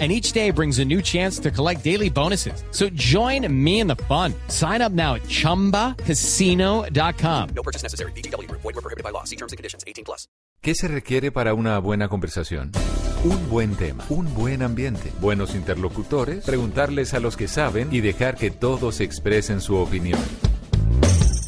and each day brings a new chance to collect daily bonuses. So join me in the fun. Sign up now at ChumbaCasino.com. No purchase necessary. BGW. Void were prohibited by law. See terms and conditions. 18 plus. ¿Qué se requiere para una buena conversación? Un buen tema, un buen ambiente, buenos interlocutores, preguntarles a los que saben y dejar que todos expresen su opinión.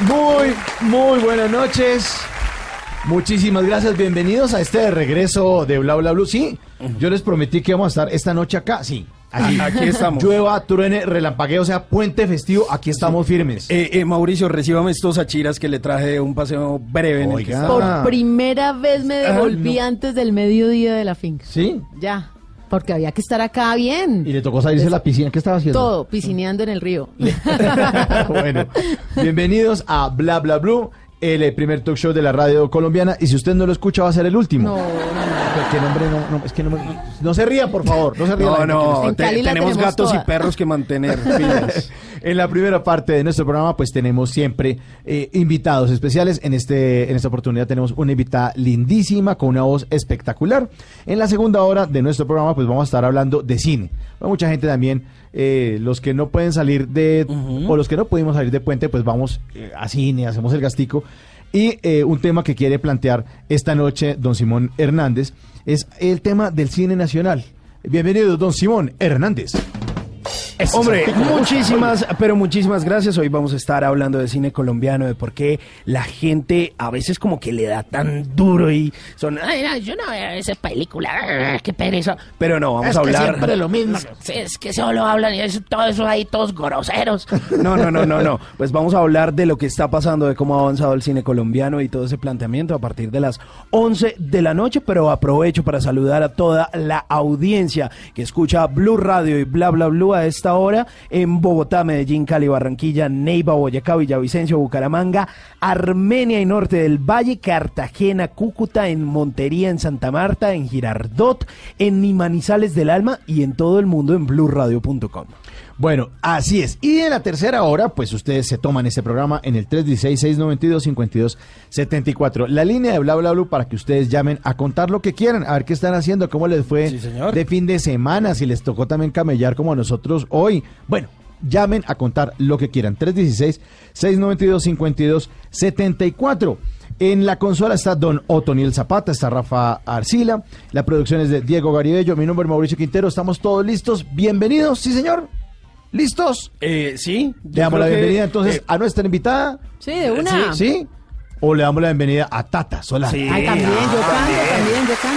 Muy, muy buenas noches. Muchísimas gracias. Bienvenidos a este regreso de Bla Bla Blue. Sí, yo les prometí que vamos a estar esta noche acá. Sí. Aquí, Aquí estamos. Llueva, truene, relampagueo, o sea, puente festivo, aquí estamos firmes. Eh, eh, Mauricio, recíbame estos achiras que le traje de un paseo breve en el que Oiga. estaba. Por primera vez me devolví Ah, no. antes del mediodía de la finca. ¿Sí? Ya, porque había que estar acá bien. Y le tocó salirse de la piscina. ¿Qué estaba haciendo? Todo, piscineando en el río. bueno, bienvenidos a Bla Bla Blue, el eh, primer talk show de la radio colombiana. Y si usted no lo escucha, va a ser el último. No, no, Pero ¿Qué nombre? No, no, es que no, me- no se ría, por favor. No se ría. la No, no, te- tenemos tenemos gatos toda. y perros que mantener. En la primera parte de nuestro programa, pues tenemos siempre eh, invitados especiales. En este, en esta oportunidad tenemos una invitada lindísima con una voz espectacular. En la segunda hora de nuestro programa, pues vamos a estar hablando de cine. Mucha gente también, eh, los que no pueden salir de, o los que no pudimos salir de puente, pues vamos eh, a cine, hacemos el gastico. Y eh, un tema que quiere plantear esta noche don Simón Hernández es el tema del cine nacional. Bienvenido, don Simón Hernández. Hombre, muchísimas, pero muchísimas gracias. Hoy vamos a estar hablando de cine colombiano, de por qué la gente a veces como que le da tan duro y son, ay, no, yo no veo esa película, ah, qué pereza. Pero no, vamos a hablar. lo mismo. Es que solo hablan y es todo eso ahí, todos groseros. No, no, no, no, no. Pues vamos a hablar de lo que está pasando, de cómo ha avanzado el cine colombiano y todo ese planteamiento a partir de las 11 de la noche, pero aprovecho para saludar a toda la audiencia que escucha Blue Radio y Bla Bla Blue a esta hora en Bogotá, Medellín, Cali, Barranquilla, Neiva, Boyacá, Villavicencio, Bucaramanga, Armenia y Norte del Valle, Cartagena, Cúcuta, en Montería, en Santa Marta, en Girardot, en Manizales del Alma y en todo el mundo en blueradio.com. Bueno, así es. Y en la tercera hora, pues ustedes se toman este programa en el 316-692-5274. La línea de Bla Bla Blue para que ustedes llamen a contar lo que quieran, a ver qué están haciendo, cómo les fue Sí, señor. de fin de semana, si les tocó también camellar como a nosotros hoy. Bueno, llamen a contar lo que quieran. 316-692-5274. En la consola está Don Otoniel Zapata, está Rafa Arcila, la producción es de Diego Garibello, mi nombre es Mauricio Quintero, estamos todos listos. Bienvenidos, sí señor. ¿Listos? Eh, sí. Le yo damos la que, bienvenida entonces eh, a nuestra invitada. Sí, de una. ¿Sí? ¿O le damos la bienvenida a Tata Solano? Sí. Ay, también, yo Ah, canto, también, yo canto.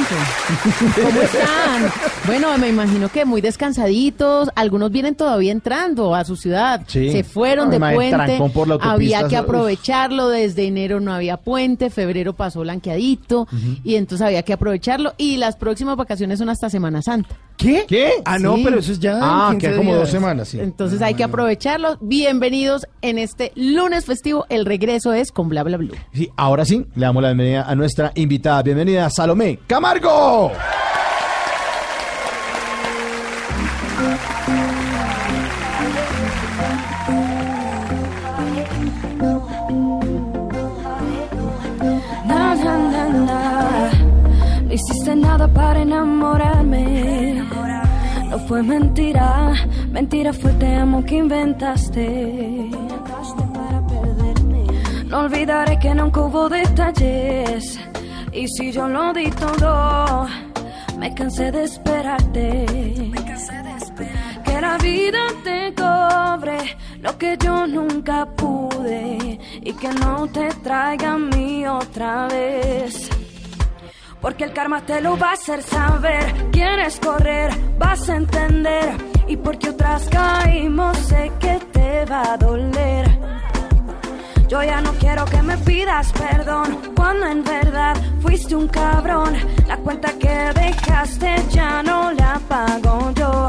¿Cómo están? Bueno, me imagino que muy descansaditos. Algunos vienen todavía entrando a su ciudad. Sí. Se fueron de puente. por la había que aprovecharlo. Desde enero no había puente. Febrero pasó blanqueadito. Y entonces había que aprovecharlo. Y las próximas vacaciones son hasta Semana Santa. ¿Qué? ¿Qué? Ah, no, Sí. pero eso es ya. Ah, en 15 que como días. dos semanas, sí. Entonces hay que aprovecharlo. Bienvenidos en este lunes festivo. El regreso es con Bla Bla Blue. Sí, ahora sí, le damos la bienvenida a nuestra invitada. Bienvenida, Salomé Camargo. Na, na, na, na. No hiciste nada para enamorarme. No fue mentira, mentira fue te amo que inventaste. No olvidaré que nunca hubo detalles. Y si yo lo di todo, me cansé de esperarte. Que la vida te cobre lo que yo nunca pude y que no te traiga a mí otra vez. Porque el karma te lo va a hacer saber. Quieres correr, vas a entender. Y porque otras caímos, sé que te va a doler. Yo ya no quiero que me pidas perdón cuando en verdad fuiste un cabrón. La cuenta que dejaste ya no la pago yo.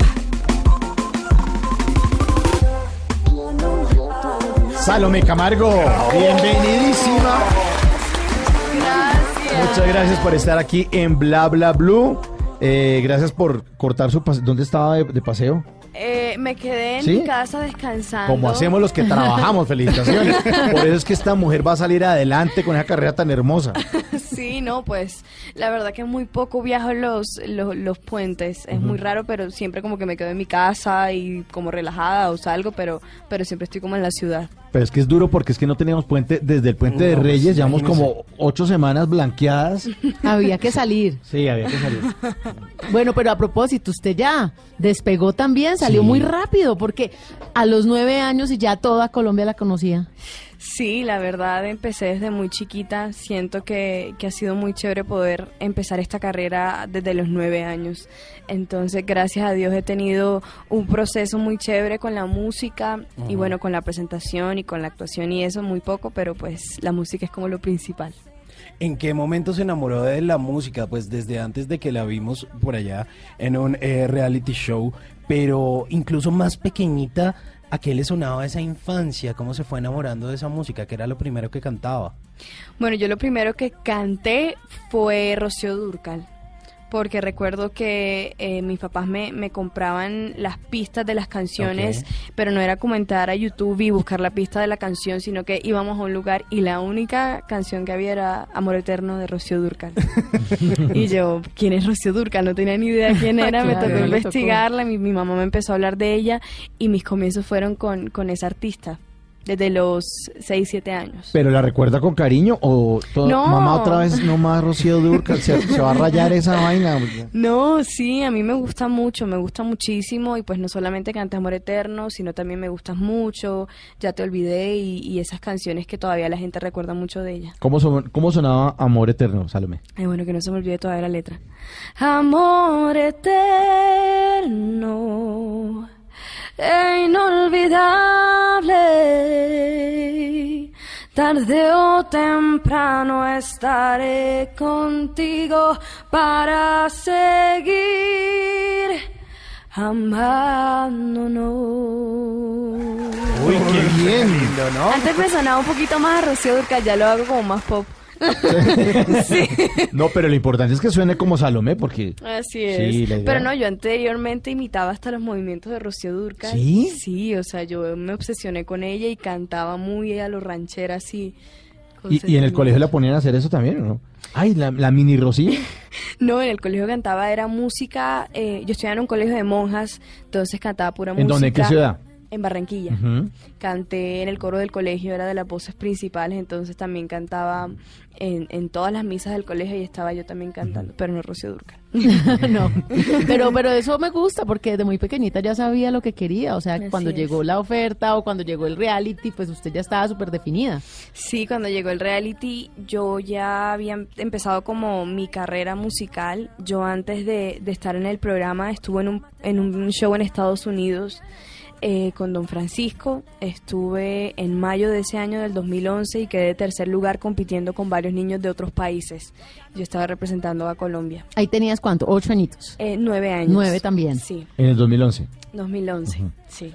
Salome Camargo, bienvenidísima. Muchas gracias por estar aquí en Bla Bla Blue. Eh, gracias por cortar su paseo. ¿Dónde estaba de, de paseo? Eh, me quedé en ¿Sí? mi casa descansando. Como hacemos los que trabajamos, felicitaciones. Por eso es que esta mujer va a salir adelante con esa carrera tan hermosa. Sí, no, pues la verdad que muy poco viajo los, los, los puentes. Es muy raro, pero siempre como que me quedo en mi casa y como relajada o salgo, pero, pero siempre estoy como en la ciudad. Pero es que es duro porque es que no teníamos puente desde el puente de pues, Reyes. Llevamos como ocho semanas blanqueadas. Había que salir. Sí, había que salir. Bueno, pero a propósito, usted ya despegó también, salió Sí. muy rápido, porque a los nueve años y ya toda Colombia la conocía. Sí, la verdad empecé desde muy chiquita. Siento que, que ha sido muy chévere poder empezar esta carrera desde los nueve años. Entonces, gracias a Dios he tenido un proceso muy chévere con la música y bueno, con la presentación y con la actuación y eso muy poco, pero pues la música es como lo principal. ¿En qué momento se enamoró de la música? Pues desde antes de que la vimos por allá en un eh, reality show, pero incluso más pequeñita, ¿a qué le sonaba esa infancia? ¿Cómo se fue enamorando de esa música? que era lo primero que cantaba? Bueno, yo lo primero que canté fue Rocío Durcal, porque recuerdo que eh, mis papás me, me compraban las pistas de las canciones, pero no era como entrar a YouTube y buscar la pista de la canción, sino que íbamos a un lugar y la única canción que había era Amor Eterno de Rocío Durcal. y yo, ¿quién es Rocío Durcal? No tenía ni idea quién era, me tocó. investigarla, mi, mi mamá me empezó a hablar de ella y mis comienzos fueron con, con esa artista. Desde los 6, 7 años. ¿Pero la recuerda con cariño o todo- No. mamá otra vez no más Rocío Durcal? Se, se va a rayar esa vaina. No, sí, a mí me gusta mucho, me gusta muchísimo y pues no solamente canté Amor Eterno, sino también me gustas mucho, Ya te olvidé y, y esas canciones que todavía la gente recuerda mucho de ella. ¿Cómo, son- ¿Cómo sonaba Amor Eterno, Salome? Ay, bueno, que no se me olvide todavía la letra. Amor eterno e inolvidable, tarde o temprano estaré contigo para seguir amándonos. Uy, qué bien. Lindo, ¿no? Antes me sonaba un poquito más a Rocío Durcal, ya lo hago como más pop. sí. No, pero lo importante es que suene como Salomé, porque... Así es. Sí. Pero no, yo anteriormente imitaba hasta los movimientos de Rocío Durcal. ¿Sí? Sí, o sea, yo me obsesioné con ella y cantaba muy a lo ranchera así. ¿Y, y en el colegio la ponían a hacer eso también, o no? Ay, la, la mini Rocío. No, en el colegio cantaba, era música. eh, yo estudiaba en un colegio de monjas, entonces cantaba pura ¿En música. dónde? ¿En qué ciudad? En Barranquilla. Canté en el coro del colegio, era de las voces principales, entonces también cantaba en, en todas las misas del colegio y estaba yo también cantando, pero no Rocío Durcal. no, pero, pero eso me gusta porque desde muy pequeñita ya sabía lo que quería, o sea, Así cuando es. llegó la oferta o cuando llegó el reality, pues usted ya estaba súper definida. Sí, cuando llegó el reality yo ya había empezado como mi carrera musical. Yo antes de, de estar en el programa estuve en un, en un show en Estados Unidos eh, con Don Francisco. Estuve en mayo de ese año del 2011 y quedé de tercer lugar compitiendo con varios niños de otros países. Yo estaba representando a Colombia. Ahí tenías cuánto, ocho añitos. Eh, nueve años. Nueve también. Sí, En el 2011. 2011. Sí.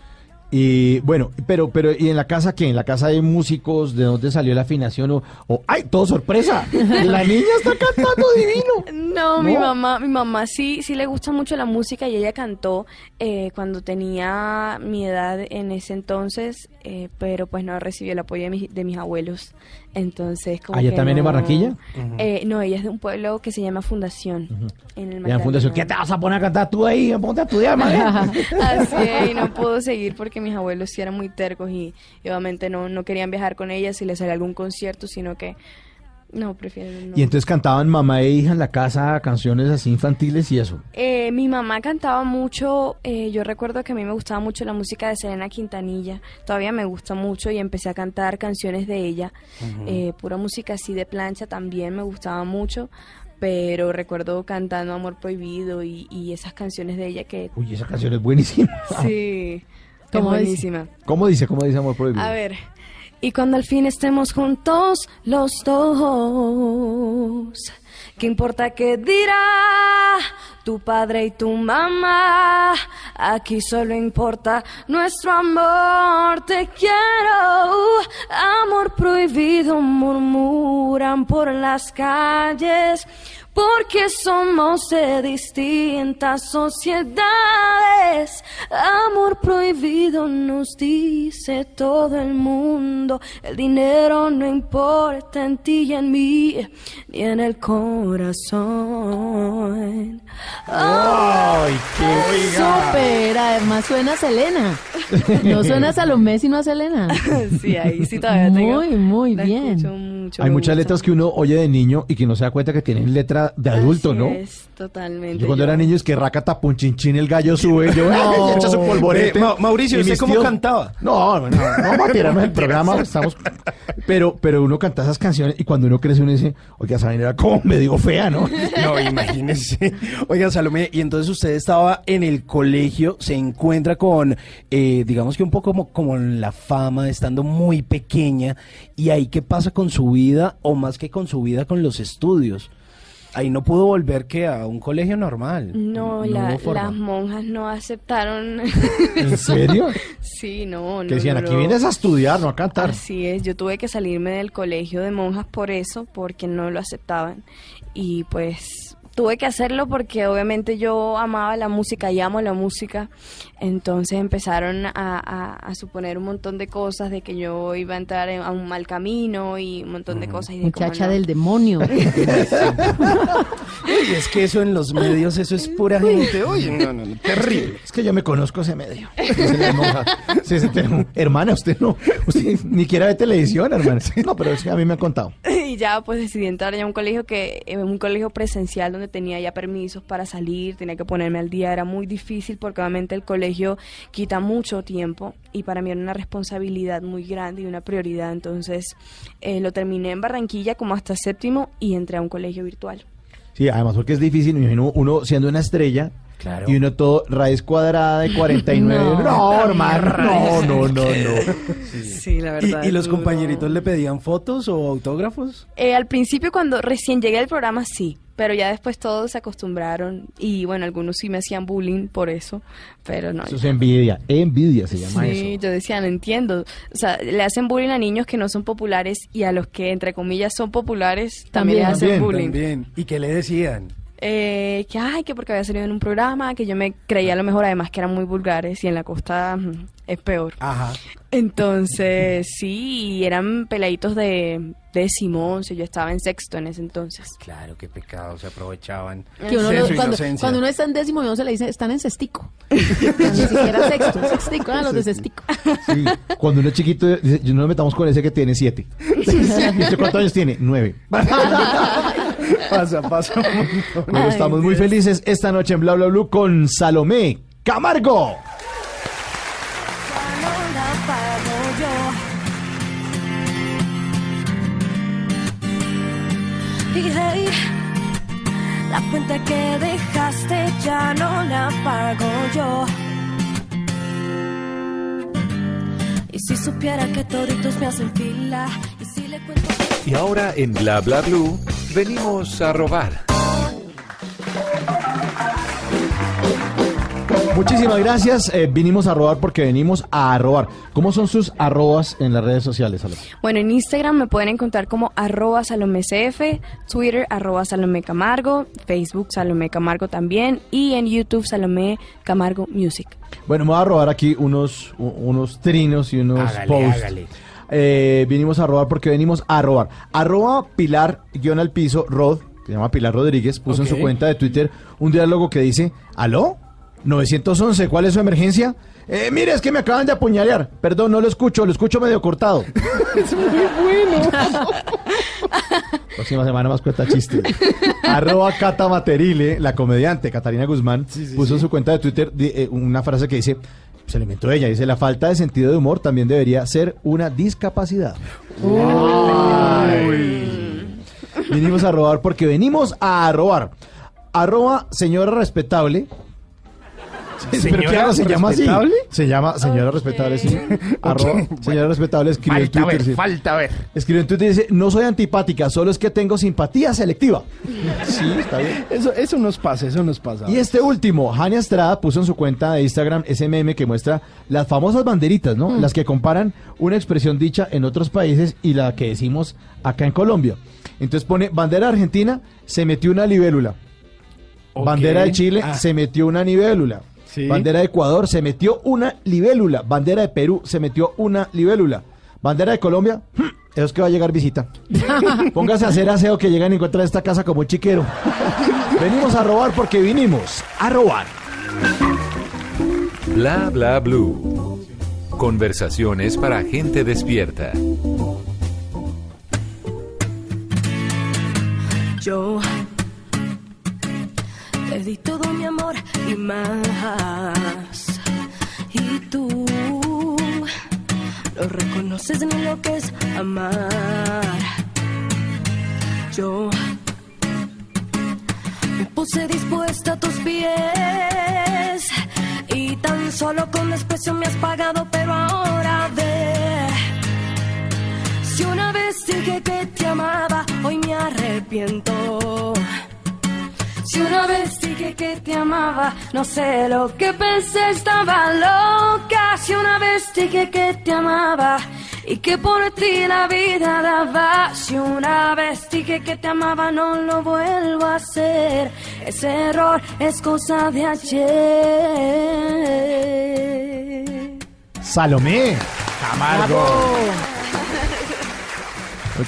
Y bueno, pero, pero, ¿y en la casa qué? ¿En la casa hay músicos? ¿De dónde salió la afinación? O, o- ¡ay, todo sorpresa! La niña está cantando divino. No, mi mamá, mi mamá sí, sí le gusta mucho la música y ella cantó eh, cuando tenía mi edad en ese entonces, eh, pero pues no recibió el apoyo de, mis- de mis abuelos. Entonces, como ¿Ah, ella que también en no- Barranquilla? Eh, no, ella es de un pueblo que se llama Fundación. En En Magdalena. fundación, ¿qué te vas a poner a cantar tú ahí? Ponte a estudiar, madre. Así es, y no pudo seguir porque mis abuelos sí eran muy tercos y, y obviamente no, no querían viajar con ella si les salía algún concierto, sino que no, prefieren no. Y entonces cantaban mamá e hija en la casa canciones así infantiles y eso. Eh, mi mamá cantaba mucho, eh, yo recuerdo que a mí me gustaba mucho la música de Selena Quintanilla, todavía me gusta mucho y empecé a cantar canciones de ella, Eh, pura música así de plancha también me gustaba mucho, pero recuerdo cantando Amor Prohibido y, y esas canciones de ella que Uy, esa canción es buenísima. sí, es buenísima. ¿Cómo dice? ¿Cómo dice Amor Prohibido? A ver. Y cuando al fin estemos juntos los dos, ¿qué importa qué dirá tu padre y tu mamá? Aquí solo importa nuestro amor, te quiero. Amor prohibido murmuran por las calles. Porque somos de distintas sociedades. Amor prohibido nos dice todo el mundo. El dinero no importa en ti y en mí, ni en el corazón. ¡Ay, qué Súper, además suena a Selena. No suena a Salomé, sino a Selena. sí, ahí sí todavía tengo. Muy, muy bien. mucho, Hay muchas gusta. letras que uno oye de niño y que no se da cuenta que tienen letra de adulto, Así ¿no? Es, totalmente. Yo cuando era niño es que raca tapunchinchín el gallo sube, yo No. "Ay, echa su polvorete. Eh, Ma- Mauricio, Y ¿usted cómo tíos- cantaba? No, no, no, no vamos a tirarnos el programa, estamos... Pero, pero uno canta esas canciones y cuando uno crece uno dice, oiga, esa vaina era como medio fea, ¿no? No, imagínese. Oiga, Salomé, y entonces usted estaba en el colegio, se encuentra con, eh, digamos que un poco como, como la fama, estando muy pequeña, y ahí qué pasa con su vida, o más que con su vida, con los estudios. Ahí no pudo volver que a un colegio normal. No, la- las monjas no aceptaron. ¿En serio? sí, no, no. Que decían, no, aquí vienes a estudiar, no a cantar. Así es, yo tuve que salirme del colegio de monjas por eso, porque no lo aceptaban. Y pues tuve que hacerlo porque obviamente yo amaba la música y amo la música. Entonces empezaron a, a- a suponer un montón de cosas de que yo iba a entrar en- a un mal camino y un montón de cosas. Y de Muchacha no. del demonio. Uy, es que eso en los medios, eso es pura gente. Oye, no, no, no, terrible. Es que yo me conozco ese medio. Sí, Hermana, usted no, usted ni quiera ve televisión, hermana. No, pero es que a mí me han contado. Y ya pues decidí entrar ya a un colegio que en un colegio presencial donde tenía ya permisos para salir, tenía que ponerme al día, era muy difícil porque obviamente el colegio quita mucho tiempo y para mí era una responsabilidad muy grande y una prioridad, entonces eh, lo terminé en Barranquilla como hasta séptimo y entré a un colegio virtual. Sí, además porque es difícil, uno siendo una estrella Claro. y uno todo raíz cuadrada de 49. No. No, hermano, no, no, no, no. Sí, la ¿Y, y los compañeritos le pedían fotos o autógrafos? Eh, al principio cuando recién llegué al programa sí, pero ya después todos se acostumbraron y bueno, algunos sí me hacían bullying por eso, pero no. Eso es envidia, envidia se llama Sí, eso. yo decía, no entiendo. O sea, le hacen bullying a niños que no son populares y a los que, entre comillas, son populares también, También. le hacen También, bullying. También. ¿Y qué le decían? Eh, que, ay, que porque había salido en un programa, que yo me creía a lo mejor, además, que eran muy vulgares y en la costa mm, es peor. Ajá. Entonces, sí, eran peladitos de décimo, once, yo estaba en sexto en ese entonces. Claro, qué pecado, se aprovechaban. Que uno de lo- su cuando, inocencia. cuando uno está en décimo y uno se le dice, están en cestico. Ni siquiera sexto, sextico, eran los de cestico. Sí, cuando uno es chiquito, dice, no nos metamos con ese que tiene siete. ¿Y usted cuántos años tiene? Nueve. Pasa, pasa un montón. Bueno, estamos muy felices esta noche en Bla Bla Blue con Salomé Camargo. Y hey, la cuenta que dejaste ya no la pago yo. Y si supiera que toditos me hacen fila, y si le cuento. Y ahora en Bla Bla Blue venimos a robar. Muchísimas gracias. eh, vinimos a robar porque venimos a robar. ¿Cómo son sus arrobas en las redes sociales, Salomé? Bueno, en Instagram me pueden encontrar como arroba salomecf, Twitter arroba salomé camargo, Facebook salomé camargo también y en YouTube salomé camargo music. Bueno, me voy a robar aquí unos, unos trinos y unos Hágale, posts. hágale. Eh, vinimos a robar porque venimos a robar. Arroba Pilar guion al piso, Rod, que se llama Pilar Rodríguez, puso en su cuenta de Twitter un diálogo que dice, ¿aló? 911, ¿cuál es su emergencia? Eh, mire, es que me acaban de apuñalear. Perdón, no lo escucho, lo escucho medio cortado. es muy bueno. Próxima semana más cuenta chiste. Arroba Cata Materile, la comediante Catarina Guzmán, puso en su cuenta de Twitter eh, una frase que dice, se le inventó ella, dice, la falta de sentido de humor también debería ser una discapacidad. Vinimos a robar porque venimos a robar. Arroba señora respetable. ¿Pero ¿Señora? ¿Se llama así? respetable? Se llama señora respetable, sí. Arroba señora respetable escribe en Twitter. ver, falta ver. Escribe en Twitter y dice, no soy antipática, solo es que tengo simpatía selectiva. Sí, está bien. Eso, eso nos pasa, eso nos pasa. Y este último, Jania Estrada puso en su cuenta de Instagram ese meme que muestra las famosas banderitas, ¿no? Las que comparan una expresión dicha en otros países y la que decimos acá en Colombia. Entonces pone, bandera argentina, se metió una libélula. Bandera de Chile, Ah. se metió una libélula. Sí. Bandera de Ecuador, se metió una libélula. Bandera de Perú, se metió una libélula. Bandera de Colombia, eso es que va a llegar visita. Póngase a hacer aseo que llegan y encuentran esta casa como un chiquero. Venimos a robar porque vinimos a robar. Bla bla blue. Conversaciones para gente despierta. Yo te di todo mi amor y más. Y tú no reconoces ni lo que es amar. Yo me puse dispuesta a tus pies y tan solo con desprecio me has pagado, pero ahora ve. Si una vez dije que te amaba, hoy me arrepiento. Si una vez dije que te amaba, no sé lo que pensé, estaba loca. Si una vez dije que te amaba y que por ti la vida daba. Si una vez dije que te amaba, no lo vuelvo a hacer. Ese error es cosa de ayer. Salomé. Camargo.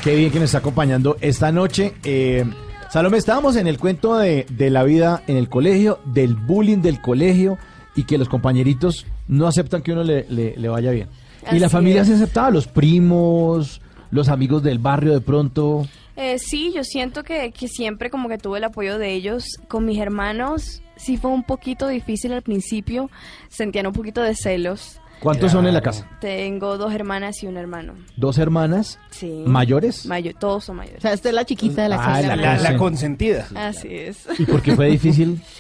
Qué bien que nos está acompañando esta noche. Eh, Salomé, estábamos en el cuento de, de la vida en el colegio, del bullying del colegio y que los compañeritos no aceptan que uno le, le- le vaya bien. y la familia es. se aceptaba, los primos, los amigos del barrio de pronto. Eh, sí, yo siento que, que siempre como que tuve el apoyo de ellos. Con mis hermanos sí fue un poquito difícil al principio, sentían un poquito de celos. ¿Cuántos son en la casa? Tengo dos hermanas y un hermano. Dos hermanas Sí. mayores. Mayo- todos son O mayores. sea, esta es la chiquita de la Ah, casa. la- La, la consentida. Así es. ¿Y por qué fue difícil?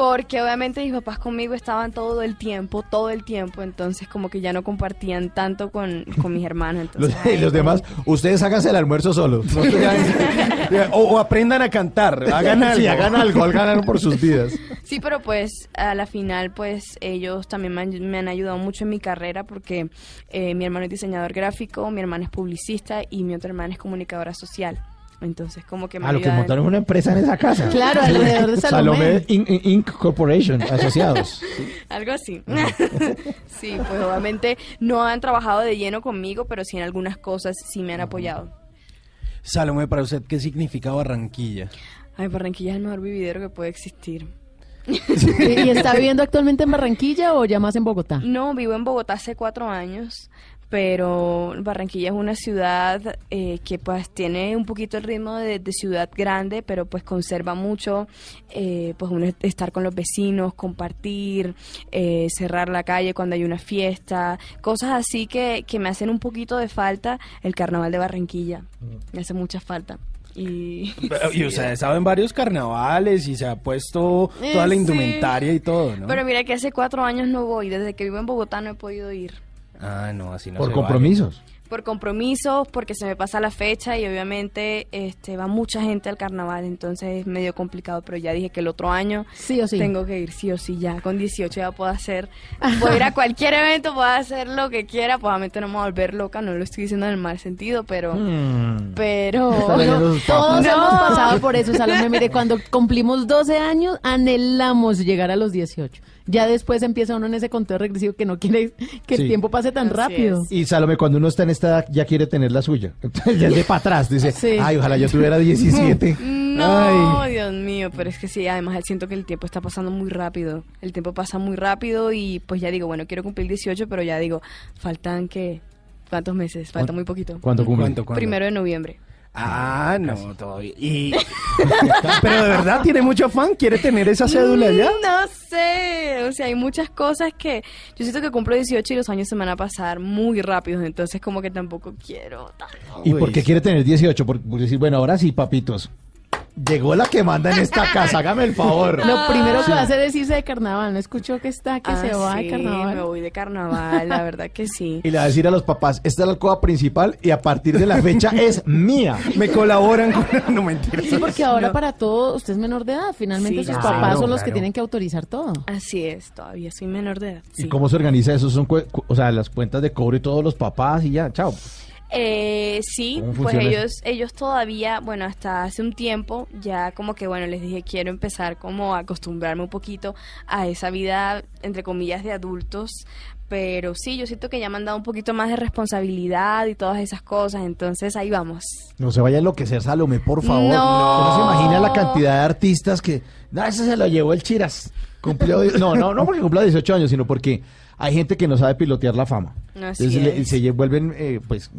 Porque obviamente mis papás conmigo estaban todo el tiempo, todo el tiempo, entonces como que ya no compartían tanto con, con mis hermanos. Los, Entonces, y los demás, ustedes háganse el almuerzo solos. O, o aprendan a cantar, hagan algo. Sí, hagan algo, hagan algo por sus vidas. Sí, pero pues a la final pues ellos también me han, me han ayudado mucho en mi carrera porque eh, mi hermano es diseñador gráfico, mi hermana es publicista y mi otra hermana es comunicadora social. Entonces como que me Ah, lo que montaron una empresa en esa casa. Claro, alrededor de Salomé. Inc. Inc. Corporation, asociados. Algo así. sí, pues obviamente no han trabajado de lleno conmigo, pero sí en algunas cosas sí me han apoyado. Salomé, para usted, ¿qué significa Barranquilla? Ay, Barranquilla es el mejor vividero que puede existir. ¿Y está viviendo actualmente en Barranquilla o ya más en Bogotá? No, vivo en Bogotá hace cuatro años, pero Barranquilla es una ciudad eh, que pues tiene un poquito el ritmo de, de ciudad grande, pero pues conserva mucho, eh, pues uno estar con los vecinos, compartir, eh, cerrar la calle cuando hay una fiesta, cosas así que, que me hacen un poquito de falta el carnaval de Barranquilla, me hace mucha falta. Y, Y usted ha estado en varios carnavales y se ha puesto Eh, toda la sí. indumentaria y todo, ¿no? Pero mira que hace cuatro años no voy, desde que vivo en Bogotá no he podido ir. Ah, no, así no Por se compromisos. por compromisos, porque se me pasa la fecha y obviamente este va mucha gente al carnaval, entonces es medio complicado, pero ya dije que el otro año Sí o sí. tengo que ir sí o sí ya, con 18 ya puedo hacer, puedo ir a cualquier evento, puedo hacer lo que quiera, pues obviamente no me voy a volver loca, no lo estoy diciendo en el mal sentido, pero Mm. pero No, todos. No. hemos pasado por eso, Salomé. Mire, cuando cumplimos 12 años, anhelamos llegar a los 18. Ya después empieza uno en ese conteo regresivo que no quiere que Sí. el tiempo pase tan Así rápido. Y Salomé, cuando uno está en esta edad, ya quiere tener la suya. Entonces, ya es de para atrás. Dice, Sí. ay, ojalá yo tuviera 17. No, Ay. Dios mío, pero es que sí, además siento que el tiempo está pasando muy rápido. El tiempo pasa muy rápido y pues ya digo, bueno, quiero cumplir 18, pero ya digo, faltan que ¿cuántos meses? Falta muy poquito. ¿Cuánto cumple? ¿Cuánto, cuánto? Primero de noviembre. Ah, no, todavía. Y... Pero de verdad tiene mucho fan, quiere tener esa cédula ya. Mm, No sé, o sea, hay muchas cosas que yo siento que cumplo 18 y los años se me van a pasar muy rápidos, entonces como que tampoco quiero. tanto. ¿Y por qué quiere tener 18? Por, por decir, bueno, ahora sí, papitos. Llegó la que manda en esta casa, hágame el favor. Lo primero que Sí. va a hacer es irse de carnaval. ¿No escuchó que está, que Ah, se va de sí, carnaval? Me voy de carnaval, la verdad que sí. Y le va a decir a los papás, esta es la alcoba principal y a partir de la fecha es mía. Me colaboran con... No, mentira. Sí, porque ahora para todo usted es menor de edad. Finalmente Sí, sus claro, papás son los claro. que tienen que autorizar todo. Así es, todavía soy menor de edad. ¿Y sí. cómo se organiza eso? Son, cue- cu- o sea, las cuentas de cobro y todos los papás y ya, chao. Eh, sí, ¿Cómo pues ellos, ellos todavía, bueno, hasta hace un tiempo ya como que, bueno, les dije, quiero empezar como a acostumbrarme un poquito a esa vida, entre comillas, de adultos. Pero sí, yo siento que ya me han dado un poquito más de responsabilidad y todas esas cosas, entonces ahí vamos. No se vaya a enloquecer, Salome, por favor. No. Se imagina la cantidad de artistas que... No, ese se lo llevó el Chiras. Cumplió... No, no, no porque cumpla 18 años, sino porque hay gente que no sabe pilotear la fama. Así entonces le- se vuelven, eh, pues,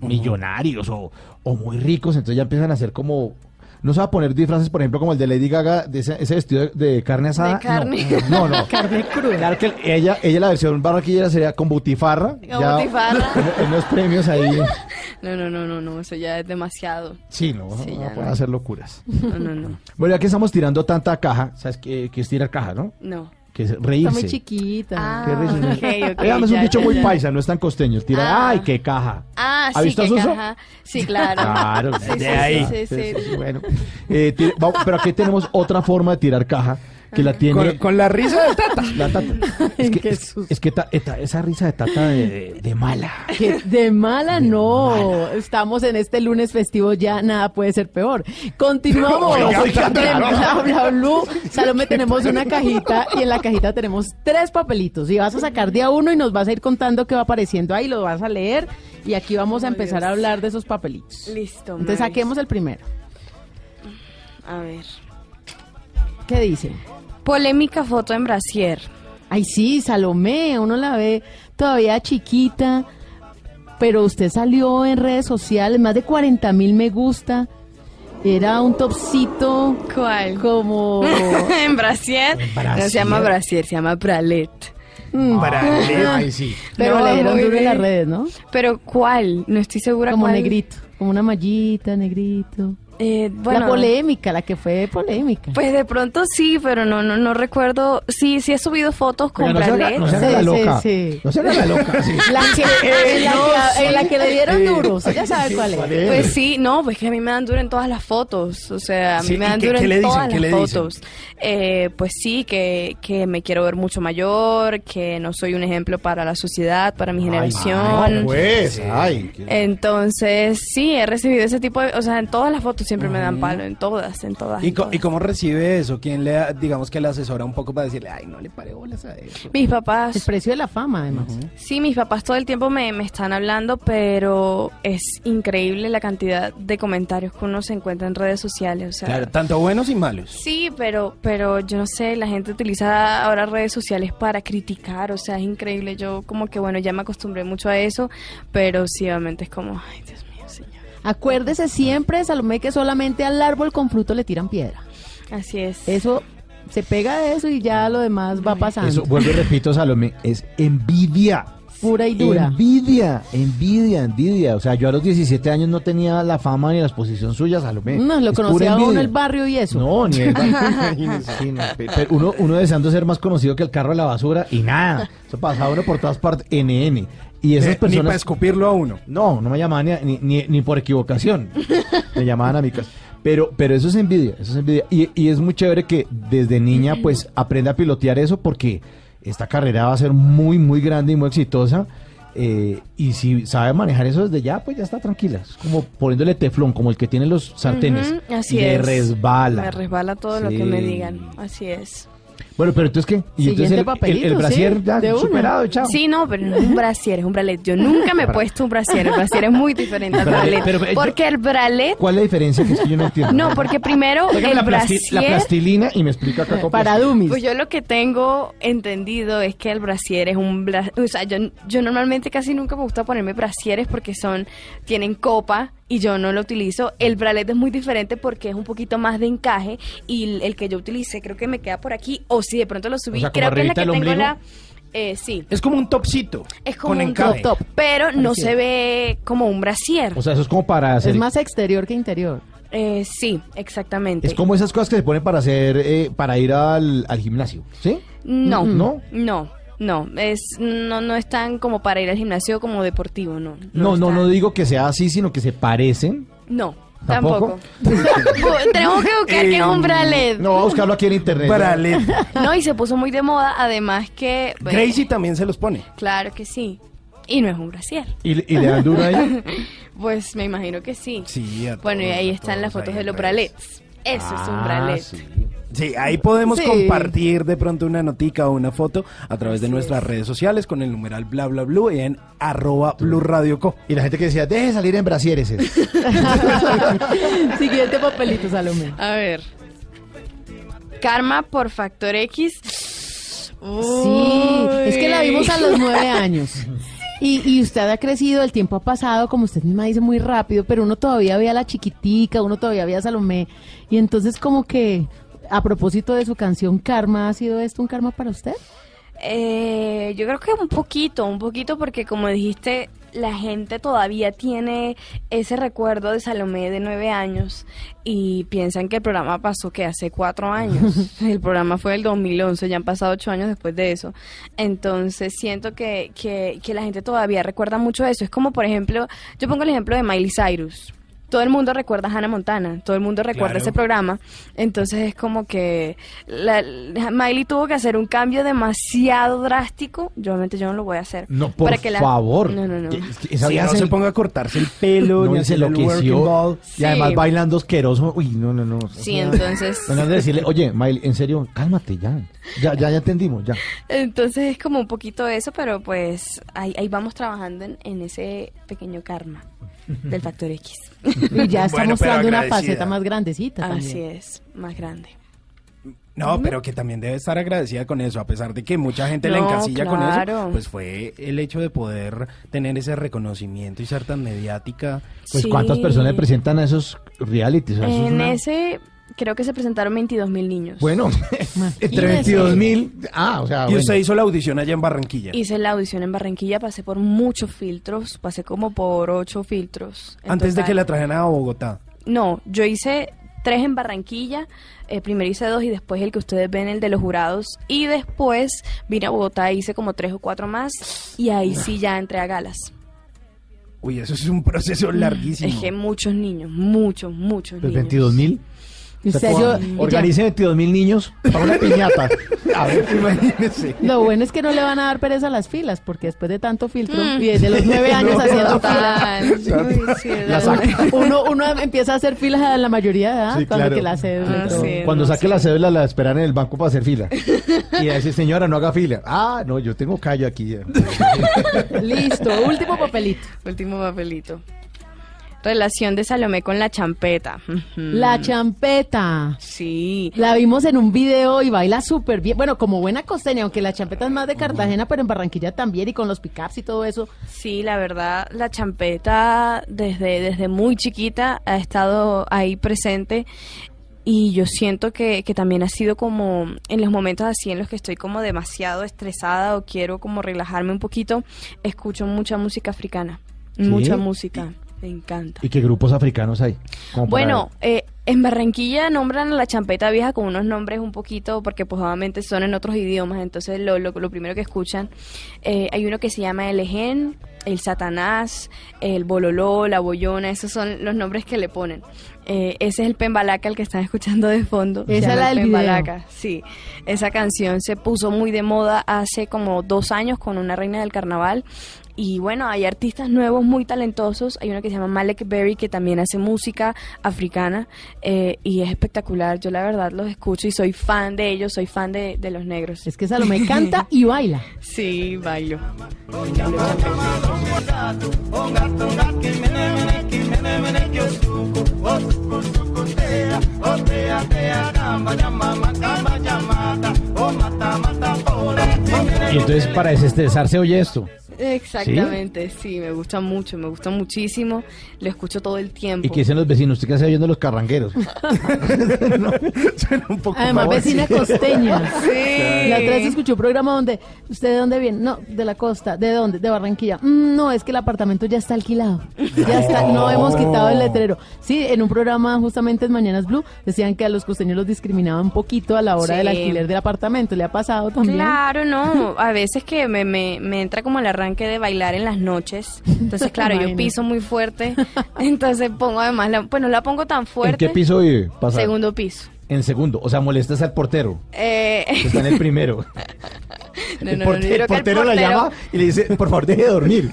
millonarios o, o muy ricos, entonces ya empiezan a hacer como... No se va a poner disfraces, por ejemplo, como el de Lady Gaga, de ese, ese vestido de, de carne asada. De carne. No, no. no. Carne cruda. Que ella, ella la versión barranquillera sería con butifarra. Con butifarra. En, en los premios ahí. No, no, no, no, no, eso ya es demasiado. Sí, no, Sí, no no. hacer locuras. No, no, no. Bueno, ya que estamos tirando tanta caja, ¿sabes qué, qué es tirar caja, no? No. Que es reírse. Está muy chiquita. Ah, Qué risa. ok, ok, Dígame, es un dicho ya, muy ya. paisa, no es tan costeño. Tira, Ah. ay, qué caja. Ah, ¿Ha sí, visto Suso? caja. Sí, claro. Claro, Sí, de sí, ahí. sí, sí. Sí, Bueno, Eh, tira- vamos, pero aquí tenemos otra forma de tirar caja que la tiene Con, con la risa de Tata. la tata. Es que, Qué es, susto. es que ta- eta- esa risa de tata de, de- de mala. Que de mala no. Estamos en este lunes festivo ya, nada puede ser peor. Continuamos. Oiga, oiga, Bla Bla Blue. Salome, tenemos una cajita y en la cajita tenemos tres papelitos. Y vas a sacar de a uno y nos vas a ir contando qué va apareciendo ahí, lo vas a leer y aquí vamos a empezar a hablar de esos papelitos. Listo. Entonces saquemos el primero. A ver. ¿Qué dice? Polémica foto en brasier. Ay, sí, Salomé, uno la ve todavía chiquita, pero usted salió en redes sociales, más de 40 mil me gusta. Era un topcito ¿Cuál? como... en brasier. No se llama brasier, se llama bralet. Mm, Ay, sí. pero No, le dieron duro en las redes, ¿no? Pero ¿cuál? No estoy segura Como cuál. negrito, como una mallita, negrito. Eh, bueno, la polémica, la que fue polémica. Pues de pronto sí, pero no no no recuerdo. Sí, sí he subido fotos con Oiga, no bralet. no se haga la loca. sí. No se haga la loca. sí. La que, en, la que, en la que le dieron duro, usted ya sabe cuál es. ¿Cuál es? Pues sí, no, pues que a mí me dan duro en todas las fotos, o sea, a mí Sí, me ¿y dan qué- duro qué en le dicen? todas ¿Qué las le dicen? fotos. Eh, pues sí, que, que me quiero ver mucho mayor, que no soy un ejemplo para la sociedad, para mi generación. Ay, pues, ay. Entonces, sí, he recibido ese tipo de, o sea, en todas las fotos siempre me dan palo, en todas, en todas. ¿Y, en co- todas. ¿Y cómo recibe eso? ¿Quién le, digamos que le asesora un poco para decirle, ay, no le pare bolas a eso? Mis El papás, precio de la fama, además. sí, mis papás todo el tiempo me, me están hablando, pero es increíble la cantidad de comentarios que uno se encuentra en redes sociales, o sea. Claro, tanto buenos y malos. Sí, pero, pero yo no sé, la gente utiliza ahora redes sociales para criticar, o sea, es increíble. Yo como que, bueno, ya me acostumbré mucho a eso, pero sí, obviamente es como, ay, Dios mío, señor. Acuérdese siempre, Salomé, que solamente al árbol con fruto le tiran piedra. Así es. Eso se pega de eso y ya lo demás va pasando. Eso, vuelvo y repito, Salomé, es envidia. Pura y dura. Envidia, envidia, envidia. O sea, yo a los 17 años no tenía la fama ni la exposición suya, Salomé. No, lo Es conocía uno envidia. el barrio y eso. No, ni el barrio. Sí, no, pe- pero uno, uno deseando ser más conocido que el carro de la basura y nada. Eso pasaba uno por todas partes, NN. Y esas Eh, Ni para personas... escupirlo a uno. No, no me llamaban ni, ni, ni- ni por equivocación. me llamaban a mi casa. Pero, pero eso es envidia, eso es envidia. Y, y es muy chévere que desde niña pues aprenda a pilotear eso porque esta carrera va a ser muy, muy grande y muy exitosa. Eh, y si sabe manejar eso desde ya, pues ya está tranquila. Es como poniéndole teflón, como el que tiene los sartenes. Ujú, así le es. resbala. Me resbala todo lo que me digan. Así es. Bueno, pero entonces, ¿qué? Y Siguiente entonces el, el, papelito, el brasier sí, ya de superado, chao. Sí, no, pero no es un brasier, es un bralet. Yo nunca me he puesto un brasier. El brasier es muy diferente al Bralet, pero, porque el bralet... ¿Cuál es la diferencia? Que es que yo no entiendo. No, porque primero Tráigame el la, la plastilina y me explica acá cómo Para Dumis. Pues yo lo que tengo entendido es que el brasier es un bra- o sea, yo, yo normalmente casi nunca me gusta ponerme brasieres porque son tienen copa y yo no lo utilizo. El bralet es muy diferente porque es un poquito más de encaje y el, que yo utilicé creo que me queda por aquí o si de pronto lo subí, O sea, como creo que es la que tengo ombligo. la... eh, sí, Es como un topcito. es como con un encaje. top top, pero no se ve como un brasier. O sea, eso es como para hacer... Es más exterior que interior. Eh, sí, exactamente. Es como esas cosas que se ponen para hacer, eh, para ir al, al gimnasio, ¿sí? No, ¿No? no, no, es no no es tan como para ir al gimnasio como deportivo, no. No, no, no digo que sea así, sino que se parecen. No, ¿Tampoco? tampoco. Tenemos que buscar que es un bralet. No, voy a buscarlo aquí en internet. Bralet. No, y se puso muy de moda, además que... Gracie también se los pone. Claro que sí. Y no es un brasier. ¿Y, y le dan duro ahí? Pues me imagino que sí. Sí, a Bueno, y ahí están las fotos de los bralets. Eso es un Ah, bralet. sí. Sí, ahí podemos Sí. compartir de pronto una notica o una foto a través de nuestras redes sociales con el numeral bla bla blue y en arroba blue radio co. Y la gente que decía, deje salir en brasieres. ese". Siguiente papelito, Salomé. A ver. Karma por factor X. Sí, es que la vimos a los nueve años. Y, y usted ha crecido, el tiempo ha pasado, como usted misma dice, muy rápido, pero uno todavía ve a la chiquitica, uno todavía ve a Salomé. Y entonces como que, a propósito de su canción Karma, ¿ha sido esto un karma para usted? Eh, yo creo que un poquito, un poquito porque como dijiste, la gente todavía tiene ese recuerdo de Salomé de nueve años y piensan que el programa pasó que hace cuatro años. el programa fue del 2011, ya han pasado ocho años después de eso. Entonces siento que, que, que la gente todavía recuerda mucho eso. Es como, por ejemplo, yo pongo el ejemplo de Miley Cyrus. Todo el mundo recuerda a Hannah Montana, todo el mundo recuerda Claro. ese programa. Entonces es como que la- Miley tuvo que hacer un cambio demasiado drástico. Yo obviamente yo no lo voy a hacer. No, por Para que la- favor. No, no, no. Que- es que esa Si vieja no se- ponga a cortarse el pelo, no, ni se enloqueció. ball. Y además Sí. bailando asqueroso. Uy, no, no, no. Sí, entonces... Bueno, de decirle, oye, Miley, en serio, cálmate ya. Ya, ya, ya entendimos, ya. Entonces es como un poquito eso, pero pues ahí, ahí vamos trabajando en, en ese pequeño karma del factor X. Y ya está Bueno, pero una agradecida. faceta más grandecita Así también. es, más grande. No, pero que también debe estar agradecida con eso, a pesar de que mucha gente la No, encasilla con claro. eso, pues fue el hecho de poder tener ese reconocimiento y ser tan mediática. Pues Sí. cuántas personas presentan a esos realities. O sea, eso es En una- ese creo que se presentaron 22 mil niños. Bueno, entre 22 mil. Ah, o sea. y bueno. usted hizo la audición allá en Barranquilla. Hice la audición en Barranquilla, pasé por muchos filtros, pasé como por ocho filtros. Antes de que la trajeran a Bogotá. No, yo hice tres en Barranquilla, eh, primero hice dos y después el que ustedes ven, el de los jurados. Y después vine a Bogotá, hice como tres o cuatro más y ahí sí ya entré a galas. Uy, eso es un proceso larguísimo. Es que muchos niños, muchos, muchos Pues niños. 22 mil. Yo- Organice 22 mil niños para una piñata. A ver, Imagínese. Lo bueno es que no le van a dar pereza a las filas, porque después de tanto filtro Mm. y desde los nueve años No, haciendo filas, sí, uno, uno empieza a hacer filas a la mayoría de edad, Sí, cuando claro. que la cédula y Ah, sí. Cuando no, saque sí. la cédula la esperan en el banco para hacer fila. Y dice, señora, no haga fila. Ah, no, yo tengo callo aquí. Listo, último papelito. Último papelito. Relación de Salomé con la champeta. La champeta. Sí. La vimos en un video y baila súper bien. Bueno, como buena costeña, aunque la champeta es más de Cartagena, pero en Barranquilla también y con los pickups y todo eso. Sí, la verdad, la champeta desde, desde muy chiquita ha estado ahí presente y yo siento que, que también ha sido como en los momentos así en los que estoy como demasiado estresada o quiero como relajarme un poquito, escucho mucha música africana, mucha música, me encanta. ¿Y qué grupos africanos hay? Bueno, eh, en Barranquilla nombran a la champeta vieja con unos nombres un poquito, porque pues obviamente son en otros idiomas, entonces lo, lo, lo primero que escuchan, eh, hay uno que se llama el Egen, el Satanás, el Bololó, la Boyona, esos son los nombres que le ponen. Eh, ese es el Pembalaca, el que están escuchando de fondo. Esa es la el del video. Pembalaca, sí. Esa canción se puso muy de moda hace como dos años con una reina del carnaval. Y bueno, hay artistas nuevos muy talentosos. Hay uno que se llama Malek Berry que también hace música africana eh, y es espectacular. Yo la verdad los escucho y soy fan de ellos, soy fan de, de los negros. Es que Salomé canta y baila. Sí, bailo. Y entonces para desestresarse oye esto. Exactamente, ¿Sí? me gusta mucho, me gusta muchísimo. Lo escucho todo el tiempo. ¿Y qué dicen los vecinos? ¿Usted qué hace oyendo los carrangueros? No, suena un poco Además, más- vecina costeña. Sí. La otra vez escuchó un programa donde, ¿usted de dónde viene? No, de la costa. ¿De dónde? De Barranquilla. "Mm, no, es que el apartamento ya está alquilado. Ya está, no hemos quitado el letrero. Sí, en un programa justamente en Mañanas Blue decían que a los costeños los discriminaban un poquito a la hora Sí. del alquiler del apartamento. ¿Le ha pasado también? Claro, no. A veces que me, me, me entra como el arranque de bailar en las noches. Entonces, claro, yo piso muy fuerte. Entonces pongo además, la, pues no la pongo tan ¿En fuerte. qué piso vive? Segundo piso. En segundo. O sea, molestas al portero. Eh, que Está en el primero. no, el no, no, porte- yo el que el portero la portero- llama y le dice, por favor, deje de dormir.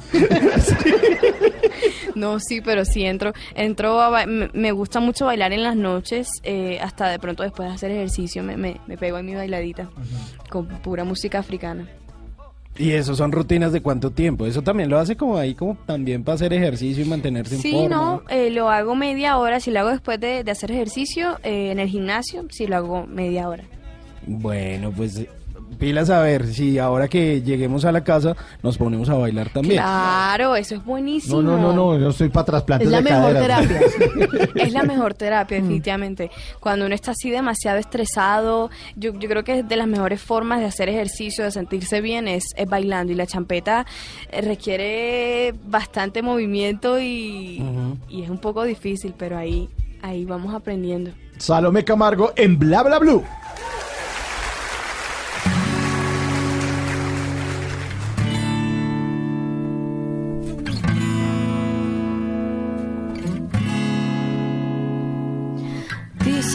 No, sí, pero sí entro, entro a me, gusta mucho bailar en las noches, eh, hasta de pronto después de hacer ejercicio me, me, me pego en mi bailadita con pura música africana. Y eso son rutinas de cuánto tiempo. Eso también lo hace como ahí, como también para hacer ejercicio y mantenerse en Sí, forma. no, eh, lo hago media hora, si lo hago después de, de hacer ejercicio eh, en el gimnasio, sí lo hago media hora. Bueno, pues pilas a ver si ahora que lleguemos a la casa nos ponemos a bailar también. Claro, eso es buenísimo. No, no, no, no, yo soy para trasplantes Es la de mejor caderas. terapia. Es la mejor terapia, definitivamente. Cuando uno está así demasiado estresado, yo, yo creo que es de las mejores formas de hacer ejercicio, de sentirse bien, es, es bailando. Y la champeta eh, requiere bastante movimiento y, y es un poco difícil, pero ahí, ahí vamos aprendiendo. Salomé Camargo en Bla Bla Blue.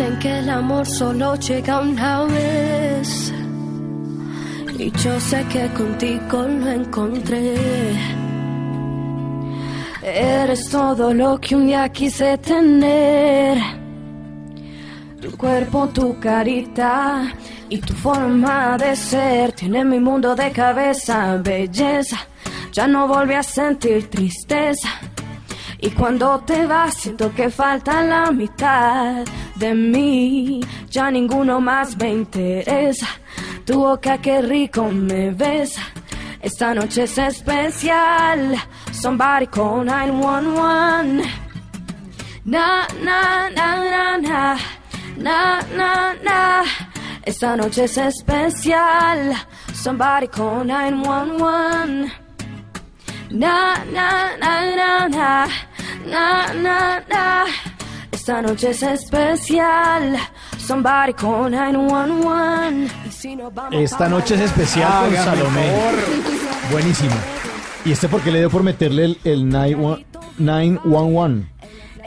Dicen que el amor solo llega una vez. Y yo sé que contigo lo encontré. Eres todo lo que un día quise tener. Tu cuerpo, tu carita y tu forma de ser tienen mi mundo de cabeza, belleza. Ya no volví a sentir tristeza. Y cuando te vas, siento que falta la mitad de mí. Ya ninguno más me interesa. Tu boca, qué rico me besa. Esta noche es especial. Somebody call 911. Na, na, na, na, na. Na, na, na. Esta noche es especial. Somebody call 911. Na, na, na, na, na, na, na, na. Esta noche es especial. Somebody call 911. Y si nos vamos Esta noche es especial con Salomé. Buenísimo. ¿Y este por qué le dio por meterle el, el 911?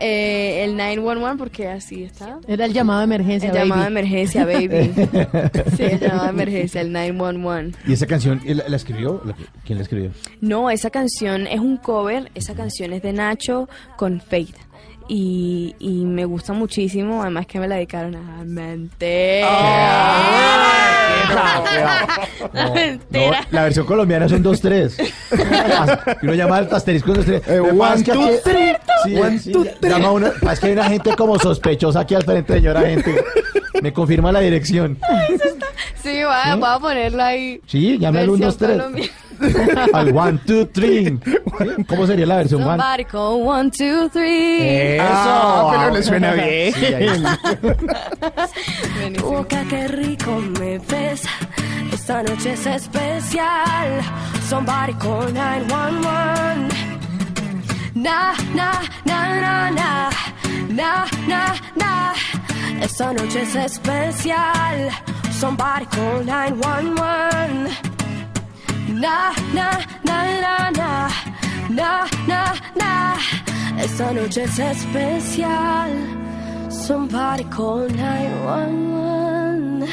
911? Eh, el 911, porque así está. Era el llamado de emergencia, El llamado de baby. emergencia, baby. sí, el llamado de emergencia, el 911. ¿Y esa canción la, escribió? ¿La- ¿Quién la escribió? No, esa canción es un cover, esa canción es de Nacho con Faith. Y, y me gusta muchísimo, además que me la dedicaron a Mente. La No, mentira. la versión colombiana son 2-3. y uno llama al asterisco 2-3. Eh, one, two, three. Sí, One, sí, two, three. llama uno, es que hay una gente como sospechosa aquí al frente, señora gente. Me confirma la dirección. Sí, voy a, voy a ponerlo ahí. Sí, llame al 1, 2, Versión 3. colombiana. Al 1, 2, 3. ¿Cómo sería la versión 1? Somebody call one, two, three. Eso, Ah, pero le suena bien. Sí, ahí. Tu boca, qué rico me besa. Esta noche es especial. Somebody call 911. Na, na, na, na, na. Na, na, na. Esta noche es especial. Somebody call 911. Na, na, na, na, na. Na, na, na. Esta noche es especial. Somebody call 911.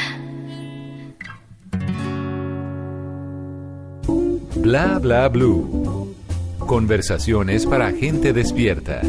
Bla bla blue. Conversaciones para gente despierta.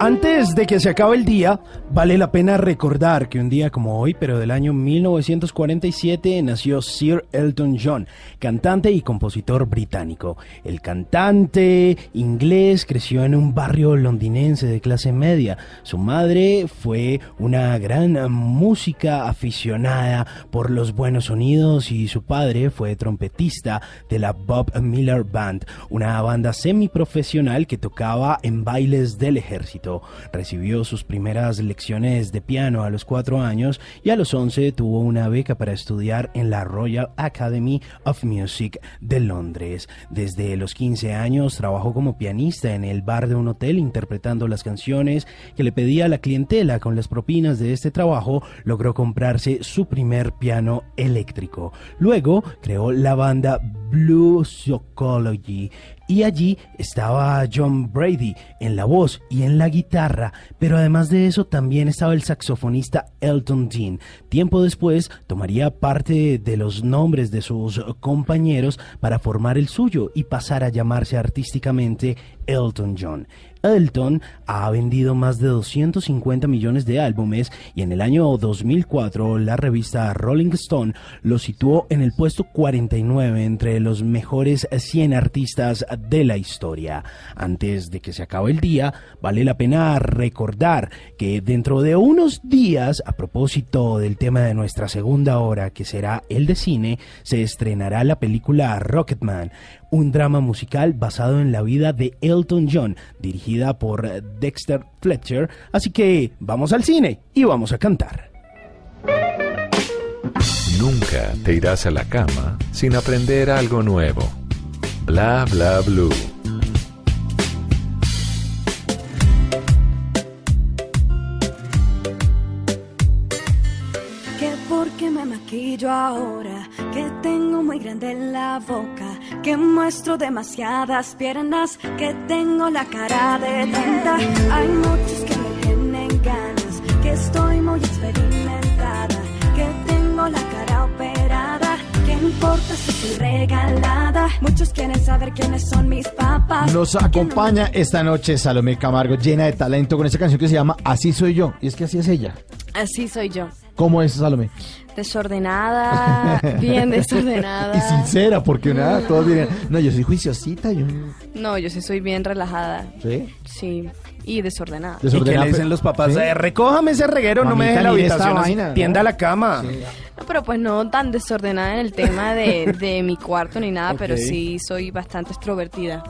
Antes de que se acabe el día, vale la pena recordar que un día como hoy, pero del año 1947, nació Sir Elton John, cantante y compositor británico. El cantante inglés creció en un barrio londinense de clase media. Su madre fue una gran música aficionada por los buenos sonidos y su padre fue trompetista de la Bob Miller Band, una banda semiprofesional que tocaba en bailes del ejército. Recibió sus primeras lecciones de piano a los cuatro años y a los once tuvo una beca para estudiar en la Royal Academy of Music de Londres. Desde los 15 años trabajó como pianista en el bar de un hotel interpretando las canciones que le pedía la clientela. Con las propinas de este trabajo logró comprarse su primer piano eléctrico. Luego creó la banda Blue Psychology y allí estaba John Brady en la voz y en la guitarra, pero además de eso también estaba el saxofonista Elton Dean. Tiempo después tomaría parte de los nombres de sus compañeros para formar el suyo y pasar a llamarse artísticamente Elton John. Elton ha vendido más de 250 millones de álbumes y en el año 2004 la revista Rolling Stone lo situó en el puesto 49 entre los mejores 100 artistas de la historia. Antes de que se acabe el día, vale la pena recordar que dentro de unos días, a propósito del tema de nuestra segunda hora, que será el de cine, se estrenará la película Rocketman, un drama musical basado en la vida de Elton John, dirigida por Dexter Fletcher. Así que vamos al cine y vamos a cantar. Nunca te irás a la cama sin aprender algo nuevo. Bla bla blue. Que porque me maquillo ahora, que tengo muy grande la boca, que muestro demasiadas piernas, que tengo la cara de tonta. Hay muchos que me tienen ganas, que estoy muy experimentada, que tengo la cara operada. ¿Qué importa si soy regalada? Muchos quieren saber quiénes son mis papás. Nos acompaña esta noche Salomé Camargo, llena de talento, con esta canción que se llama Así soy yo. Y es que así es ella. Así soy yo. ¿Cómo es Salomé? Desordenada, bien desordenada. Y sincera, porque nada, todos dirían, no, yo soy juiciosita, yo... No, yo sí soy bien relajada. ¿Sí? Sí. Y desordenada. ¿Y qué Desordenada, le dicen los papás? ¿Sí? Eh, recójame ese reguero, no me deje la habitación. vaina, Tienda ¿no? la cama. No, pero pues no tan desordenada en el tema de, de mi cuarto ni nada, pero sí soy bastante extrovertida.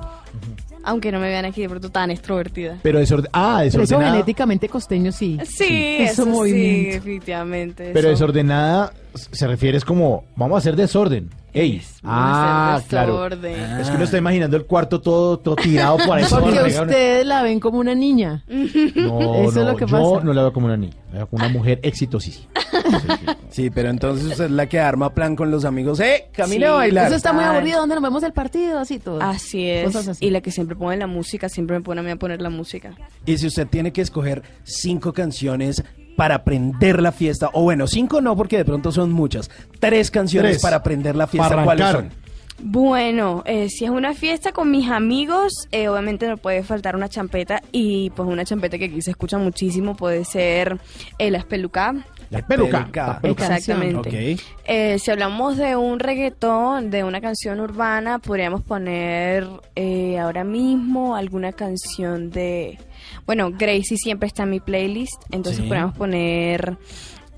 Aunque no me vean aquí de pronto tan extrovertida. Pero. Ah, Pero eso desordenada. genéticamente costeño sí. Sí, Eso eso, sí, definitivamente. Pero eso. desordenada se refiere es como, vamos a hacer desorden. Ey. a Ah, claro. Es que uno está imaginando el cuarto todo, todo tirado por ahí. Porque ustedes la ven como una niña. No, Eso es no, lo que yo pasa. no la veo como una niña, la veo como una mujer exitosísima. Sí, pero entonces usted es la que arma plan con los amigos. ¡Eh! Camine a Sí. bailar. Eso está muy aburrido. ¿Dónde nos vemos el partido? Así todo. Así es. Así. Y la que siempre pone la música, siempre me pone a mí a poner la música. Y si usted tiene que escoger cinco canciones para prender la fiesta, o bueno, cinco no, porque de pronto son muchas. Tres canciones Tres. para prender la fiesta, Para ¿cuáles son? Bueno, eh, si es una fiesta con mis amigos, eh, obviamente no puede faltar una champeta y pues una champeta que aquí se escucha muchísimo puede ser el espeluca. La peluca. Peluca. la peluca. Exactamente. Ok. Eh, si hablamos de un reggaetón, de una canción urbana, podríamos poner eh, ahora mismo alguna canción de... Bueno, Gracie siempre está en mi playlist, entonces Sí. podríamos poner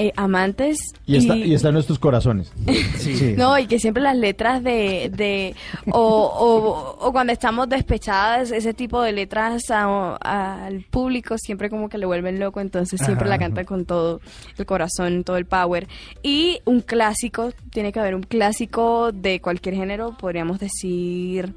eh, Amantes. Y está, y está en nuestros corazones. Sí. No, y que siempre las letras de... de o, o, o cuando estamos despechadas, ese tipo de letras a- al público siempre como que le vuelven loco, entonces siempre la cantan con todo el corazón, todo el power. Y un clásico, tiene que haber un clásico de cualquier género, podríamos decir...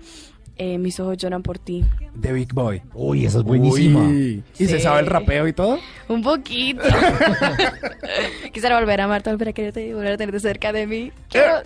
eh, Mis ojos lloran por ti. The Big Boy. Uy, esa es buenísima. Uy. ¿Y se Sí. sabe el rapeo y todo? Un poquito. Quisiera volver a amarte, volver a quererte y volver a tenerte cerca de mí.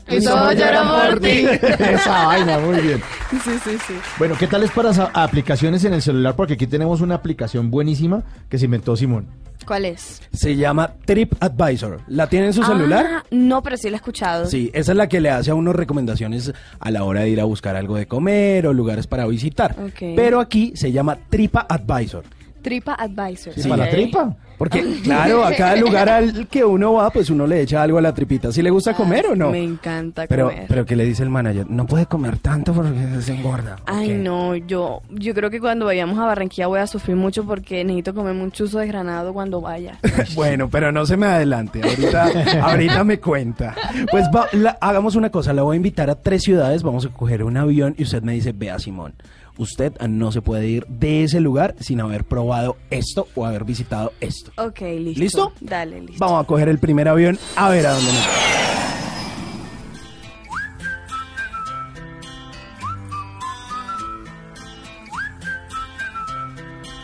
Mis ojos lloran por ti. Esa vaina, muy bien. Sí, sí, sí. Bueno, ¿qué tal es para aplicaciones en el celular? Porque aquí tenemos una aplicación buenísima que se inventó Simón. ¿Cuál es? Se llama Trip Advisor. ¿La tiene en su celular? Ah, no, pero sí lo he escuchado. Sí, esa es la que le hace a uno recomendaciones a la hora de ir a buscar algo de comer o lugares para visitar. Ok. Pero aquí se llama Tripa Advisor. Tripa Advisor. ¿Sí, para la tripa? Porque, claro, a cada lugar al que uno va, pues uno le echa algo a la tripita. ¿Si le gusta comer o no? Me encanta Pero, comer. pero ¿qué le dice el manager? No puede comer tanto porque se engorda. Ay, no, yo, yo creo que cuando vayamos a Barranquilla voy a sufrir mucho porque necesito comer un chuzo de granado cuando vaya. Bueno, pero no se me adelante. Ahorita, ahorita me cuenta. Pues va- la- hagamos una cosa. La voy a invitar a tres ciudades. Vamos a coger un avión y usted me dice, vea Simón, usted no se puede ir de ese lugar sin haber probado esto o haber visitado esto. Ok, listo. ¿Listo? Dale, listo. Vamos a coger el primer avión a ver a dónde nos vamos.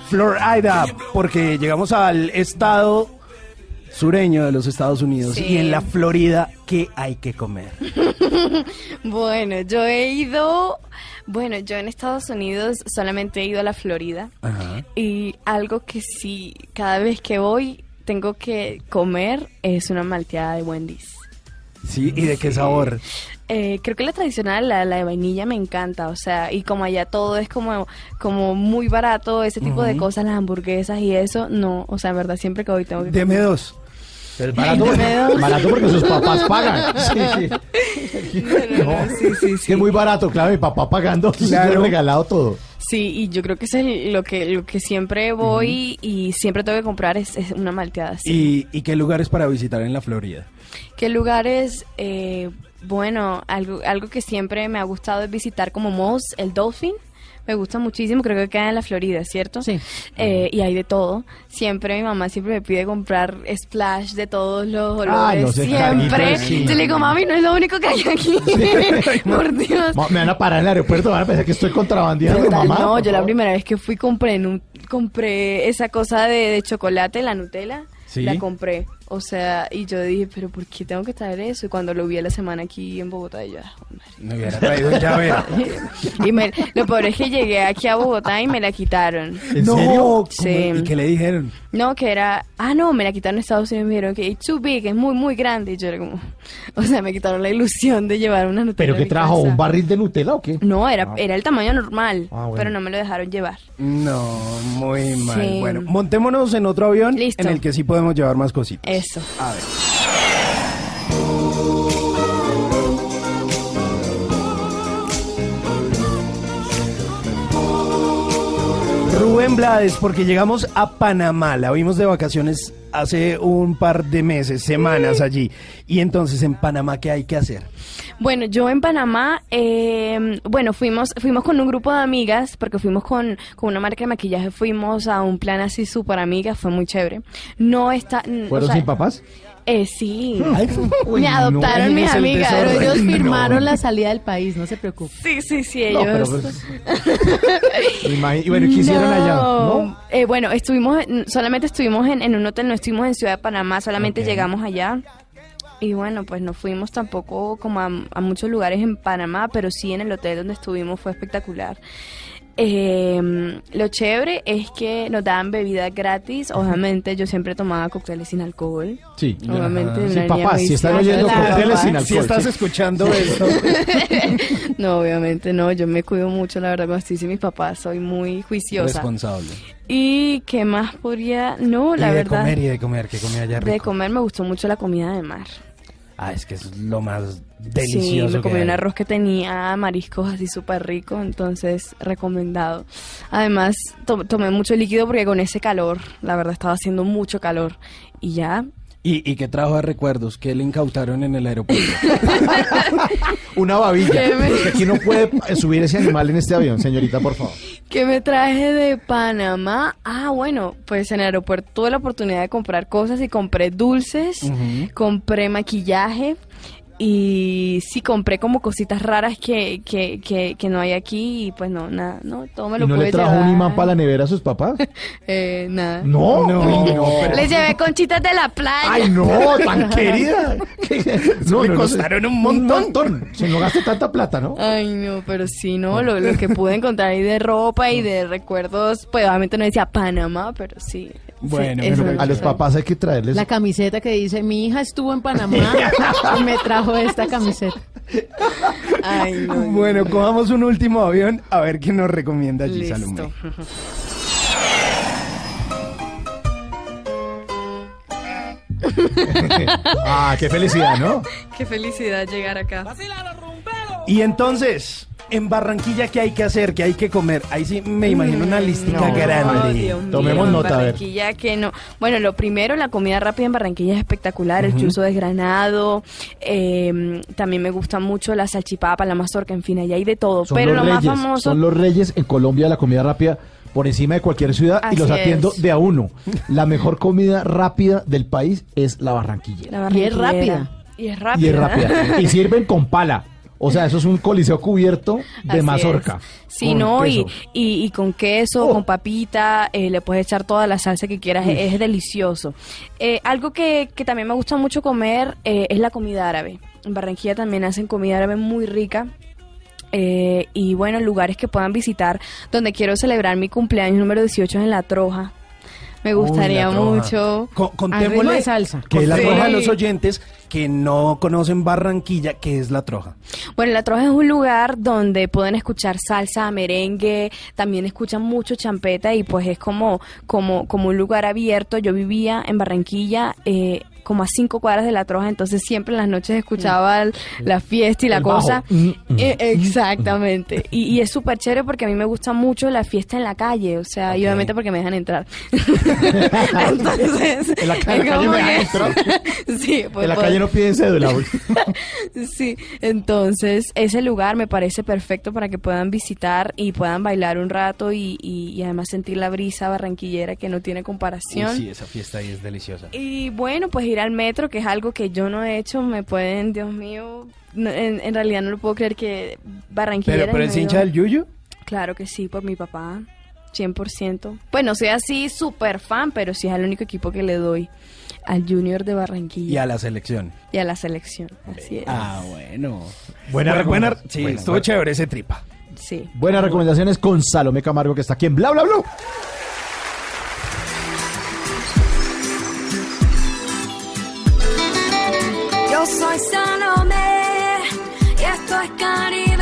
Florida, porque llegamos al estado sureño de los Estados Unidos Sí. y en la Florida, ¿qué hay que comer? Bueno, yo he ido, bueno, yo en Estados Unidos solamente he ido a la Florida Ajá. y algo que sí, cada vez que voy tengo que comer es una malteada de Wendy's. Sí, ¿y de qué sabor? Eh, creo que la tradicional, la, la de vainilla, me encanta. O sea, y como allá todo es como, como muy barato, ese tipo de cosas, las hamburguesas y eso, no. O sea, en verdad, siempre que voy tengo que Deme dos. Es barato, porque sus papás pagan. Sí, sí. No, no, no, sí, sí, Es sí. que es muy barato, claro, mi papá pagando, Claro. regalado todo. Sí, y yo creo que eso es lo que, lo que siempre voy y siempre tengo que comprar es, es una malteada así. ¿Y, ¿Y qué lugares para visitar en la Florida? ¿Qué lugares? Eh, bueno, algo, algo que siempre me ha gustado es visitar como Moss, el Dolphin. Me gusta muchísimo, creo que queda en la Florida, ¿cierto? Sí. Eh, y hay de todo. Siempre mi mamá siempre me pide comprar splash de todos los olores. Ah, los siempre. sí. Yo le digo, mami, no es lo único que hay aquí. Por Dios. Ma- Me van a parar en el aeropuerto, van a pensar que estoy contrabandeando, Total, mamá. no, yo la primera vez que fui compré, compré esa cosa de, de chocolate, la Nutella. Sí. La compré. O sea, y yo dije, pero ¿por qué tengo que traer eso? Y cuando lo vi a la semana aquí en Bogotá, yo, ah, madre. Me hubiera traído un llavero. Y me- lo peor es que llegué aquí a Bogotá y me la quitaron. ¿En no. Sí. ¿Y qué le dijeron? No, que era, ah, no, me la quitaron en Estados Unidos. Me dijeron que it's too big, es muy, muy grande. Y yo era como, o sea, me quitaron la ilusión de llevar una Nutella. ¿Pero qué trajo? casa. ¿Un barril de Nutella o qué? No, era, era el tamaño normal, Ah, bueno. pero no me lo dejaron llevar. No, muy mal. Sí. Bueno, montémonos en otro avión Listo. en el que sí podemos llevar más cositas. Eso. A ver. Blades, porque llegamos a Panamá, la vimos de vacaciones hace un par de meses, semanas allí. Y entonces en Panamá, ¿qué hay que hacer? Bueno, yo en Panamá, eh, bueno, fuimos fuimos con un grupo de amigas, porque fuimos con, con una marca de maquillaje, fuimos a un plan así súper amigas, fue muy chévere. No está... o ¿Fueron sea, sin papás? Eh, sí. Uy, Me no, adoptaron mis el amigas. Pero ellos No. firmaron la salida del país, no se preocupe. Sí, sí, sí, ellos... pues, y bueno, ¿qué hicieron allá? ¿No? Eh, bueno, estuvimos, en- solamente estuvimos en, en un hotel, no estuvimos en Ciudad de Panamá, solamente llegamos allá. Y bueno, pues no fuimos tampoco como a, a muchos lugares en Panamá, pero sí en el hotel donde estuvimos fue espectacular. Eh, lo chévere es que nos daban bebidas gratis. Obviamente yo siempre tomaba cócteles sin alcohol. Sí. Obviamente Sí, niña si están juiciosa, oyendo claro, cócteles sin papá. alcohol. Si estás sí. escuchando esto, No, obviamente no. Yo me cuido mucho, la verdad, sin mis papás. Soy muy juiciosa. responsable. ¿Y qué más podría...? No, la y de verdad... comer y de comer, que comía allá rico. De comer me gustó mucho la comida de mar. Ah, es que es lo más Sí, delicioso me que comí un arroz que tenía mariscos así súper rico, entonces recomendado. Además, to- tomé mucho líquido porque con ese calor, la verdad estaba haciendo mucho calor. Y ya, ¿Y, ¿Y qué trajo de recuerdos? ¿Qué le incautaron en el aeropuerto? Una babilla. ¿Qué me- Porque aquí no puede eh, subir ese animal en este avión, señorita, por favor. ¿qué me traje de Panamá? Ah, bueno, pues en el aeropuerto tuve la oportunidad de comprar cosas y compré dulces, compré maquillaje. Y sí, compré como cositas raras que, que, que, que no hay aquí y pues no, nada, no, todo me ¿Y lo no pude le trajo llevar. un imán para la nevera a sus papás? Eh, nada. No, No. No, pero- Les llevé conchitas de la playa. Ay, no, tan querida. No, no, costaron un Un montón. montón. Se no gasta tanta plata, ¿no? Ay, no, pero sí, no, lo, lo que pude encontrar ahí de ropa y de recuerdos, pues obviamente no decía Panamá, pero sí. Bueno, a los papás hay que traerles. La camiseta que dice, mi hija estuvo en Panamá y me trajo esta camiseta. Ay, no, bueno, no. cojamos un último avión a ver qué nos recomienda allí ah, qué felicidad, ¿no? Qué felicidad llegar acá. Y entonces, en Barranquilla, ¿qué hay que hacer? ¿Qué hay que comer? Ahí sí me imagino una listica no. Grande. Dios mío, Tomemos en nota, a ver. Barranquilla que no. Bueno, lo primero, la comida rápida en Barranquilla es espectacular. El chuzo desgranado. eh, también me gusta mucho la salchipapa, la mazorca, en fin, allá hay de todo. Son Pero lo más famoso. Son los reyes en Colombia de la comida rápida por encima de cualquier ciudad y los atiendo es. de a uno. La mejor comida rápida del país es la barranquillera. la Y es barranquillera. rápida. Y es rápida. Y es rápida. y sirven con pala. O sea, eso es un coliseo cubierto de Así mazorca. es. Sí, no, y, y, y con queso, Oh. con papita, eh, le puedes echar toda la salsa que quieras, es, es delicioso. Eh, algo que, que también me gusta mucho comer eh, es la comida árabe. En Barranquilla también hacen comida árabe muy rica. Eh, y bueno, lugares que puedan visitar donde quiero celebrar mi cumpleaños número 18 es en La Troja. Me gustaría mucho. Co- Al ritmo contémosle, de salsa. ¿Qué es la troja? a los oyentes que no conocen Barranquilla, ¿qué es la troja? Bueno, La Troja es un lugar donde pueden escuchar salsa, merengue, también escuchan mucho champeta y pues es como, como, como un lugar abierto. Yo vivía en Barranquilla, eh, como a cinco cuadras de La Troja, entonces siempre en las noches escuchaba el- la fiesta y la El cosa. Mm, mm, Eh, exactamente. Y, y es súper chévere porque a mí me gusta mucho la fiesta en la calle, o sea, y obviamente porque me dejan entrar. entonces, En la ca- en la calle me dejan entrar. sí, pues, en la pues, calle no piden cédula. Sí, entonces ese lugar me parece perfecto para que puedan visitar y puedan bailar un rato y, y- y además sentir la brisa barranquillera que no tiene comparación. sí, esa fiesta ahí es deliciosa. Y bueno, pues ir al metro, que es algo que yo no he hecho, me pueden, Dios mío, no- en, en realidad no lo puedo creer que Barranquillera... Pero, pero es hincha del Yuyu. Claro que sí, por mi papá, 100%. Pues no soy así súper fan, pero sí es el único equipo que le doy al Junior de Barranquilla Y a la selección. y a la selección. Así es. Ah, bueno. Buena buena, buena- recomendación. sí, Buena, estuvo chévere ese tripa. Sí. Buenas recomendaciones con Salomé Camargo que está aquí en Bla Bla Bla. Soy Salomé y esto es Caribe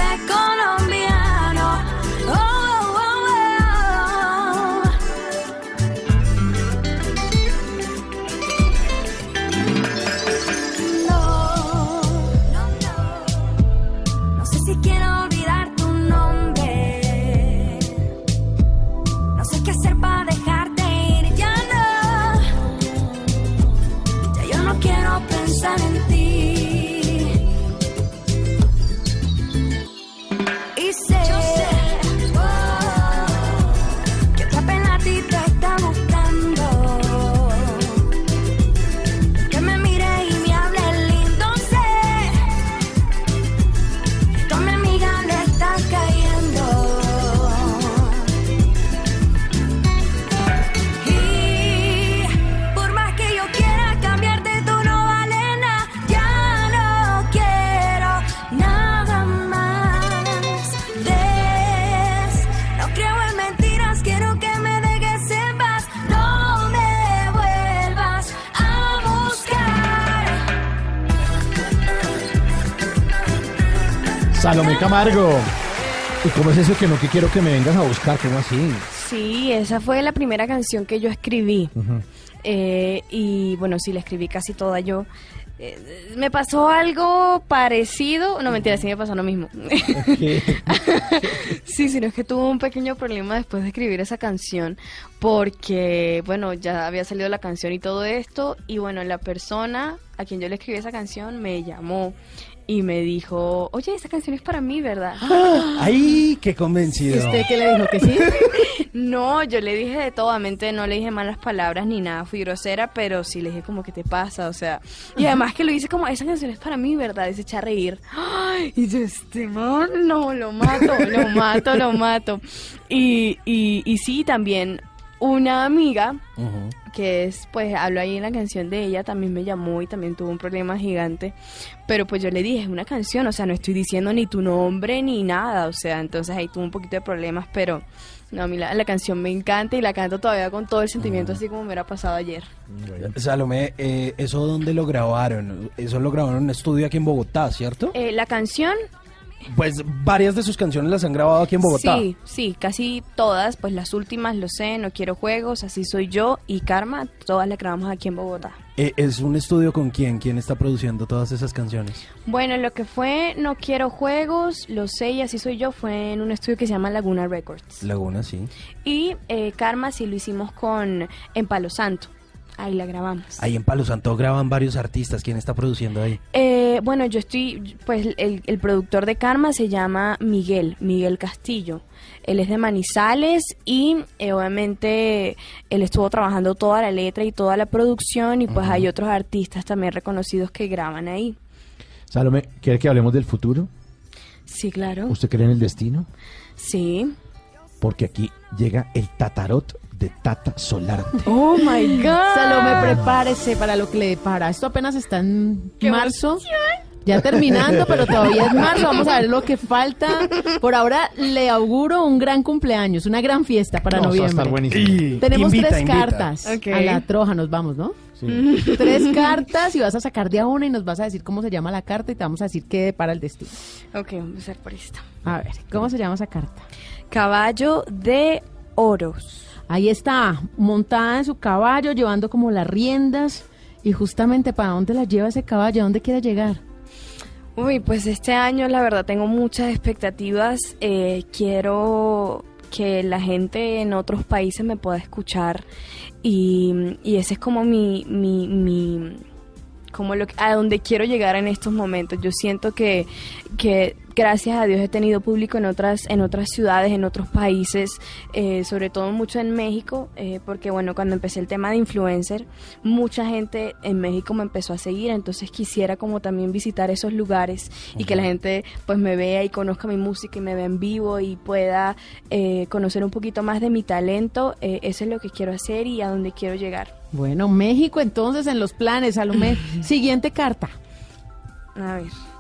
Salomé Camargo. ¿Y cómo es eso que no que quiero que me vengas a buscar? ¿Cómo así? Sí, esa fue la primera canción que yo escribí. Eh, y bueno, sí, la escribí casi toda yo. Eh, me pasó algo parecido. No, mentira, sí me pasó lo mismo. sí, sino es que tuve un pequeño problema después de escribir esa canción. Porque, bueno, ya había salido la canción y todo esto. Y bueno, la persona a quien yo le escribí esa canción me llamó y me dijo: Oye, esa canción es para mí, ¿verdad? ¡Ay, qué ¿Y convencido! usted qué le dijo? ¿Que sí? No, yo le dije de todo, obviamente no le dije malas palabras ni nada, fui grosera, pero sí le dije como que te pasa, o sea, y además que lo hice como, esa canción es para mí, ¿verdad? Y se echa a reír. Ay, y yo, este man, no, lo mato, lo mato, lo mato. Y, y, y sí, también una amiga que es, pues, hablo ahí en la canción de ella, también me llamó y también tuvo un problema gigante, pero pues yo le dije, es una canción, o sea, no estoy diciendo ni tu nombre ni nada, o sea, entonces ahí tuvo un poquito de problemas, pero no, a mí la, la canción me encanta y la canto todavía con todo el sentimiento así como me hubiera pasado ayer. Salomé, eh, ¿eso dónde lo grabaron? Eso lo grabaron en un estudio aquí en Bogotá, ¿cierto? Eh, la canción Pues varias de sus canciones las han grabado aquí en Bogotá. Sí, sí, casi todas, pues las últimas, lo sé, No Quiero Juegos, Así Soy Yo y Karma, todas las grabamos aquí en Bogotá. Eh, ¿Es un estudio con quién? ¿Quién está produciendo todas esas canciones? Bueno, lo que fue No Quiero Juegos, Lo sé y Así Soy Yo fue en un estudio que se llama Laguna Records. Laguna, sí. Y eh, Karma sí lo hicimos con En Palo Santo, ahí la grabamos. Ahí en Palo Santo graban varios artistas. ¿Quién está produciendo ahí? Eh, bueno, yo estoy, pues el, el productor de Karma se llama Miguel, Miguel Castillo. Él es de Manizales y eh, obviamente él estuvo trabajando toda la letra y toda la producción y pues hay otros artistas también reconocidos que graban ahí. Salome, ¿quiere que hablemos del futuro? Sí, claro. ¿Usted cree en el destino? Sí. Porque aquí llega el tatarot de Tata Solarte. Oh my God. Salome, prepárese para lo que le depara. Esto apenas está en marzo. Ya terminando, pero todavía es marzo. Vamos a ver lo que falta. Por ahora le auguro un gran cumpleaños, una gran fiesta para No, eso va a estar noviembre. buenísimo. Tenemos Invita, tres invita. cartas. A la troja nos vamos, ¿no? Tres cartas y vas a sacar de a una y nos vas a decir cómo se llama la carta y te vamos a decir qué depara el destino. Ok, vamos a empezar por esto. A ver, ¿cómo se llama esa carta? Caballo de oros. Ahí está, montada en su caballo, llevando como las riendas. Y justamente, ¿para dónde la lleva ese caballo? ¿A dónde quiere llegar? Uy, pues este año la verdad tengo muchas expectativas. Eh, quiero que la gente en otros países me pueda escuchar y, y ese es como mi, mi, mi como lo a donde quiero llegar en estos momentos. Yo siento que, que gracias a Dios he tenido público en otras, en otras ciudades, en otros países, eh, sobre todo mucho en México, eh, porque bueno, cuando empecé el tema de influencer, mucha gente en México me empezó a seguir, entonces quisiera como también visitar esos lugares y que la gente pues me vea y conozca mi música y me vea en vivo y pueda eh, conocer un poquito más de mi talento. Eh, eso es lo que quiero hacer y a donde quiero llegar. Bueno, México entonces en los planes, Salomé. Siguiente carta. A ver.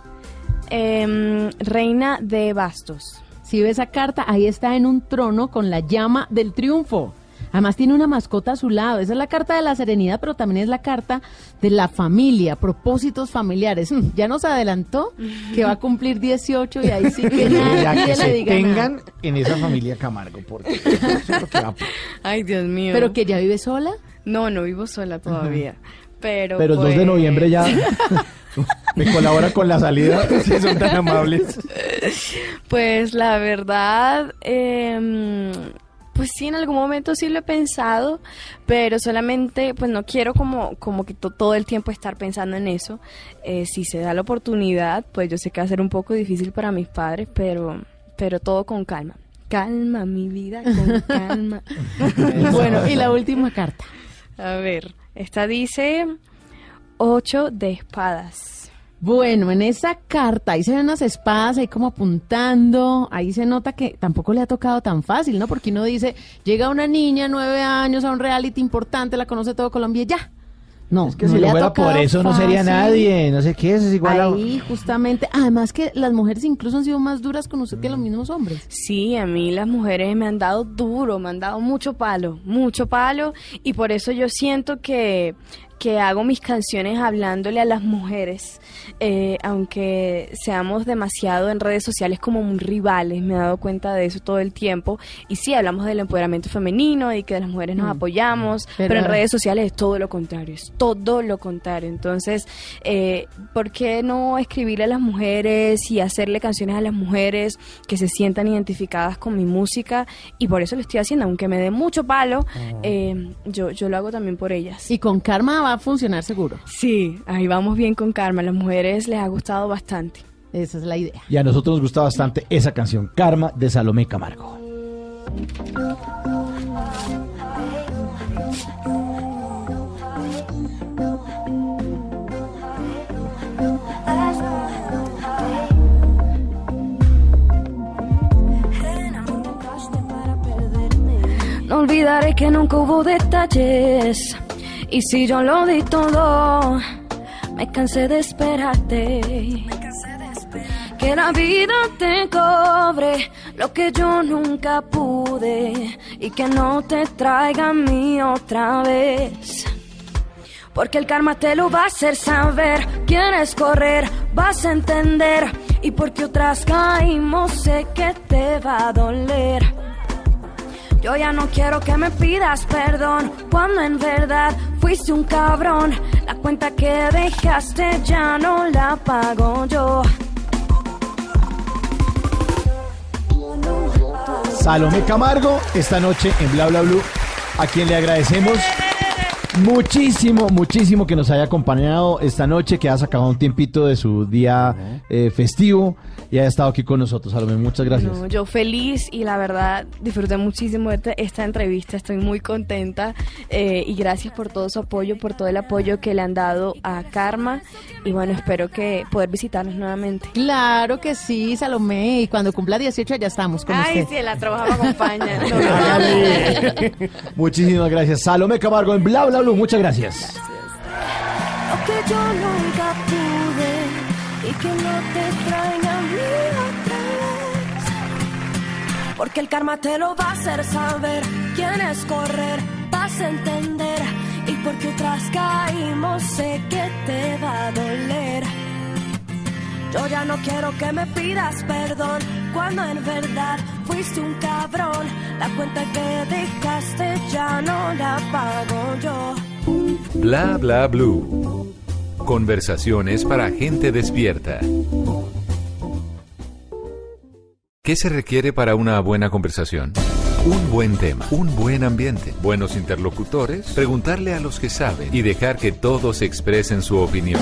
Em, Reina de Bastos. Si ve esa carta, ahí está en un trono con la llama del triunfo. Además tiene una mascota a su lado. Esa es la carta de la serenidad, pero también es la carta de la familia, propósitos familiares. Mm, Ya nos adelantó que va a cumplir 18 y ahí sí que Ya nadie que le se diga nada. tengan en esa familia Camargo, porque eso es lo que va a- Ay, Dios mío. Pero que ya vive sola. No, no vivo sola todavía. Pero, Pero el 2 de pues, noviembre ya me colabora con la salida, si son tan amables. Pues la verdad, em, pues sí, en algún momento sí lo he pensado, pero solamente, pues no quiero como, como que to- todo el tiempo estar pensando en eso. Eh, si se da la oportunidad, pues yo sé que va a ser un poco difícil para mis padres, pero, pero todo con calma. Calma, mi vida, con calma. Bueno, y la última carta. A ver, esta dice ocho de espadas. Bueno, en esa carta ahí se ven unas espadas ahí como apuntando, ahí se nota que tampoco le ha tocado tan fácil, ¿no? Porque uno dice, llega una niña, nueve años, a un reality importante, la conoce todo Colombia, y ya. No, Es que no si le fuera por eso no sería nadie, no sé qué, eso es igual a... Ahí, justamente, además que las mujeres incluso han sido más duras con usted que los mismos hombres. Sí, a mí las mujeres me han dado duro, me han dado mucho palo, mucho palo, y por eso yo siento que, que hago mis canciones hablándole a las mujeres, eh, aunque seamos demasiado en redes sociales como muy rivales, me he dado cuenta de eso todo el tiempo, y sí, hablamos del empoderamiento femenino y que las mujeres nos Mm. apoyamos, Pero- pero, en redes sociales es todo lo contrario, es todo lo contrario, entonces, eh, ¿por qué no escribirle a las mujeres y hacerle canciones a las mujeres que se sientan identificadas con mi música? Y por eso lo estoy haciendo, aunque me dé mucho palo, eh, yo, yo lo hago también por ellas. Y con Karma va a funcionar seguro. Sí, ahí vamos bien con Karma, a las mujeres les ha gustado bastante. Esa es la idea. Y a nosotros nos gusta bastante esa canción, Karma, de Salomé Camargo. No olvidaré que nunca hubo detalles. Y si yo lo di todo, me cansé de esperarte. Que la vida te cobre lo que yo nunca pude. Y que no te traiga a mí otra vez. Porque el karma te lo va a hacer saber. Quieres correr, vas a entender Y porque otras caímos, sé que te va a doler. Yo ya no quiero que me pidas perdón cuando en verdad fuiste un cabrón. La cuenta que dejaste ya no la pago yo. Salomé Camargo, esta noche en Bla Bla Blue, a quien le agradecemos muchísimo, muchísimo que nos haya acompañado esta noche, que ha sacado un tiempito de su día eh, festivo y haya estado aquí con nosotros. Salomé, muchas gracias. No, yo feliz y la verdad disfruté muchísimo de este- esta entrevista, estoy muy contenta eh, y gracias por todo su apoyo, por todo el apoyo que le han dado a Karma y bueno, espero que poder visitarnos nuevamente. Claro que sí, Salomé. Y cuando cumpla 18 ya estamos con Ay, usted. sí, la trabaja me acompaña. No, no. Muchísimas gracias. Salomé Camargo en Bla Bla Muchas gracias. Porque el karma te lo va a hacer saber. Quién es correr, vas a entender. Y porque otras caímos, sé que te va a doler. Yo ya no quiero que me pidas perdón cuando en verdad fuiste un cabrón. La cuenta que dejaste ya no la pago yo. Bla bla blue. Conversaciones para gente despierta. ¿Qué se requiere para una buena conversación? Un buen tema, un buen ambiente, buenos interlocutores, preguntarle a los que saben y dejar que todos expresen su opinión.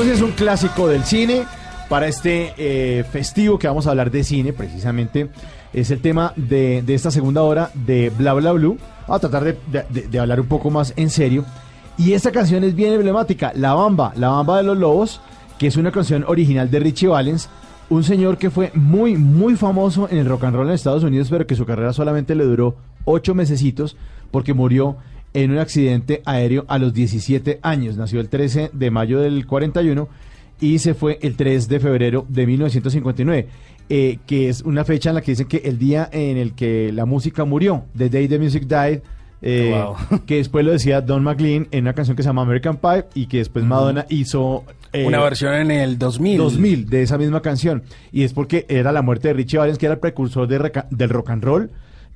Es un clásico del cine. Para este eh, festivo que vamos a hablar de cine, precisamente, es el tema de, de esta segunda hora de Bla Bla Blue. Vamos a tratar de- de hablar un poco más en serio. Y esta canción es bien emblemática, La Bamba, La Bamba de los Lobos, que es una canción original de Richie Valens, un señor que fue muy, muy famoso en el rock and roll en Estados Unidos, pero que su carrera solamente le duró ocho mesecitos porque murió en un accidente aéreo a los 17 años. Nació el 13 de mayo del 41 y se fue el 3 de febrero de 1959, eh, que es una fecha en la que dicen que el día en el que la música murió, The Day the Music Died, eh, Wow. que después lo decía Don McLean en una canción que se llama American Pie y que después Madonna hizo... eh, Una versión en el 2000. 2000 de esa misma canción. Y es porque era la muerte de Richie Valens, que era el precursor de del rock and roll.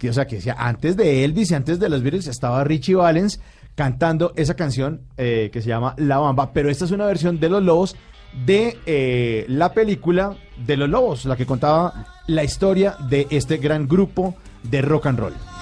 O sea, que decía, antes de Elvis y antes de los Beatles estaba Richie Valens cantando esa canción eh, que se llama La Bamba. Pero esta es una versión de Los Lobos de eh, la película de Los Lobos, la que contaba la historia de este gran grupo de rock and roll.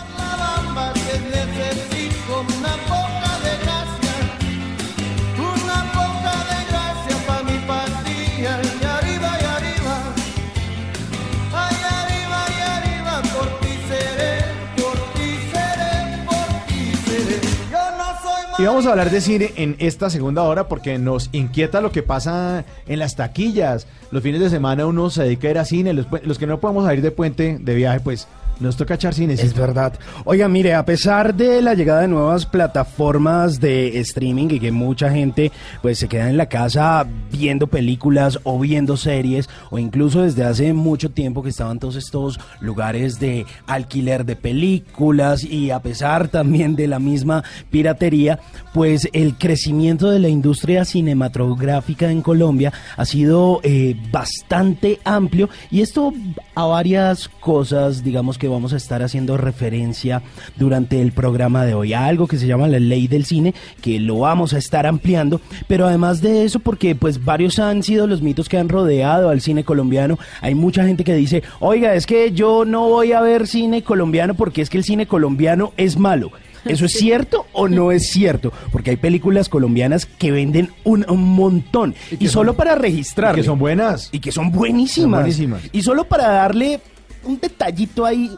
Y vamos a hablar de cine en esta segunda hora porque nos inquieta lo que pasa en las taquillas. Los fines de semana uno se dedica a ir a cine, los, los que no podemos salir de puente de viaje, pues nos toca echar cine. Es verdad. Oiga, mire, a pesar de la llegada de nuevas plataformas de streaming y que mucha gente pues se queda en la casa viendo películas o viendo series o incluso desde hace mucho tiempo que estaban todos estos lugares de alquiler de películas y a pesar también de la misma piratería, pues el crecimiento de la industria cinematográfica en Colombia ha sido eh, bastante amplio y esto a varias cosas, digamos que vamos a estar haciendo referencia durante el programa de hoy a algo que se llama la ley del cine, que lo vamos a estar ampliando, pero además de eso, porque pues varios han sido los mitos que han rodeado al cine colombiano, hay mucha gente que dice, oiga, es que yo no voy a ver cine colombiano porque es que el cine colombiano es malo. ¿Eso es cierto o no es cierto? Porque hay películas colombianas que venden un, un montón. Y, solo para registrar. que son buenas. Y que son buenísimas. Son buenísimas. Y solo para darle un detallito ahí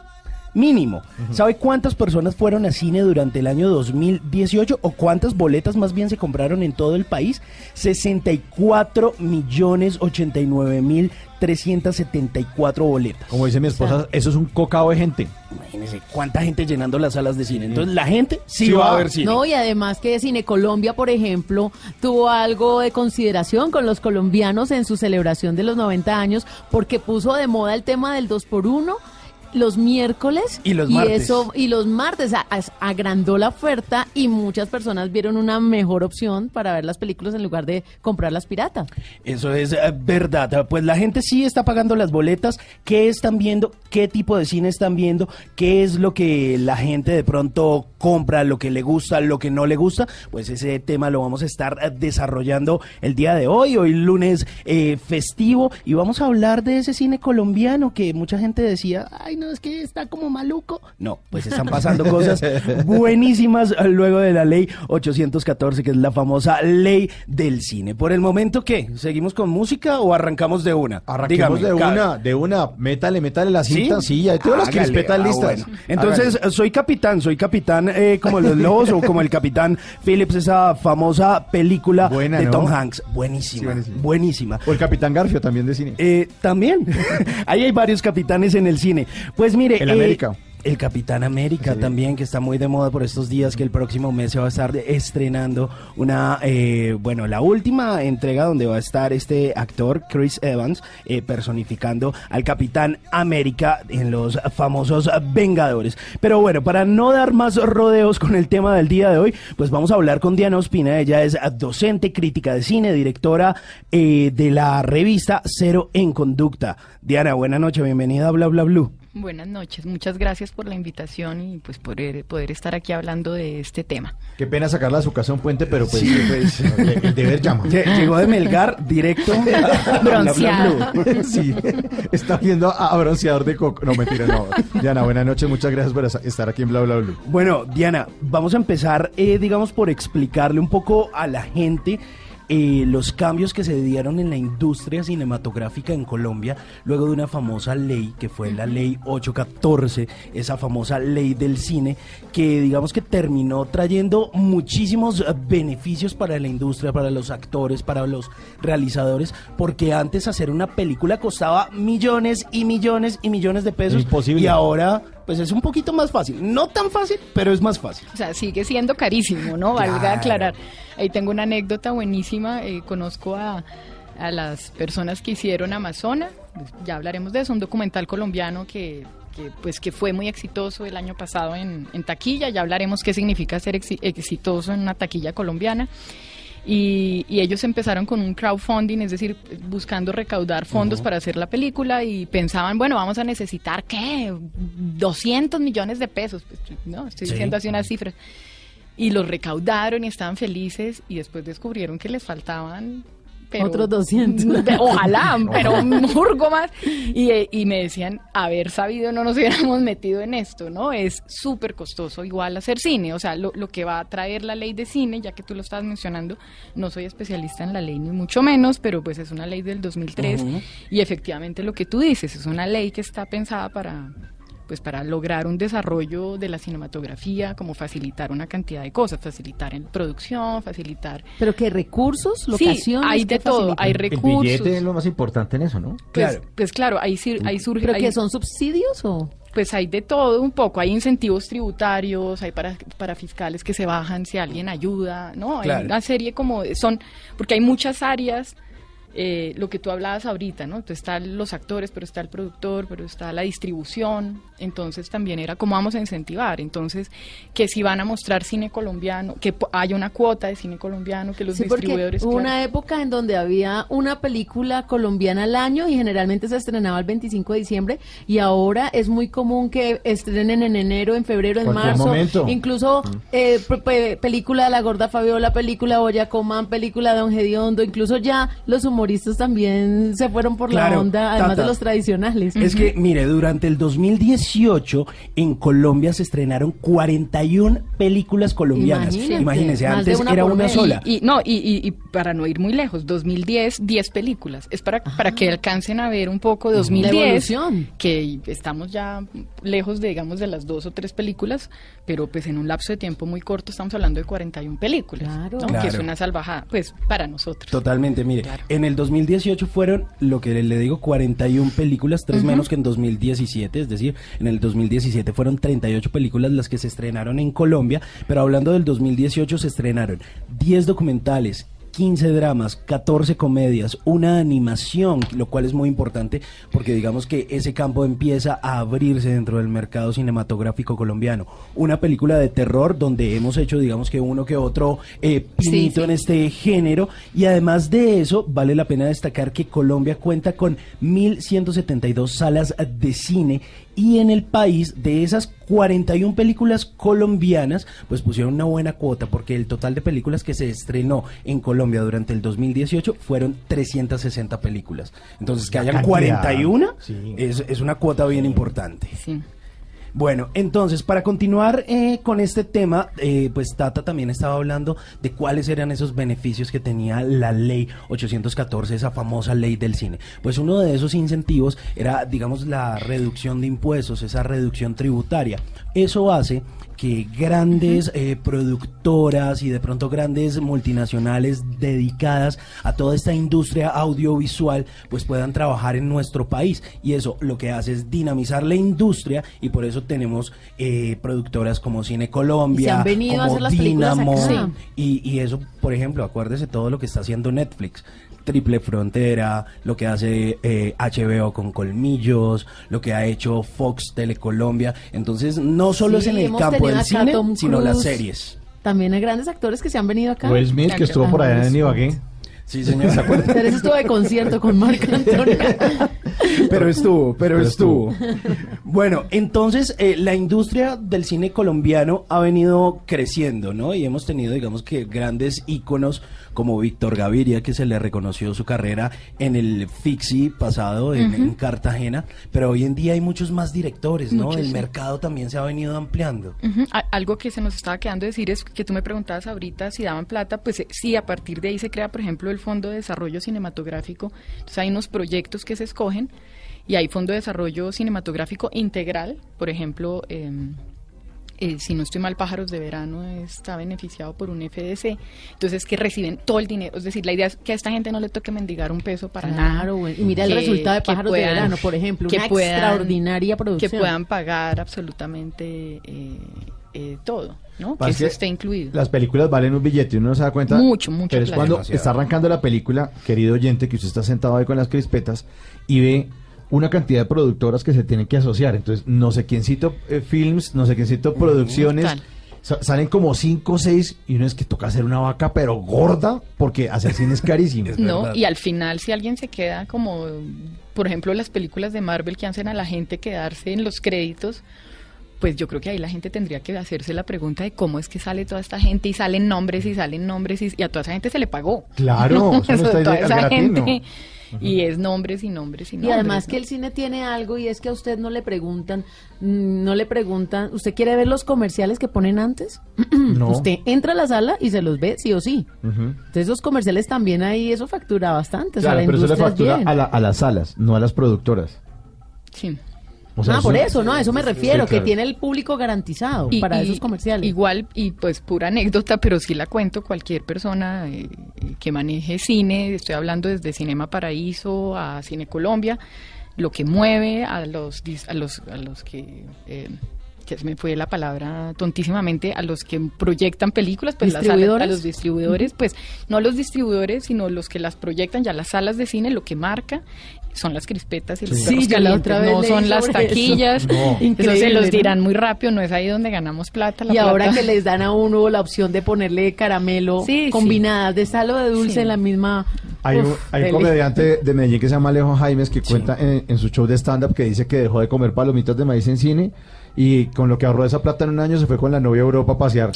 mínimo. ¿Sabe cuántas personas fueron a cine durante el año 2018 o cuántas boletas más bien se compraron en todo el país? 64 millones 89 mil 374 boletas. Como dice mi esposa, eso es un cocao de gente. Imagínense cuánta gente llenando las salas de cine. Entonces la gente sí, va, a ver cine. No, y además que Cine Colombia, por ejemplo, tuvo algo de consideración con los colombianos en su celebración de los 90 años porque puso de moda el tema del 2 por 1 los miércoles Y los martes. eso y los martes a- a- agrandó la oferta y muchas personas vieron una mejor opción para ver las películas en lugar de comprar las piratas. Eso es eh, verdad. Pues la gente sí está pagando las boletas. ¿Qué están viendo? ¿Qué tipo de cine están viendo? ¿Qué es lo que la gente de pronto compra? ¿Lo que le gusta? ¿Lo que no le gusta? Pues ese tema lo vamos a estar eh, desarrollando el día de hoy, hoy lunes eh, festivo. Y vamos a hablar de ese cine colombiano que mucha gente decía, ay, no, es que está como maluco. No, pues están pasando cosas buenísimas luego de la ley 814, que es la famosa ley del cine. Por el momento, ¿qué? ¿Seguimos con música o arrancamos de una? Arranquemos de una, de una, métale, métale la cinta, sí, ya tengo las crispetas ah, listas. bueno. Entonces, soy capitán, soy capitán eh, como los lobos o como el capitán Phillips, esa famosa película Buena, de ¿no? Tom Hanks. Buenísima, Sí, buenísima. buenísima. O el Capitán Garfio también de cine. Eh, también. Ahí hay varios capitanes en el cine. Pues mire. El eh, América. El Capitán América también, que está muy de moda por estos días, que el próximo mes se va a estar estrenando una, eh, bueno, la última entrega donde va a estar este actor, Chris Evans, eh, personificando al Capitán América en los famosos Vengadores. Pero bueno, para no dar más rodeos con el tema del día de hoy, pues vamos a hablar con Diana Ospina. Ella es docente, crítica de cine, directora eh, de la revista Cero en Conducta. Diana, buena noche, bienvenida a Bla Bla Blue. Buenas noches, muchas gracias por la invitación y pues poder, poder estar aquí hablando de este tema. Qué pena sacarla a su casa a un puente, pero pues, pues, el deber llama. Lle- Llegó de Melgar directo a Bla Bla Bronceada. Blue. Sí, está viendo a a bronceador de coco. No, mentira, no. Diana, buenas noches, muchas gracias por estar aquí en Bla Bla Blue. Bueno, Diana, vamos a empezar, eh, digamos, por explicarle un poco a la gente eh, los cambios que se dieron en la industria cinematográfica en Colombia luego de una famosa ley que fue la ley 814, esa famosa ley del cine, que digamos que terminó trayendo muchísimos beneficios para la industria, para los actores, para los realizadores, porque antes hacer una película costaba millones y millones y millones de pesos. Imposible. Y ahora, pues es un poquito más fácil. No tan fácil, pero es más fácil. O sea, sigue siendo carísimo, ¿no? Valga Claro. aclarar. Ahí tengo una anécdota buenísima. eh, conozco a, a las personas que hicieron Amazona. Ya hablaremos de eso. Un documental colombiano que, que, pues, que fue muy exitoso el año pasado en, en taquilla. Ya hablaremos qué significa ser exi- exitoso en una taquilla colombiana. Y, y ellos empezaron con un crowdfunding, es decir, buscando recaudar fondos para hacer la película y pensaban, bueno, vamos a necesitar, ¿qué? 200 millones de pesos. Pues, no, estoy Sí. diciendo así unas cifras. Y los recaudaron y estaban felices y después descubrieron que les faltaban... pero- Otros 200. Ojalá, pero un murgo más. Y, eh, y me decían, haber sabido no nos hubiéramos metido en esto, ¿no? Es súper costoso igual hacer cine. O sea, lo, lo que va a traer la ley de cine, ya que tú lo estabas mencionando, no soy especialista en la ley ni mucho menos, pero pues es una ley del 2003 Ujú. y efectivamente lo que tú dices, es una ley que está pensada para pues para lograr un desarrollo de la cinematografía, como facilitar una cantidad de cosas, facilitar en producción, facilitar... Pero que recursos, Sí, locaciones. hay de ¿qué todo, facilitan? hay El recursos. billete es lo más importante en eso, ¿no? Pues, pues claro, ahí, sí- ahí surge... ¿Pero ahí- que son subsidios o...? Pues hay de todo un poco, hay incentivos tributarios, hay para, para fiscales que se bajan si alguien ayuda, ¿no? Hay Claro. una serie como, son, porque hay muchas áreas, eh, lo que tú hablabas ahorita, ¿no? Entonces están los actores, pero está el productor, pero está la distribución, entonces también era cómo vamos a incentivar, entonces que si van a mostrar cine colombiano, que haya una cuota de cine colombiano, que los Sí, distribuidores... hubo claro. una época en donde había una película colombiana al año y generalmente se estrenaba el 25 de diciembre y ahora es muy común que estrenen en enero, en febrero, en Cualquier marzo, momento. incluso eh, pe- pe- película de La Gorda Fabiola, película Boya Comán, película de Don Gediondo, incluso ya los humoristas también se fueron por la Claro, onda, además Tata. de los tradicionales. Es que, mire, durante el 2018 en Colombia se estrenaron 41 películas colombianas. Imagínate, Imagínense, antes una era una sola. Y, y- no, y, y- y para no ir muy lejos, 2010, 10 películas. Es para, para que alcancen a ver un poco La 2010, evolución. que estamos ya lejos, de, digamos, de las dos o tres películas, pero pues en un lapso de tiempo muy corto estamos hablando de 41 películas, ¿no? Claro. que es una salvajada, pues para nosotros. Totalmente, mire, en el 2018 fueron, lo que le digo, 41 películas, tres Ujú. menos que en 2017, es decir, en el 2017 fueron 38 películas las que se estrenaron en Colombia, pero hablando del 2018 se estrenaron 10 documentales. 15 dramas, 14 comedias, una animación, lo cual es muy importante porque digamos que ese campo empieza a abrirse dentro del mercado cinematográfico colombiano. Una película de terror donde hemos hecho digamos que uno que otro eh, pinito en este género y además de eso vale la pena destacar que Colombia cuenta con 1172 salas de cine y en el país de esas 41 películas colombianas pues pusieron una buena cuota porque el total de películas que se estrenó en Colombia durante el 2018 fueron 360 películas entonces que hayan cantidad. 41 Sí. es, es una cuota bien importante Sí. Bueno, entonces, para continuar eh, con este tema, eh, pues Tata también estaba hablando de cuáles eran esos beneficios que tenía la ley 814, esa famosa ley del cine. Pues uno de esos incentivos era, digamos, la reducción de impuestos, esa reducción tributaria. Eso hace que grandes eh, productoras y de pronto grandes multinacionales dedicadas a toda esta industria audiovisual pues puedan trabajar en nuestro país. Y eso lo que hace es dinamizar la industria y por eso tenemos eh, productoras como Cine Y se Colombia, han venido a como hacer las películas Dynamo, acá. y, y eso por ejemplo acuérdese todo lo que está haciendo Netflix Triple Frontera, lo que hace eh, HBO con Colmillos, lo que ha hecho Fox Telecolombia. Entonces, no solo Sí, es en el campo del cine, Tom sino las series. También hay grandes actores que se han venido acá. Will Smith, que estuvo por allá en Ibagué. Sí, señor. ¿Se acuerda? Pero eso estuvo de concierto con Marc Antonio. Pero estuvo, pero, Pero estuvo. Bueno, entonces eh, la industria del cine colombiano ha venido creciendo, ¿no? Y hemos tenido, digamos que, grandes íconos como Víctor Gaviria, que se le reconoció su carrera en el Fixi pasado, en, Cartagena, pero hoy en día hay muchos más directores, ¿no? Muchos, el sí. mercado también se ha venido ampliando. Algo que se nos estaba quedando decir es que tú me preguntabas ahorita si daban plata, pues eh, sí, a partir de ahí se crea, por ejemplo, el Fondo de Desarrollo Cinematográfico. Entonces hay unos proyectos que se escogen y hay Fondo de Desarrollo Cinematográfico Integral, por ejemplo, em, eh, si no estoy mal, Pájaros de Verano está beneficiado por un FDC, entonces que reciben todo el dinero. Es decir, la idea es que a esta gente no le toque mendigar un peso para Claro, nada. Y mira el Que- resultado de que Pájaros de Verano, por ejemplo, una extraordinaria producción. Que puedan pagar absolutamente eh, eh, todo, ¿no? Que eso que esté incluido. Las películas valen un billete y uno no se da cuenta. Mucho, mucho Pero es cuando Demasiado. está arrancando la película, querido oyente, que usted está sentado ahí con las crispetas y ve una cantidad de productoras que se tienen que asociar. Entonces, no sé quiéncito eh, films, no sé quiéncito producciones. Total. sa- Salen como cinco o seis y uno es que toca hacer una vaca pero gorda porque hacer cine es carísimo. No, y al final si alguien se queda como, por ejemplo, las películas de Marvel que hacen a la gente quedarse en los créditos, pues yo creo que ahí la gente tendría que hacerse la pregunta de cómo es que sale toda esta gente y salen nombres y salen nombres y, y a toda esa gente se le pagó. Claro, eso no está toda esa gratis, ¿no? gente. Y es nombres y nombres y Y nombres. además ¿no? que el cine tiene algo y es que a usted no le preguntan, mm, no le preguntan, ¿usted quiere ver los comerciales que ponen antes? No. Usted entra a la sala y se los ve sí o sí. Entonces los comerciales también ahí eso factura bastante. o sea, Claro, la pero eso le factura bien. a, la- a las salas, no a las productoras. Sí. O sea, ah, por eso- ¿no? A eso me refiero, Sí, claro. que tiene el público garantizado Y- para y- esos comerciales. Igual, y pues pura anécdota, pero sí la cuento cualquier persona eh, que maneje cine, estoy hablando desde Cinema Paraíso a Cine Colombia, lo que mueve a los, dis- a los, a los que... eh, que se me fue la palabra tontísimamente, a los que proyectan películas, pues las salas- a ¿Distribuidores? los distribuidores, pues no los distribuidores, sino los que las proyectan, ya las salas de cine, lo que marca son las crispetas y los Sí, perros calientes, otra vez no son las sobre eso. taquillas, No. eso se los dirán muy rápido, no es ahí donde ganamos plata. la y ahora que les dan a uno la opción de ponerle caramelo Sí, combinadas de sal o de dulce Sí. en la misma. Hay un, Uf, hay un comediante de Medellín que se llama Alejo Jaimes que cuenta en, en su show de stand-up que dice que dejó de comer palomitas de maíz en cine y con lo que ahorró esa plata en un año se fue con la novia a Europa a pasear.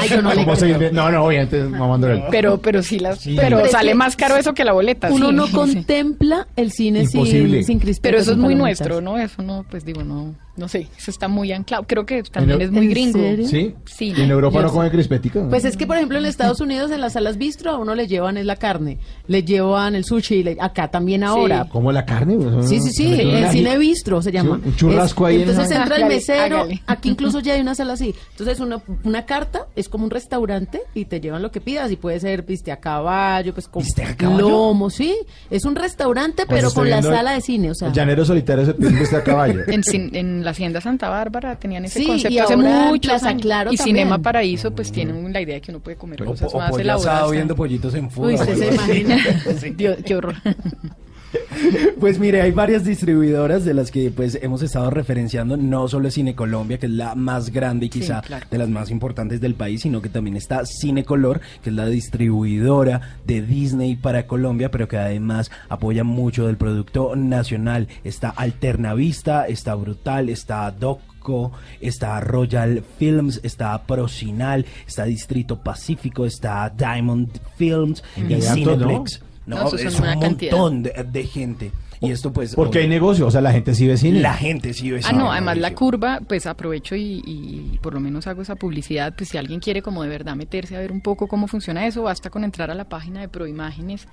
Ay, yo no le no, no, obviamente mamándole el- Pero, pero sí las, Sí. pero sale más caro eso que la boleta. Uno sí, no sí. contempla el cine sin, Imposible. sin crispetas. Pero eso es muy nuestro, ¿no? Eso no, pues digo, no, no sé, eso está muy anclado. Creo que también ¿En- es muy en gringo. serio? ¿Sí? Sí, ¿Y en Europa no sé. come crispetica? Pues es que, por ejemplo, en Estados Unidos, en las salas bistro, a uno le llevan es la carne, le llevan el sushi, le- acá también ahora. ¿Como la carne? Pues, Sí, sí, sí, se metió el cine bistro se llama. un churrasco Es- ahí en Entonces entra el mesero, hágale. aquí incluso ya hay una sala así. Entonces una, una carta es como un restaurante y te llevan lo que pidas y puede ser viste a caballo, pues con ¿Viste a caballo? lomo, sí. Es un restaurante Pues pero con la sala de cine, o sea. El llanero solitario se pide a caballo. En, en la Hacienda Santa Bárbara tenían ese Sí, y concepto hace años. Claro y también. Cinema Paraíso, pues tienen la idea de que uno puede comer O, cosas o más asado elaboradas. viendo pollitos en fuga. Uy, se güey. imagina. Dios, qué horror. Pues mire, hay varias distribuidoras de las que pues hemos estado referenciando, no solo es Cine Colombia, que es la más grande y Sí, quizá claro. de las más importantes del país, sino que también está Cine Color, que es la distribuidora de Disney para Colombia, pero que además apoya mucho del producto nacional. Está Alternavista, está Brutal, está Doc está Royal Films, está Procinal, está Distrito Pacífico, está Diamond Films Y y Cineplex. ¿no? No, No, es un una cantidad. montón de, de gente. Y esto pues... Porque hay negocio, o sea, la gente sí ve cine. La gente sí ve Ah, cine, no, además la curva, pues aprovecho y, y por lo menos hago esa publicidad, pues si alguien quiere como de verdad meterse a ver un poco cómo funciona eso, basta con entrar a la página de Proimágenes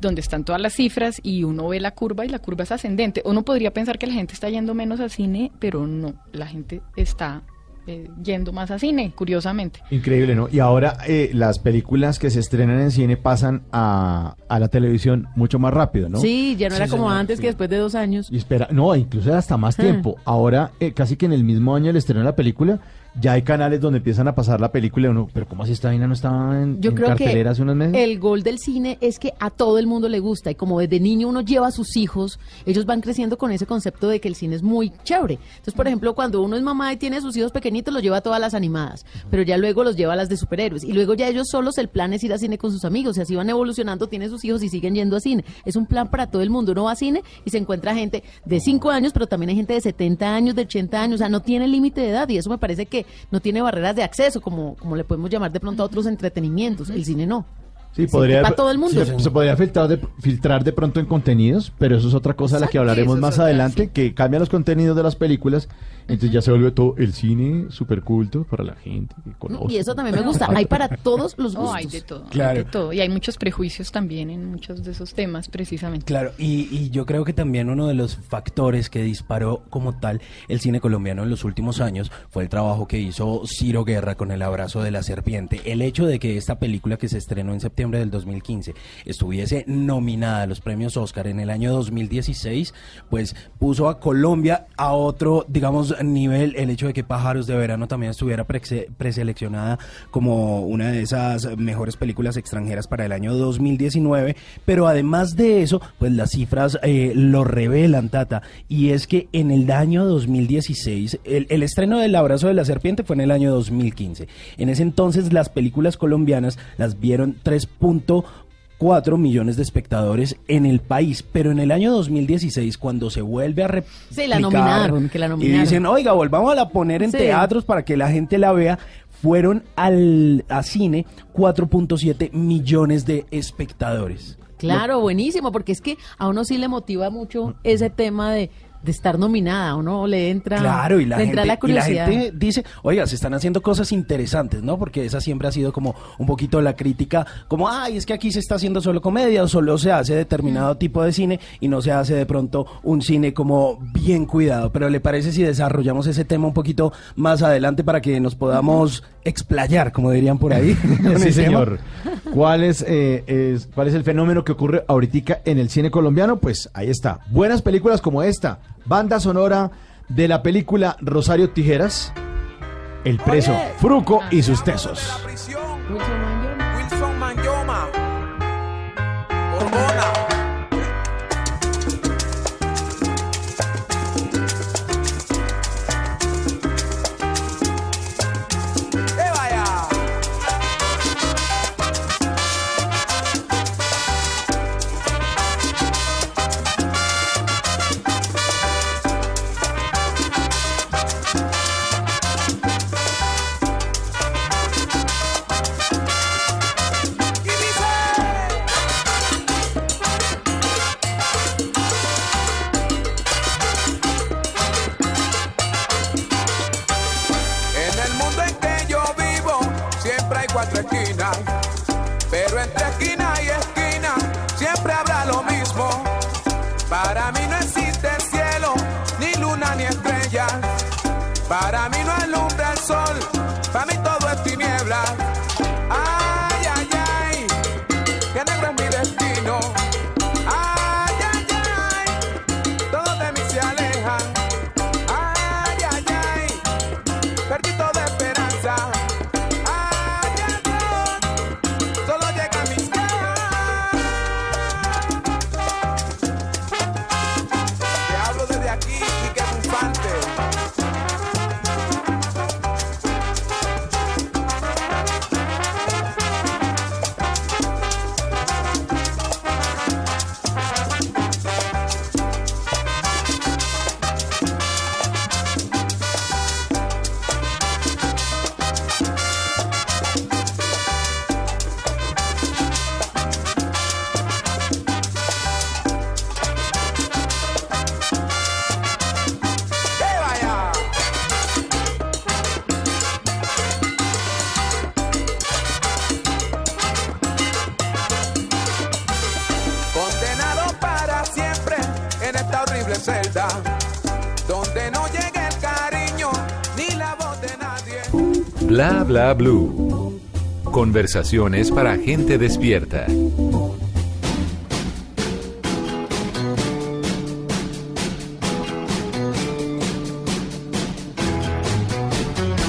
donde están todas las cifras y uno ve la curva y la curva es ascendente. Uno podría pensar que la gente está yendo menos al cine, pero no, la gente está eh, yendo más a cine, curiosamente. Increíble, ¿no? Y ahora eh, las películas que se estrenan en cine pasan a, a la televisión mucho más rápido, ¿no? Sí, ya no Sí, era como señor, antes sí. que después de dos años. Y espera, no, incluso era hasta más tiempo. Ahora, eh, casi que en el mismo año del estreno de la película, ya hay canales donde empiezan a pasar la película y uno, pero ¿cómo así esta vaina no estaba en, Yo en creo que cartelera hace unos meses? el gol del cine es que a todo el mundo le gusta y como desde niño uno lleva a sus hijos, ellos van creciendo con ese concepto de que el cine es muy chévere. Entonces, por ejemplo, cuando uno es mamá y tiene a sus hijos pequeñitos, los lleva a todas las animadas, pero ya luego los lleva a las de superhéroes y luego ya ellos solos el plan es ir a cine con sus amigos y así van evolucionando, tienen sus hijos y siguen yendo a cine. Es un plan para todo el mundo. Uno va a cine y se encuentra gente de 5 años, pero también hay gente de 70 años, de 80 años, o sea, no tiene límite de edad y eso me parece que no tiene barreras de acceso, como, como le podemos llamar de pronto a otros entretenimientos. El cine no. Sí, Sí, podría, para todo el mundo. Se, se podría filtrar de, filtrar de pronto en contenidos, pero eso es otra cosa de la que hablaremos más adelante, sí. que cambia los contenidos de las películas, entonces ya se vuelve todo el cine super culto para la gente que conoce. Y eso también me gusta. Hay para todos los No, gustos. hay de todo, hay Claro. de todo. Y hay muchos prejuicios también en muchos de esos temas, precisamente. Claro, y, y yo creo que también uno de los factores que disparó como tal el cine colombiano en los últimos años fue el trabajo que hizo Ciro Guerra con El abrazo de la serpiente. El hecho de que esta película que se estrenó en septiembre del 2015 estuviese nominada a los premios Oscar en el año 2016, pues puso a Colombia a otro, digamos, nivel. El hecho de que Pájaros de Verano también estuviera prese- preseleccionada como una de esas mejores películas extranjeras para el año 2019. Pero además de eso, pues las cifras eh, lo revelan, Tata. Y es que en el año 2016, el, el estreno del Abrazo de la Serpiente fue en el año 2015. En ese entonces las películas colombianas las vieron 3.4 millones de espectadores en el país, pero en el año 2016 cuando se vuelve a replicar Sí, la nominaron, que la y dicen, oiga, volvamos a la poner en Sí. teatros para que la gente la vea, fueron al a cine 4.7 millones de espectadores. Claro, buenísimo, porque es que a uno sí le motiva mucho ese tema de de estar nominada, o no le entra, Claro, y la, le gente, entra la y la curiosidad. gente dice, oiga, se están haciendo cosas interesantes, ¿no? Porque esa siempre ha sido como un poquito la crítica, como, ay, es que aquí se está haciendo solo comedia, o solo se hace Mm. determinado tipo de cine y no se hace de pronto un cine como bien cuidado. Pero ¿le parece si desarrollamos ese tema un poquito más adelante para que nos podamos explayar, como dirían por ahí? Sí, señor. ¿Cuál es, eh, es- ¿Cuál es el fenómeno que ocurre ahorita en el cine colombiano? Pues ahí está. Buenas películas como esta. Banda sonora de la película Rosario Tijeras. El preso, Fruco y sus tesos. Para mí no celda, donde no llegue el cariño ni la voz de nadie. Bla bla blue. Conversaciones para gente despierta.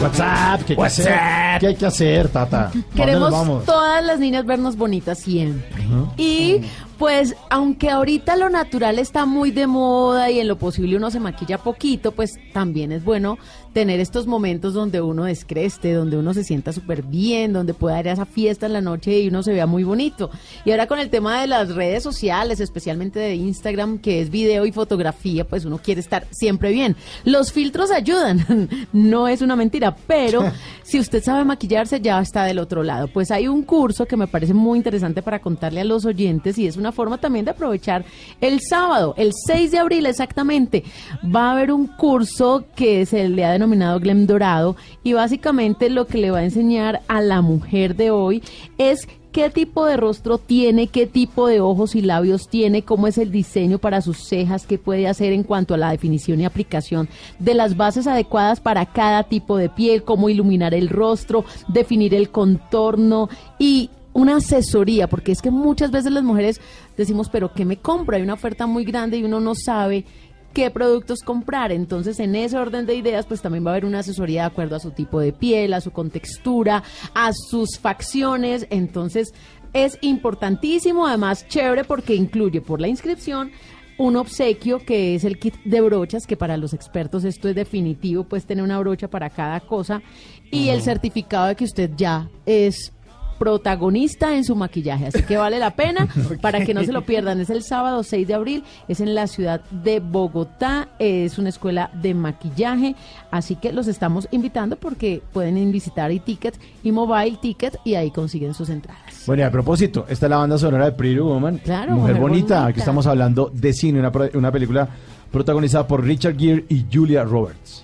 WhatsApp, ¿qué WhatsApp. ¿Qué hay que hacer, Tata? ¿A dónde nos Queremos vamos? todas las niñas vernos bonitas siempre. Y pues, aunque ahorita lo natural está muy de moda y en lo posible uno se maquilla poquito, pues también es bueno tener estos momentos donde uno descreste, donde uno se sienta súper bien, donde pueda ir a esa fiesta en la noche y uno se vea muy bonito. Y ahora con el tema de las redes sociales, especialmente de Instagram, que es video y fotografía, pues uno quiere estar siempre bien. Los filtros ayudan, no es una mentira, pero si usted sabe maquillarse ya está del otro lado. Pues hay un curso que me parece muy interesante para contarle a los oyentes y es una forma también de aprovechar el sábado, el 6 de abril exactamente. Va a haber un curso que se le ha denominado Glam Dorado y básicamente lo que le va a enseñar a la mujer de hoy es qué tipo de rostro tiene, qué tipo de ojos y labios tiene, cómo es el diseño para sus cejas, qué puede hacer en cuanto a la definición y aplicación de las bases adecuadas para cada tipo de piel, cómo iluminar el rostro, definir el contorno y una asesoría, porque es que muchas veces las mujeres decimos, pero ¿qué me compro? Hay una oferta muy grande y uno no sabe qué productos comprar. Entonces, en ese orden de ideas, pues también va a haber una asesoría de acuerdo a su tipo de piel, a su contextura, a sus facciones. Entonces, es importantísimo, además chévere porque incluye por la inscripción un obsequio que es el kit de brochas, que para los expertos esto es definitivo, pues tener una brocha para cada cosa, y el certificado de que usted ya es protagonista en su maquillaje, así que vale la pena para que no se lo pierdan. Es el sábado 6 de abril, es en la ciudad de Bogotá, es una escuela de maquillaje, así que los estamos invitando porque pueden visitar iTicket y Mobile Ticket y ahí consiguen sus entradas. Bueno, y a propósito, esta es la banda sonora de Pretty Woman. Claro, Mujer, Mujer bonita. Bonita. Aquí estamos hablando de cine, una película protagonizada por Richard Gere y Julia Roberts.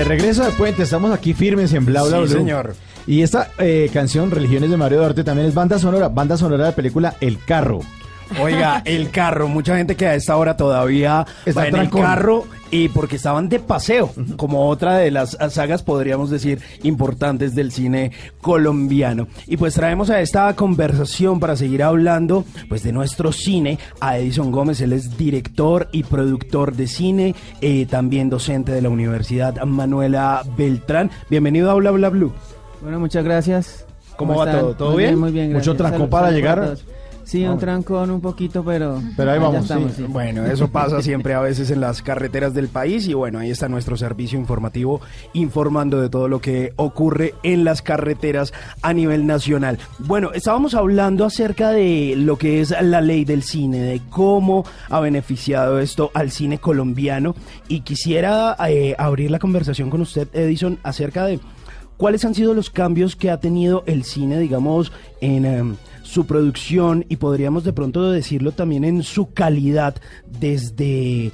De regreso al puente, estamos aquí firmes en Bla Bla Sí, Blue. señor. Y esta eh, canción, Religiones de Mario Duarte, también es banda sonora, banda sonora de película El Carro. Oiga, el carro, mucha gente que a esta hora todavía Está va en el trancón. carro y porque estaban de paseo, como otra de las sagas, podríamos decir, importantes del cine colombiano. Y pues traemos a esta conversación para seguir hablando pues de nuestro cine a Edison Gómez, él es director y productor de cine, eh, también docente de la Universidad Manuela Beltrán. Bienvenido a Bla Bla Blue. Bueno, muchas gracias. ¿Cómo va están? todo? ¿Todo Muy bien? Muy bien, ¿Mucho gracias. trancón Salud, para llegar? todos. Sí, un trancón un poquito, pero... Pero ahí vamos, estamos, sí. sí. Bueno, eso pasa siempre a veces en las carreteras del país y bueno, ahí está nuestro servicio informativo informando de todo lo que ocurre en las carreteras a nivel nacional. Bueno, estábamos hablando acerca de lo que es la ley del cine, de cómo ha beneficiado esto al cine colombiano y quisiera eh, abrir la conversación con usted, Edison, acerca de cuáles han sido los cambios que ha tenido el cine, digamos, en... em, su producción y podríamos de pronto decirlo también en su calidad desde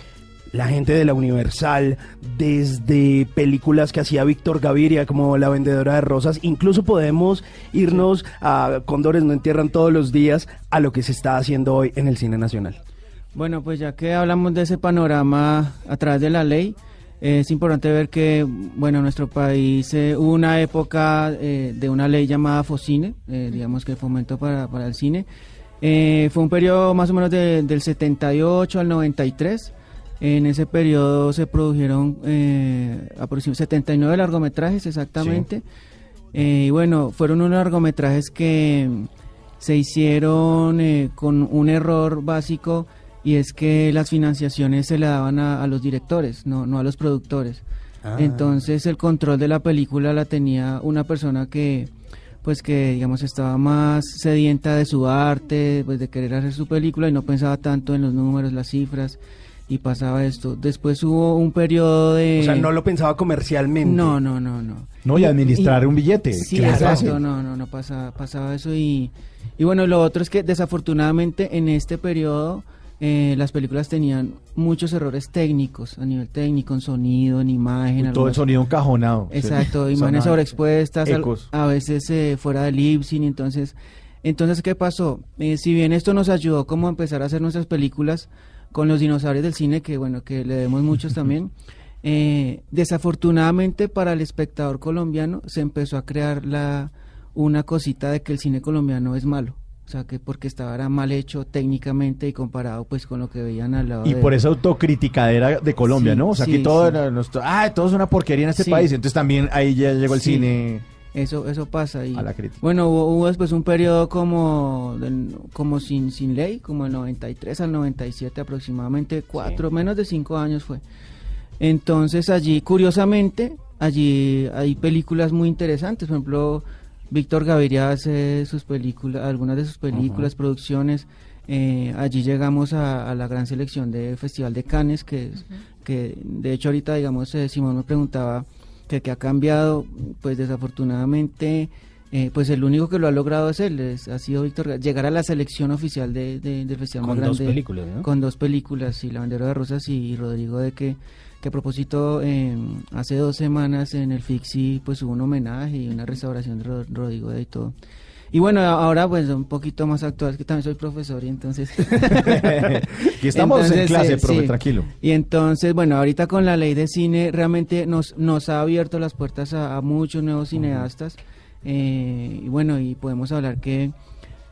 la gente de la Universal, desde películas que hacía Víctor Gaviria como La Vendedora de Rosas, incluso podemos irnos a Cóndores no entierran todos los días a lo que se está haciendo hoy en el cine nacional. Bueno, pues ya que hablamos de ese panorama a través de la ley, es importante ver que, bueno, en nuestro país eh, hubo una época eh, de una ley llamada FOCINE, eh, digamos que fomento para, para el cine. Fue un periodo más o menos de- del 78 al 93. En ese periodo se produjeron aproximadamente 79 largometrajes exactamente. Y bueno, fueron unos largometrajes que se hicieron con un error básico y es que las financiaciones se le daban a, a los directores, no, no a los productores. Ah. Entonces el control de la película la tenía una persona que pues que digamos estaba más sedienta de su arte, pues de querer hacer su película y no pensaba tanto en los números, las cifras y pasaba esto. Después hubo un periodo de O sea, no lo pensaba comercialmente. No, no, no, no. No, y administrar un billete. Sí, exacto, no, no, no pasaba, pasaba eso y, y bueno, lo otro es que desafortunadamente en este periodo eh, las películas tenían muchos errores técnicos, a nivel técnico, en sonido, en imagen. Todo el sonido encajonado. Exacto, Sí. imágenes sobreexpuestas, Ecos. a veces eh, fuera del lip sync, entonces, entonces ¿qué pasó? Eh, si bien esto nos ayudó como a empezar a hacer nuestras películas con los dinosaurios del cine, que bueno, que le demos muchos también, eh, desafortunadamente para el espectador colombiano se empezó a crear la una cosita de que el cine colombiano es malo. O sea, que porque estaba era mal hecho técnicamente y comparado pues con lo que veían al lado Y de- por esa autocriticadera de Colombia, Sí, ¿no? O sea, sí, aquí todo sí. era nuestro, ah, todo es una porquería en este Sí. país. Entonces también ahí ya llegó el Sí. cine Eso, eso pasa. Y, a la crítica. Bueno, hubo, hubo después un periodo como, del- como sin, sin ley, como el 93 al 97 aproximadamente, cuatro, menos de cinco años fue. Entonces allí, curiosamente, allí hay películas muy interesantes, por ejemplo, Víctor Gaviria hace sus películas, algunas de sus películas, producciones, eh, allí llegamos a, a la gran selección de Festival de Cannes, que, que de hecho ahorita, digamos, eh, Simón me preguntaba que, que ha cambiado, pues desafortunadamente eh, pues el único que lo ha logrado es él, es- ha sido Víctor, Ga- llegar a la selección oficial de, de- del festival Con más dos grande. películas, ¿no? Con dos películas, y La Bandera de Rosas y Rodrigo de que, que a propósito, eh, hace dos semanas en el Fixi pues hubo un homenaje y una restauración de Ro- Rodrigo de y todo. Y bueno, ahora pues un poquito más actual, es que también soy profesor y entonces... Aquí estamos en clase, profe, tranquilo. Y entonces, bueno, ahorita con la ley de cine realmente nos, nos ha abierto las puertas a, a muchos nuevos cineastas. eh, y bueno, y podemos hablar que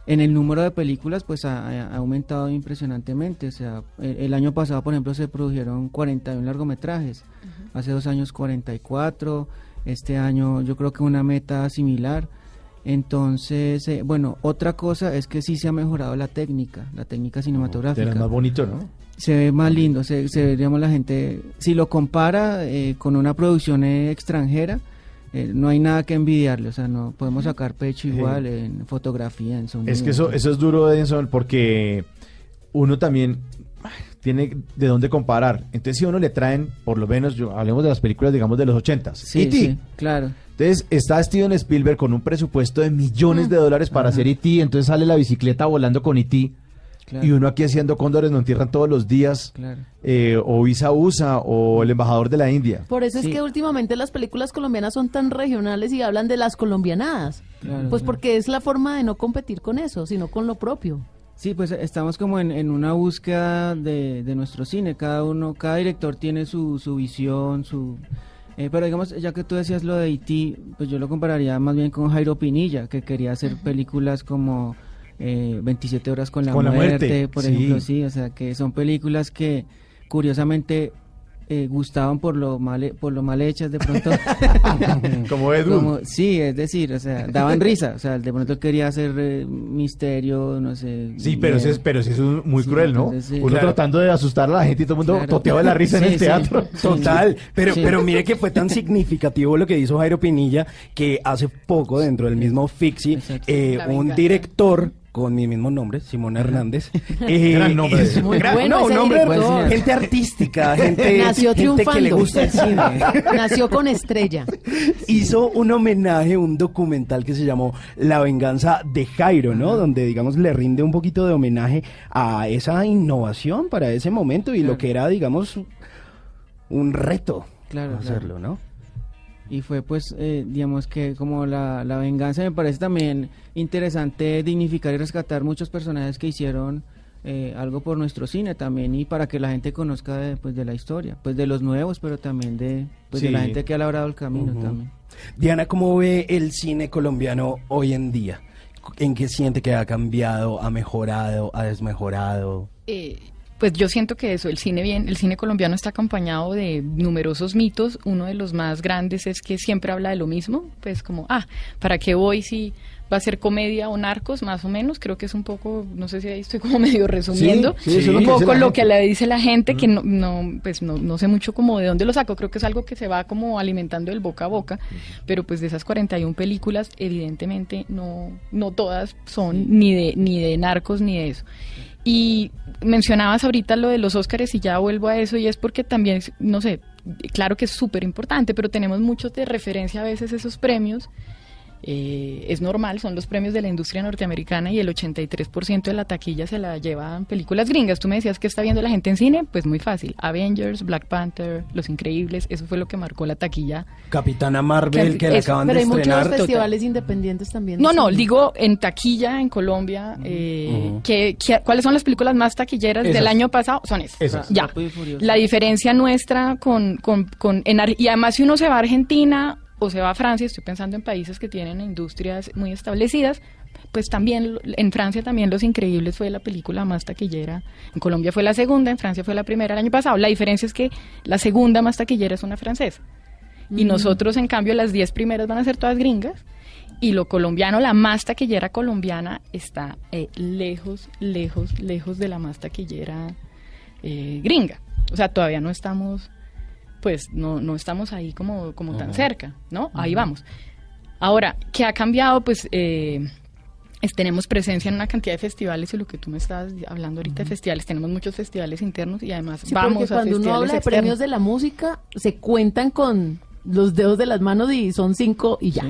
en el número de películas pues ha, ha aumentado impresionantemente. O sea, el, el año pasado, por ejemplo, se produjeron 41 largometrajes. Hace dos años 44. Este año yo creo que una meta similar. Entonces, eh, bueno, otra cosa es que sí se ha mejorado la técnica, la técnica cinematográfica Era más bonito, ¿no? se ve más lindo, se, se ve, digamos, la gente, si lo compara eh, con una producción eh, extranjera, eh, no hay nada que envidiarle, o sea, no podemos sacar pecho igual en fotografía, en sonido. Es que eso, eso es duro, Edison, porque uno también tiene de dónde comparar. Entonces, si a uno le traen, por lo menos, yo, hablemos de las películas, digamos, de los ochentas. Sí, sí, claro. Entonces, está Steven Spielberg con un presupuesto de millones de dólares para hacer E.T., entonces sale la bicicleta volando con E.T., Claro. y uno aquí haciendo cóndores nos entierran todos los días, Claro. eh, o Visa USA, o el embajador de la India. Por eso Sí. es que últimamente las películas colombianas son tan regionales y hablan de las colombianadas. Claro, pues claro. porque es la forma de no competir con eso, sino con lo propio. Sí, pues estamos como en, en una búsqueda de, de nuestro cine. Cada uno, cada director tiene su, su visión, su... eh, pero digamos, ya que tú decías lo de E.T., pues yo lo compararía más bien con Jairo Pinilla, que quería hacer películas como eh, 27 horas con la, Con la muerte, por sí. ejemplo, sí, o sea, que son películas que curiosamente eh, gustaban por lo mal por lo mal hechas de pronto Como Edu. Como- sí es decir o sea daban risa o sea de pronto quería hacer eh, misterio no sé Sí, pero sí miedo. es, pero sí es un- muy Sí, cruel, ¿no? entonces, sí. Uno Claro. tratando de asustar a la gente y todo el mundo Claro. toteado de la risa en el sí. teatro. Total, pero, Sí. pero mire que fue tan significativo lo que hizo Jairo Pinilla que hace poco dentro del mismo Fixi eh, un director con mi mismo nombre, Simón Hernández. eh, Gran nombre. es- Muy gran- bueno no, nombre, director. gente artística, gente, Nació gente que le gusta el cine. Nació con estrella. hizo un homenaje, un documental que se llamó La venganza de Jairo, ¿no? Donde, digamos, le rinde un poquito de homenaje a esa innovación para ese momento y lo que era, digamos, un reto Claro, hacerlo, ¿no? Y fue pues eh, digamos que como la, la venganza me parece también interesante dignificar y rescatar muchos personajes que hicieron eh, algo por nuestro cine también y para que la gente conozca de, pues, de la historia pues de los nuevos pero también de pues de la gente que ha labrado el camino también Diana, ¿cómo ve el cine colombiano hoy en día? ¿En qué siente que ha cambiado, ha mejorado, ha desmejorado? Eh, pues yo siento que eso, el cine bien, el cine colombiano está acompañado de numerosos mitos. Uno de los más grandes es que siempre habla de lo mismo, pues como, ah, ¿para qué voy si va a ser comedia o narcos, más o menos? Creo que es un poco, no sé si ahí estoy como medio resumiendo, Sí, sí, un poco lo que le dice la gente, que no, no, pues no, no sé mucho como de dónde lo saco, creo que es algo que se va como alimentando del boca a boca, pero pues de esas 41 películas, evidentemente no, no todas son ni de, ni de narcos ni de eso. Y mencionabas ahorita lo de los Óscares y ya vuelvo a eso y es porque también, no sé, claro que es súper importante, pero tenemos muchos de referencia a veces esos premios. Eh, es normal, son los premios de la industria norteamericana y el 83% de la taquilla se la llevan películas gringas. Tú me decías que está viendo la gente en cine, pues muy fácil. Avengers, Black Panther, Los Increíbles, eso fue lo que marcó la taquilla. Capitana Marvel, Que- que la eso, acaban Pero de hay muchos festivales independientes también. No, no, cine. digo en taquilla en Colombia. eh, Ujú. que- que- ¿Cuáles son las películas más taquilleras Esas. del año pasado? Son esas. Esas. Ya. La diferencia nuestra con, con, con en y además si uno se va a Argentina o se va a Francia, estoy pensando en países que tienen industrias muy establecidas, pues también en Francia también Los Increíbles fue la película más taquillera. En Colombia fue la segunda, en Francia fue la primera el año pasado. La diferencia es que la segunda más taquillera es una francesa. Y Mm. nosotros, en cambio, las 10 primeras van a ser todas gringas. Y lo colombiano, la más taquillera colombiana, está eh, lejos, lejos, lejos de la más taquillera eh, gringa. O sea, todavía no estamos, pues, no, no estamos ahí como, como tan cerca, ¿no? Ahí vamos. Ahora, ¿qué ha cambiado? Pues eh, es- tenemos presencia en una cantidad de festivales y lo que tú me estabas hablando ahorita de festivales, tenemos muchos festivales internos y además Sí, vamos porque a cuando uno habla de externos. premios de la música, se cuentan con los dedos de las manos y son cinco y ya.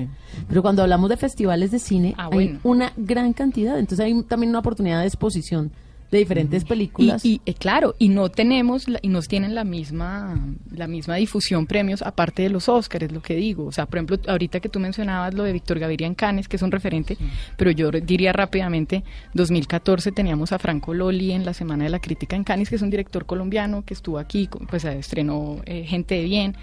Pero cuando hablamos de festivales de cine, Ah, hay una gran cantidad. Entonces hay también una oportunidad de exposición de diferentes películas. Y, y, eh, claro, y no tenemos la- y nos tienen la misma la misma difusión premios aparte de los Oscars, es lo que digo. O sea, por ejemplo, ahorita que tú mencionabas lo de Víctor Gaviria en Cannes, que es un referente, pero yo diría rápidamente, 2014 teníamos a Franco Loli en la Semana de la Crítica en Cannes, que es un director colombiano que estuvo aquí, pues estrenó eh, Gente de Bien.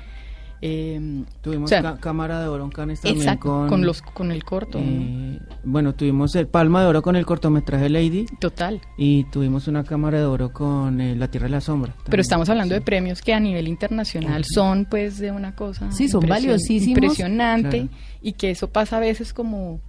Eh, Tuvimos o sea, ca- Cámara de Oro en Cannes también Exacto, con, con los con el corto. eh, bueno, tuvimos el Palma de Oro con el cortometraje Lady. Total. Y tuvimos una Cámara de Oro con eh, La Tierra de la Sombra. Pero estamos hablando de premios que a nivel internacional son pues de una cosa Sí, son impresion- valiosísimos. impresionante Claro. y que eso pasa a veces como,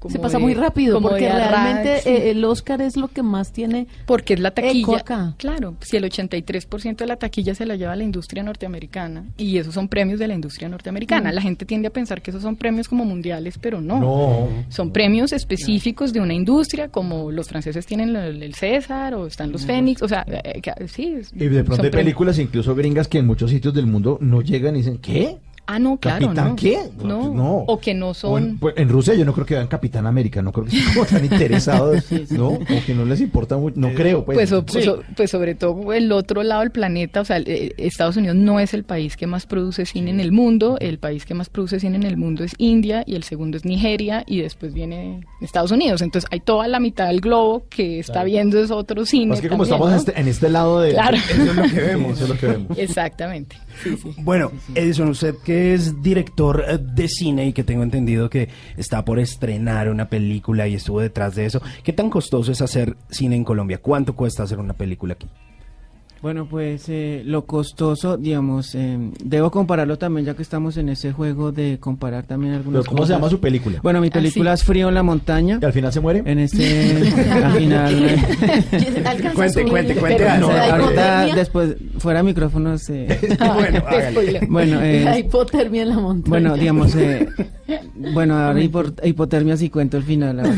como Se pasa de- muy rápido como porque realmente eh, el Oscar es lo que más tiene porque es la eco taquilla. acá. Claro, si el 83% de la taquilla se la lleva la industria norteamericana y esos son premios de la industria norteamericana. Mm. La gente tiende a pensar que esos son premios como mundiales, pero no. No. Son premios específicos de una industria, como los franceses tienen el, el César o están los Fénix, o sea, eh, que- sí. Y de pronto hay premios. películas, incluso gringas, que en muchos sitios del mundo no llegan y dicen, ¿qué? Ah, no, claro, ¿Capitán no. qué? No. No. O que no son. en, pues, en Rusia yo no creo que vean Capitán América, no creo que estén como tan interesados, ¿no? O que no les importa mucho, no creo. Pues, Pues, o- Sí. so- pues sobre todo el otro lado del planeta, o sea, eh, Estados Unidos no es el país que más produce cine en el mundo, el país que más produce cine en el mundo es India y el segundo es Nigeria y después viene Estados Unidos. Entonces hay toda la mitad del globo que está Claro. viendo es otro cine. Es que como también, estamos ¿no? en este, en este lado de... Claro. Eso es lo que vemos. Eso es lo que vemos. Exactamente. Sí, sí. Bueno, Edison, usted que es director eh, de cine y que tengo entendido que está por estrenar una película y estuvo detrás de eso, ¿qué tan costoso es hacer cine en Colombia? ¿Cuánto cuesta hacer una película aquí? Bueno, pues eh, lo costoso, digamos, eh, debo compararlo también, ya que estamos en ese juego de comparar también algunas Pero ¿cómo se llama su película? Bueno, mi película es Frío en la montaña. ¿Y al final se muere? En este, al final... eh, Cuente, cuente, cuente ahorita, hipotermia. después, fuera micrófonos... eh, bueno, bueno, eh, La hipotermia en la montaña. Bueno, digamos, eh, bueno, ahora hipo- hipotermia sí cuento el final.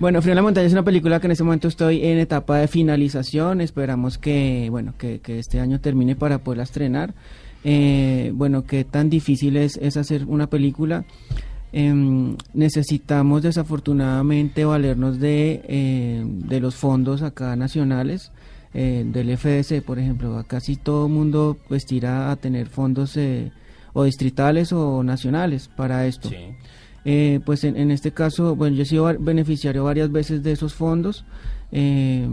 bueno, Frío en la montaña es una película que en este momento estoy en etapa de finalización. Esperamos que, bueno, que, este año termine para poderla estrenar. Eh, bueno, qué tan difícil es, es hacer una película. Em, necesitamos desafortunadamente valernos de, eh, de los fondos acá nacionales, eh, del FDC, por ejemplo. Casi todo el mundo pues tira a tener fondos eh, o distritales o nacionales para esto. Eh, pues en, en este caso, bueno, yo he sido beneficiario varias veces de esos fondos, eh,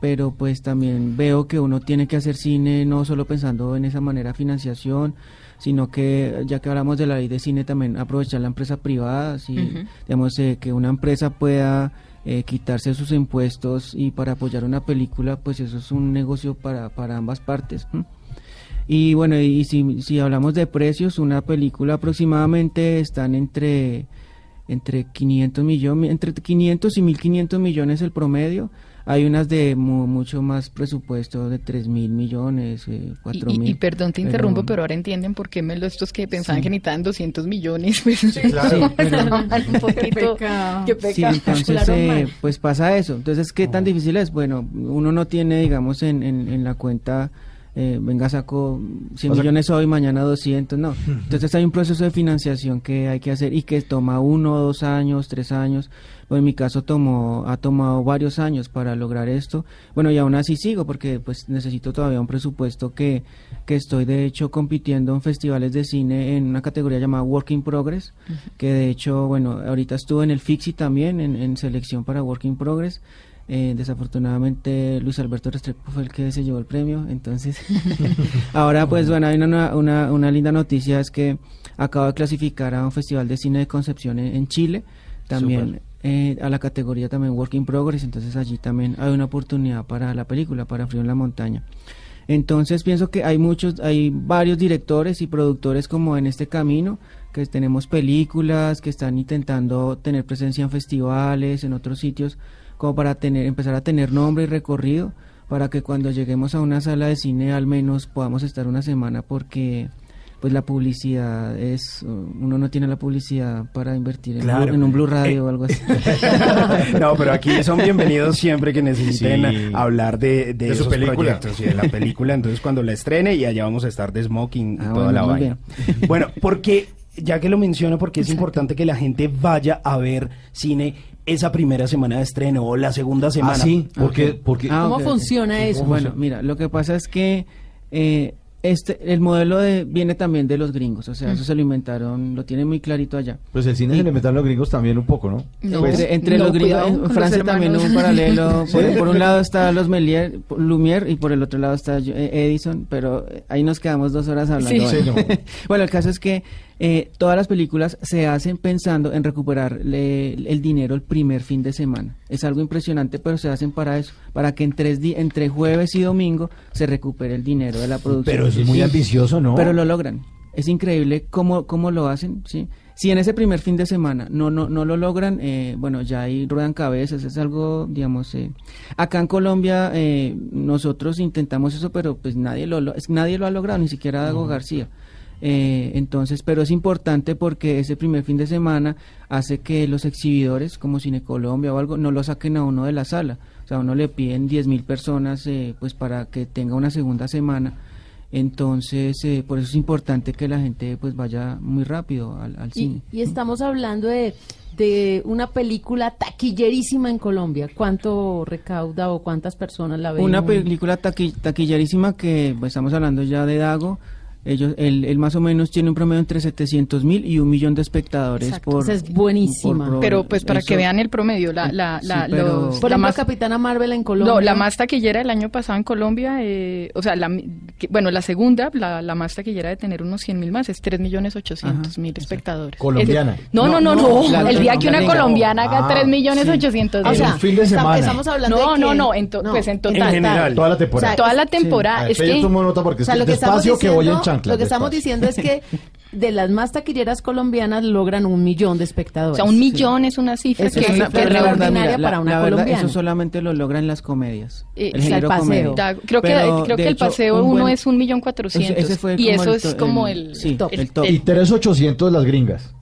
pero pues también veo que uno tiene que hacer cine no solo pensando en esa manera de financiación, sino que ya que hablamos de la ley de cine también aprovechar la empresa privada, si, digamos eh, que una empresa pueda eh, quitarse sus impuestos y para apoyar una película, pues eso es un negocio para, para ambas partes. Y bueno, y si, si hablamos de precios, una película aproximadamente están entre entre 500 millones, entre 500 y 1500 millones el promedio. Hay unas de mu- mucho más presupuesto de 3 mil millones, eh, 4 Y, mil. y perdón, te interrumpo, pero ahora entienden por qué me lo estos que pensaban que necesitaban 200 millones. Pues, claro. Sí, pero- un poquito. Qué Sí, entonces eh, pues pasa eso. Entonces, ¿qué tan difícil es? Bueno, uno no tiene, digamos, en, en, en la cuenta, eh, venga, saco 100 O sea- millones hoy, mañana 200, no. Entonces hay un proceso de financiación que hay que hacer y que toma uno, dos años, tres años. Bueno, en mi caso tomó, ha tomado varios años para lograr esto. Bueno, y aún así sigo porque pues necesito todavía un presupuesto que, que estoy de hecho compitiendo en festivales de cine en una categoría llamada Work in Progress, que de hecho, bueno, ahorita estuve en el Fixi también, en, en selección para Work in Progress. Eh, desafortunadamente Luis Alberto Restrepo fue el que se llevó el premio, entonces ahora pues bueno, hay una, una, una linda noticia, es que acabo de clasificar a un festival de cine de Concepción en, en Chile, también eh, a la categoría también Work in Progress, entonces allí también hay una oportunidad para la película, para Frío en la Montaña. Entonces pienso que hay muchos, hay varios directores y productores como en este camino, que tenemos películas, que están intentando tener presencia en festivales, en otros sitios, como para tener, empezar a tener nombre y recorrido, para que cuando lleguemos a una sala de cine al menos podamos estar una semana porque pues la publicidad es, uno no tiene la publicidad para invertir en, Claro. Blue- en un Blue Radio Eh, o algo así. no, pero aquí son bienvenidos siempre que necesiten Sí. hablar de, de, De su esos película. proyectos y de la película. Entonces, cuando la estrene, y allá vamos a estar de smoking y Ah, toda bueno, la vaina. Bueno, porque, ya que lo menciono, porque es importante que la gente vaya a ver cine esa primera semana de estreno o la segunda semana. sí, porque, porque Ah, ¿Cómo funciona eso? Bueno, mira, lo que pasa es que eh, este, el modelo de, viene también de los gringos, o sea, eso se lo inventaron, lo tienen muy clarito allá. pues el cine se le metaron los gringos también un poco, ¿no? No, Pues, entre, entre no, los gringos, en Francia también hubo un paralelo. Por, ¿Sí? por un lado está los Melier, Lumière y por el otro lado está eh, Edison, pero eh, ahí nos quedamos dos horas hablando. Sí. Sí, no. bueno, el caso es que eh, todas las películas se hacen pensando en recuperar el dinero el primer fin de semana. Es algo impresionante, pero se hacen para eso, para que en tres di- entre jueves y domingo se recupere el dinero de la producción. Pero eso es muy ambicioso, ¿no? Pero lo logran. Es increíble cómo, cómo lo hacen, ¿sí? Si en ese primer fin de semana no no no lo logran, eh, bueno, ya ahí ruedan cabezas, es algo, digamos, eh, acá en Colombia eh, nosotros intentamos eso, pero pues nadie lo, nadie lo ha logrado, ni siquiera Dago García. Eh, entonces, pero es importante porque ese primer fin de semana hace que los exhibidores, como Cine Colombia o algo, no lo saquen a uno de la sala. O sea, a uno le piden 10.000 mil personas eh, pues para que tenga una segunda semana. Entonces, eh, por eso es importante que la gente pues vaya muy rápido al, al Y, cine. y estamos hablando de, de una película taquillerísima en Colombia. ¿Cuánto recauda o cuántas personas la ven? Una película taqui- taquillerísima que pues, estamos hablando ya de Dago. Ellos, él, él más o menos tiene un promedio entre 700 mil y un millón de espectadores Exacto, por. esa es buenísima. por- Pero pues para eso- que vean el promedio, la, la, Sí, la, pero- los- Por la ejemplo, más, Capitana Marvel en Colombia. no, la más taquillera del año pasado en Colombia, eh, o sea, la, mi- que- bueno, la segunda, la, la más taquillera de tener unos 100 mil más, es 3 millones 800 mil espectadores. Colombiana. Es- no, no, no, no, la- el día que una colombiana haga Ah, 3 millones sí. 800 O mil. sea, un fin de semana. estamos hablando No, de no, no, en to- pues en total. En general. Toda la temporada. O sea, Toda la es- temporada, Sí. es Ah, yo que... tomo nota porque O sea, es lo que despacio que voy en lo que estamos diciendo es que de las más taquilleras colombianas logran un millón de O espectadores. sea, un millón es una cifra Eso que, es una que verdad, extraordinaria para una la verdad, colombiana. eso solamente lo logran las comedias. Eh, el paseo. Da- creo que, creo que el hecho, paseo un uno buen- es un millón cuatrocientos. Y eso el es como el- el, sí, el top. Y 3.800 las gringas.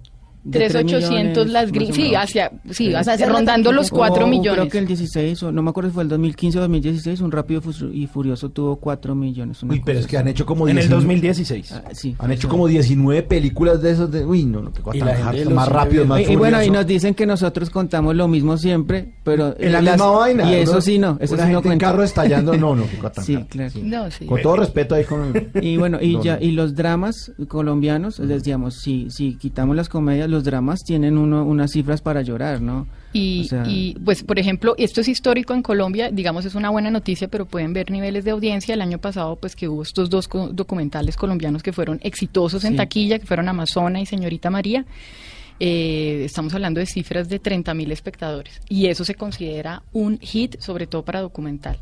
De 3.800 3 las gringas. Sí, hacia, sí, hacia- la rondando los 4 O- o millones. Creo que el 16, o no me acuerdo si fue el 2015 o 2016, un Rápido y Furioso tuvo 4 millones. Uy, pero es que han hecho como En el 19 2016. Ah, sí, Han hecho como 19 películas de esos de... Uy, no, no, harta, lo más rápido, más Y, y bueno, y furioso. nos dicen que nosotros contamos lo mismo siempre, pero En la las- misma vaina. Y eso ¿no? sí no, eso Una sí no gente en cuenta. carro estallando, no, no, tan Sí, claro. No, sí. Con todo respeto ahí con... Y bueno, y No, ya no. y los dramas colombianos, les digamos, si si quitamos las comedias, los dramas tienen uno, unas cifras para llorar, ¿no? Y, O sea- y, pues, por ejemplo, esto es histórico en Colombia, digamos, es una buena noticia, pero pueden ver niveles de audiencia. El año pasado, pues, que hubo estos dos documentales colombianos que fueron exitosos en Sí. taquilla, que fueron Amazona y Señorita María. Eh, estamos hablando de cifras de 30 mil espectadores. Y eso se considera un hit, sobre todo para documental.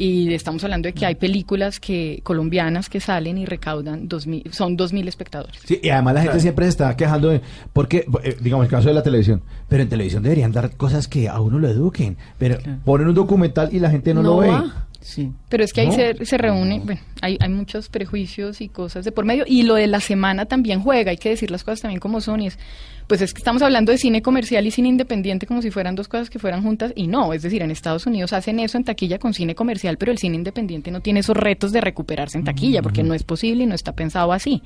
Y estamos hablando de que hay películas que colombianas que salen y recaudan 2000, son 2.000 espectadores. Sí, y además la gente siempre se está quejando de, porque, eh, digamos, el caso de la televisión, pero en televisión deberían dar cosas que a uno lo eduquen, pero ponen un documental y la gente no, lo ve. va. Sí. Pero es que ahí No. se, se reúnen, bueno, hay, hay muchos prejuicios y cosas de por medio. Y lo de la semana también juega, hay que decir las cosas también como son. Y es, pues es que estamos hablando de cine comercial y cine independiente como si fueran dos cosas que fueran juntas. Y no, es decir, en Estados Unidos hacen eso en taquilla con cine comercial, pero el cine independiente no tiene esos retos de recuperarse en taquilla, porque no es posible y no está pensado así.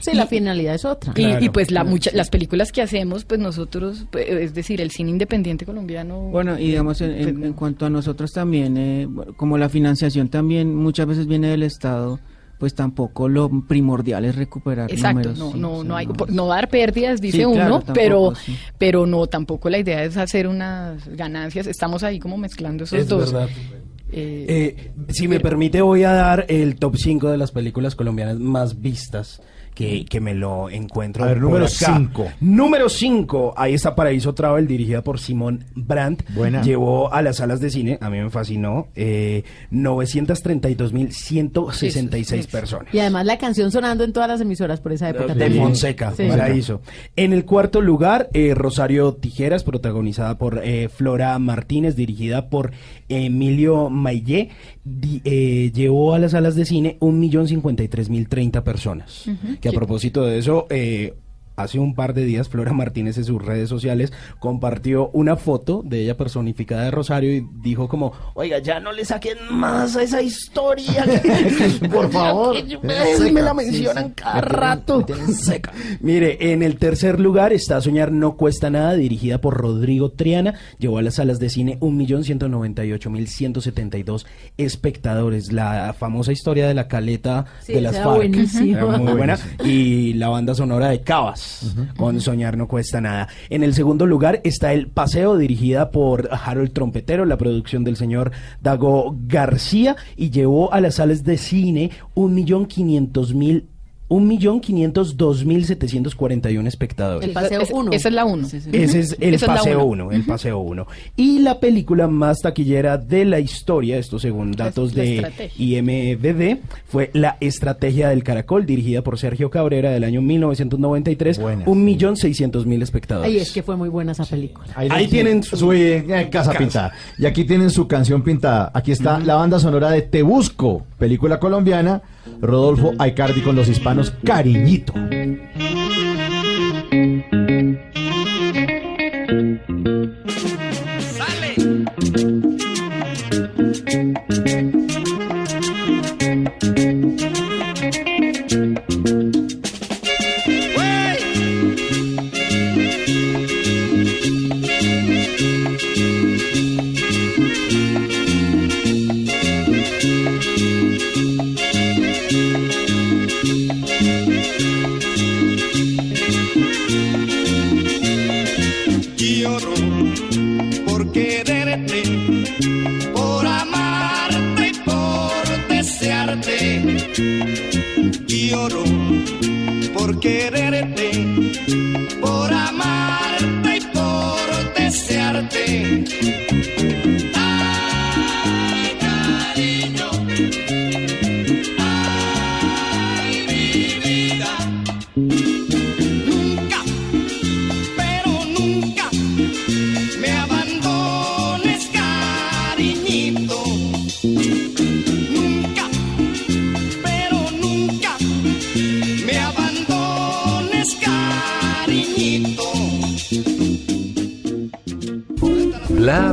Sí, la finalidad es otra. Y, y pues la mucha, las películas que hacemos, pues nosotros, pues, es decir, el cine independiente colombiano. Bueno, y digamos, en, en- en cuanto a nosotros también, eh, como la financiación también muchas veces viene del Estado, pues tampoco lo primordial es recuperar Exacto, números. no, sí, no, o sea, no hay, por- no dar pérdidas, dice Sí, uno, claro, tampoco, pero, sí. pero no, tampoco la idea es hacer unas ganancias. Estamos ahí como mezclando esos Es dos. verdad. Eh, Eh, si me permite, voy a dar el top 5 de las películas colombianas más vistas. Que, que me lo encuentro. A ver, número acá. cinco. Número 5. Ahí está Paraíso Travel, dirigida por Simón Brandt. Buena. Llevó a las salas de cine, a mí me fascinó, eh, 932.166 Sí, sí, sí. personas. Y además la canción sonando en todas las emisoras por esa época De también. Fonseca, Sí. Paraíso. En el cuarto lugar, eh, Rosario Tijeras, protagonizada por eh, Flora Martínez, dirigida por Emilio Maillé. Di- eh, llevó a las salas de cine 1.053.030 personas. Ujú. Que a propósito de eso, eh, hace un par de días Flora Martínez en sus redes sociales compartió una foto de ella personificada de Rosario y dijo como, oiga, ya no le saquen más a esa historia. que- Por favor. que Me la mencionan sí. cada Me tienen- rato. me tienen seca. Mire, en el tercer lugar está Soñar no cuesta nada, dirigida por Rodrigo Triana. Llevó a las salas de cine 1.198.172 espectadores. La famosa historia de la caleta Sí, de las FARC. Era muy buena. Y la banda sonora de Cabas, con Soñar no cuesta nada. En el segundo lugar está El Paseo, dirigida por Harold Trompetero, la producción del señor Dago García, y llevó a las salas de cine 1.500.000 1.502.741 espectadores. El paseo Esa- 1. Esa es la 1. Ese es el Esa es la paseo uno. 1, el paseo 1. Y la película más taquillera de la historia, esto según datos la de. IMDB, fue La Estrategia del Caracol, dirigida por Sergio Cabrera del año 1993, Buena, un millón seiscientos mil espectadores. Ay, es que fue muy buena esa película. Ahí tienen su- su eh, casa casa. pintada. Y aquí tienen su canción pintada. Aquí está la banda sonora de Te Busco, película colombiana. Rodolfo Aicardi con los hispanos, Cariñito.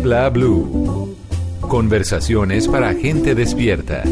Bla blue. Conversaciones para gente despierta.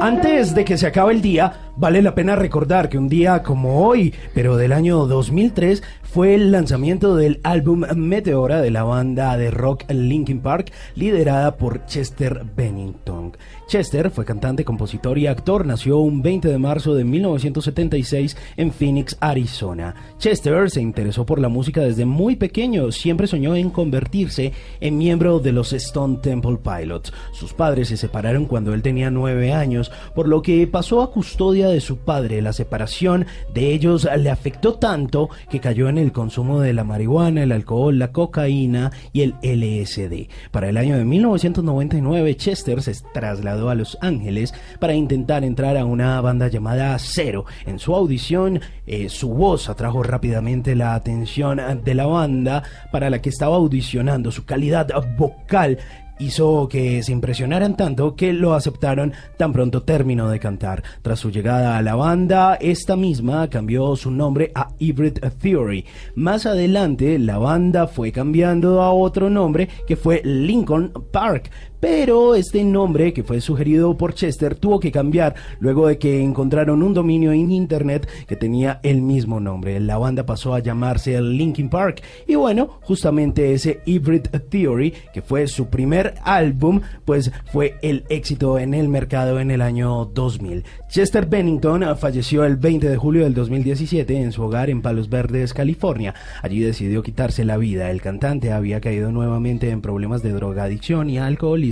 Antes de que se acabe el día, vale la pena recordar que un día como hoy, pero del año 2003, fue el lanzamiento del álbum Meteora de la banda de rock Linkin Park, liderada por Chester Bennington. Chester fue cantante, compositor y actor. Nació un 20 de marzo de 1976 en Phoenix, Arizona. Chester se interesó por la música desde muy pequeño. Siempre soñó en convertirse en miembro de los Stone Temple Pilots. Sus padres se separaron cuando él tenía nueve años, por lo que pasó a custodia de su padre. La separación de ellos le afectó tanto que cayó en el consumo de la marihuana, el alcohol, la cocaína y el LSD. Para el año de 1999, Chester se trasladó a Los Ángeles para intentar entrar a una banda llamada Cero. En su audición, eh, su voz atrajo rápidamente la atención de la banda para la que estaba audicionando. Su calidad vocal hizo que se impresionaran tanto que lo aceptaron tan pronto terminó de cantar. Tras su llegada a la banda, esta misma cambió su nombre a Hybrid Theory. Más adelante, la banda fue cambiando a otro nombre que fue Lincoln Park. Pero este nombre que fue sugerido por Chester tuvo que cambiar luego de que encontraron un dominio en internet que tenía el mismo nombre. La banda pasó a llamarse Linkin Park y bueno, justamente ese Hybrid Theory, que fue su primer álbum, pues fue el éxito en el mercado en el año 2000. Chester Bennington falleció el 20 de julio del 2017 en su hogar en Palos Verdes, California. Allí decidió quitarse la vida. El cantante había caído nuevamente en problemas de drogadicción y alcoholismo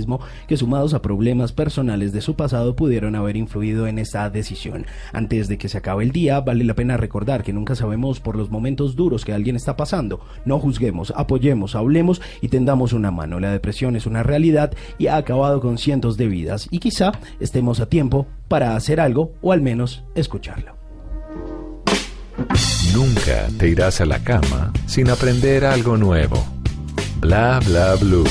que sumados a problemas personales de su pasado pudieron haber influido en esta decisión. Antes de que se acabe el día, vale la pena recordar que nunca sabemos por los momentos duros que alguien está pasando. No juzguemos, apoyemos, hablemos y tendamos una mano. La depresión es una realidad y ha acabado con cientos de vidas y quizá estemos a tiempo para hacer algo o al menos escucharlo. Nunca te irás a la cama sin aprender algo nuevo. Bla bla blue.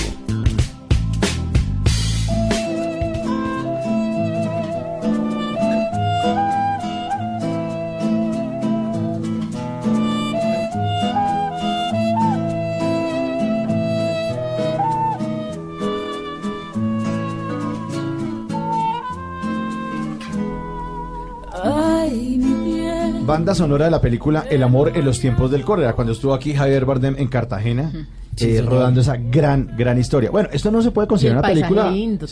Banda sonora de la película El amor en los tiempos del cólera, cuando estuvo aquí Javier Bardem en Cartagena. Sí, eh, rodando esa gran, gran historia. Bueno, esto no se puede considerar una película. lindo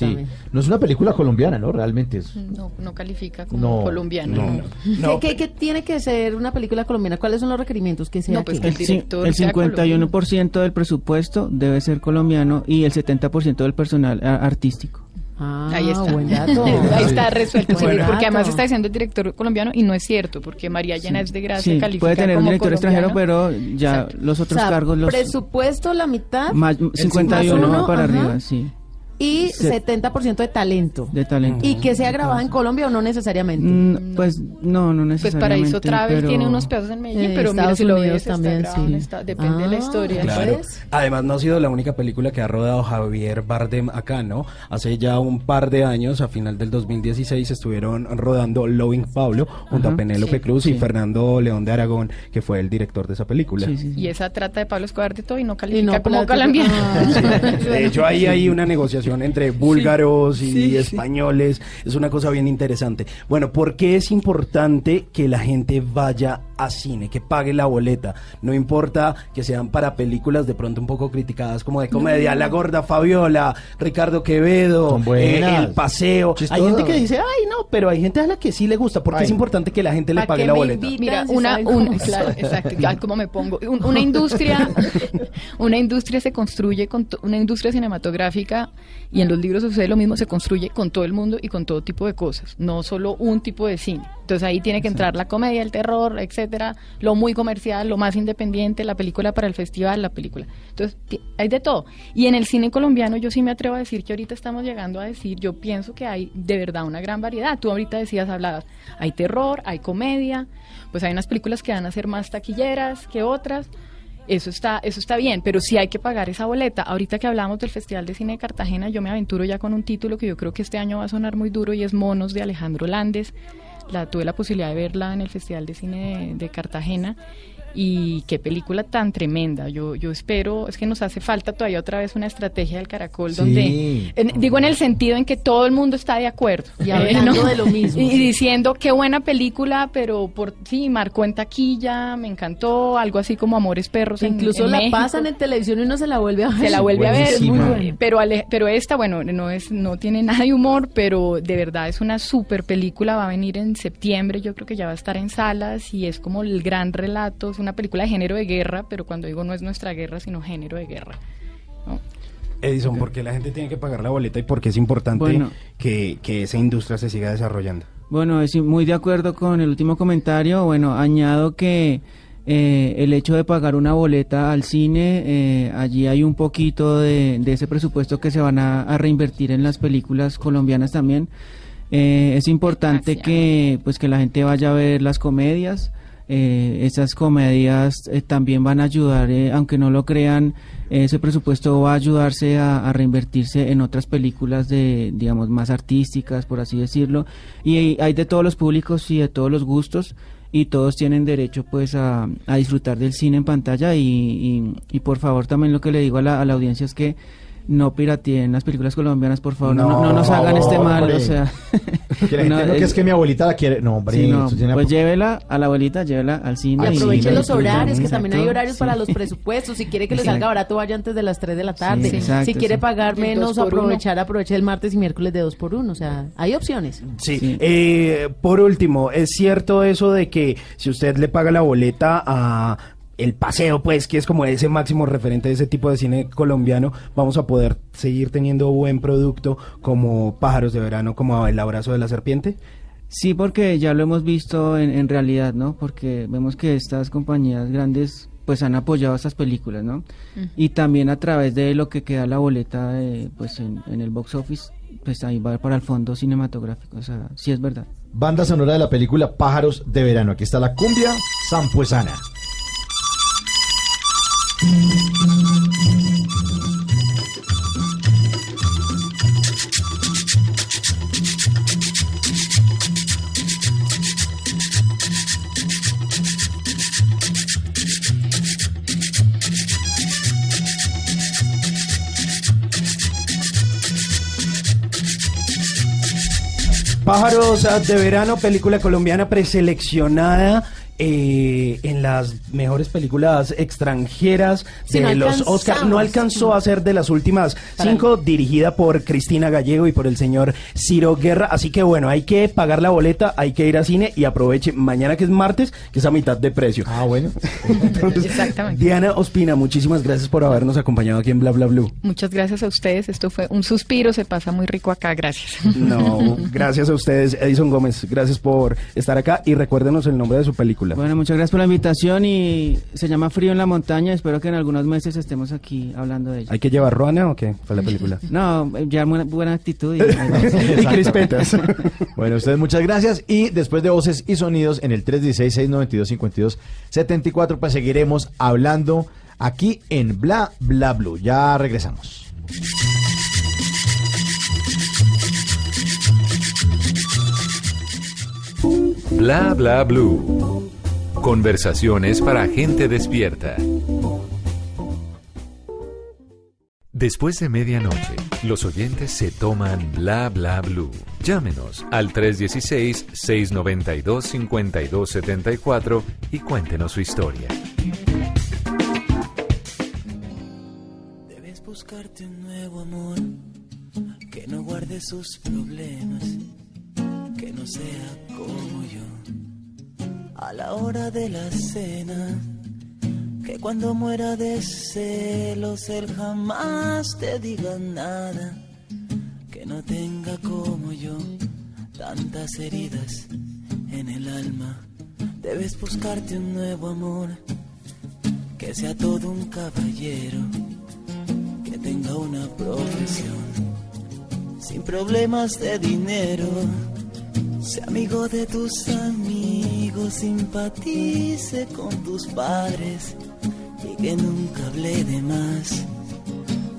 no es una película colombiana, ¿no? Realmente es. No, no califica como No, colombiano. no. ¿Qué, qué- qué tiene que ser una película colombiana? ¿Cuáles son los requerimientos que sea No, pues que el director El sea 51% del presupuesto debe ser colombiano y el 70% del personal artístico. Ah, Ahí está. buen dato. Ahí está resuelto. sí, porque además está diciendo el director colombiano y no es cierto, porque María Llena es de Gracia Sí, califica puede tener un director extranjero, colombiano. pero ya Exacto. los otros O sea, cargos los presupuesto la mitad más, 51 más uno, para ajá. arriba, sí, y Se- 70% de talento. de talento. ¿Y que sea grabada en Colombia o no necesariamente? Mm, Pues no, no Pues necesariamente. Paraíso Travel pero- tiene unos pesos en Medellín, Eh, pero mira, Estados si lo Unidos ves, también, está grabado, sí. está- depende de la Ah, historia. Claro. Además, no ha sido la única película que ha rodado Javier Bardem acá, ¿no? Hace ya un par de años, a final del 2016, estuvieron rodando Loving Pablo junto Ajá. a Penélope Sí, Cruz y sí. Fernando León de Aragón, que fue el director de esa película. Sí, sí, sí. Y esa trata de Pablo Escobar de todo y no califica Y no como colombiano. Ah. De hecho, ahí hay una negociación entre búlgaros y sí, sí. españoles. Es una cosa bien interesante. Bueno, ¿por qué es importante que la gente vaya a cine, que pague la boleta? No importa que sean para películas de pronto un poco criticadas como de comedia, La Gorda Fabiola, Ricardo Quevedo, eh, El Paseo. Hay gente que dice, ay, no, pero hay gente a la que sí le gusta, porque Ay. es importante que la gente le ¿Pa' pague la boleta. Mira, si una, un- claro, exacto, cómo me pongo. Un- una industria, una industria se construye con to- una industria cinematográfica y en los libros sucede lo mismo, se construye con todo el mundo y con todo tipo de cosas, no solo un tipo de cine. Entonces ahí tiene que entrar la comedia, el terror, lo muy comercial, lo más independiente, la película para el festival, la película. Entonces hay de todo. Y en el cine colombiano yo sí me atrevo a decir que ahorita estamos llegando a decir, yo pienso que hay de verdad una gran variedad. Tú ahorita decías, hablabas, hay terror, hay comedia, pues hay unas películas que van a ser más taquilleras que otras. Eso está, eso está bien, pero sí hay que pagar esa boleta. Ahorita que hablamos del Festival de Cine de Cartagena, yo me aventuro ya con un título que yo creo que este año va a sonar muy duro y es Monos de Alejandro Landes. La, tuve la posibilidad de verla en el Festival de Cine de, de Cartagena y qué película tan tremenda. Yo, yo espero, es que nos hace falta todavía otra vez una estrategia del caracol Sí. donde, en- digo en el sentido en que todo el mundo está de acuerdo. Y hablando de lo mismo, Y, y sí. diciendo qué buena película, pero por sí, marcó en taquilla, me encantó, algo así como Amores Perros. en- Incluso en la México. pasan en televisión y uno se la vuelve a ver. Se la vuelve a ver, muy pero ale- pero esta, bueno, no es no tiene nada de humor, pero de verdad es una super película, va a venir en septiembre, yo creo que ya va a estar en salas y es como el gran relato, es una película de género de guerra, pero cuando digo no es nuestra guerra, sino género de guerra. ¿no? Edison, porque la gente tiene que pagar la boleta y porque es importante Bueno. que, que esa industria se siga desarrollando. Bueno, es muy de acuerdo con el último comentario. Bueno, añado que eh, el hecho de pagar una boleta al cine, eh, allí hay un poquito de, de ese presupuesto que se van a, a reinvertir en las películas colombianas también. Eh, es importante que pues que la gente vaya a ver las comedias. Eh, esas comedias eh, también van a ayudar, eh, aunque no lo crean, ese presupuesto va a ayudarse a, reinvertirse en otras películas de, digamos, más artísticas, por así decirlo. Y hay de todos los públicos y de todos los gustos y todos tienen derecho pues a, a disfrutar del cine en pantalla y, y, por favor también lo que le digo a la audiencia es que no pirateen las películas colombianas, por favor, no, no, no nos hagan este mal, hombre. o sea... Que la gente, no, no, que es- que mi abuelita la quiere. No, hombre. Sí, no, pues llévela a la abuelita, llévela al Y cine. aproveche y- los horarios, que Exacto, también hay horarios sí. para los presupuestos. Si quiere que le salga barato, vaya antes de las 3 de la tarde. Sí, exacto, si quiere sí. pagar menos, aprovechar, aproveche el martes y miércoles de 2 por 1 O sea, hay opciones. Sí. Sí. Eh, por último, es cierto eso de que si usted le paga la boleta a el paseo, pues, que es como ese máximo referente de ese tipo de cine colombiano, vamos a poder seguir teniendo buen producto como Pájaros de Verano, como El Abrazo de la Serpiente. Sí, porque ya lo hemos visto en, en realidad, ¿no? Porque vemos que estas compañías grandes pues han apoyado estas películas, ¿no? Y también a través de lo que queda la boleta eh, pues en, en el box office pues ahí va para el fondo cinematográfico, o sea, sí es verdad. Banda sonora de la película Pájaros de Verano. Aquí está la cumbia sampuesana. Pájaros de Verano, película colombiana preseleccionada eh, en las mejores películas extranjeras Sí, de no los alcanzamos. Oscar. No alcanzó a ser de las últimas cinco, dirigida por Cristina Gallego y por el señor Ciro Guerra. Así que bueno, hay que pagar la boleta, hay que ir al cine y aproveche mañana que es martes, que es a mitad de precio. Ah, bueno. Exactamente. Diana Ospina, muchísimas gracias por habernos acompañado aquí en Bla Bla Blue. Muchas gracias a ustedes. Esto fue un suspiro. Se pasa muy rico acá. Gracias. No, gracias a ustedes, Edison Gómez. Gracias por estar acá y recuérdenos el nombre de su película. Bueno, muchas gracias por la invitación y se llama Frío en la Montaña. Espero que en algunos meses estemos aquí hablando de ella. ¿Hay que llevar ruana o qué? Fue la película. No, ya buena, buena actitud. Y, crispetas. Bueno, ustedes muchas gracias. Y después de voces y sonidos en el 316-692-5274, pues seguiremos hablando aquí en Bla Bla Blue. Ya regresamos. Bla bla blue. Conversaciones para gente despierta. Después de medianoche, los oyentes se toman bla bla blue. Llámenos al 316-692-5274 y cuéntenos su historia. Debes buscarte un nuevo amor que no guarde sus problemas, que no sea como yo. A la hora de la cena, que cuando muera de celos él jamás te diga nada, que no tenga como yo tantas heridas en el alma. Debes buscarte un nuevo amor que sea todo un caballero que tenga una profesión sin problemas de dinero. Sea amigo de tus amigos, simpatice con tus padres y que nunca hable de más,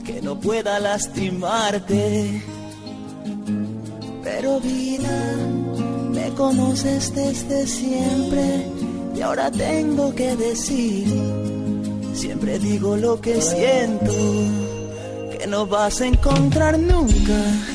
que no pueda lastimarte. Pero vida, me conoces desde siempre y ahora tengo que decir, siempre digo lo que siento que no vas a encontrar nunca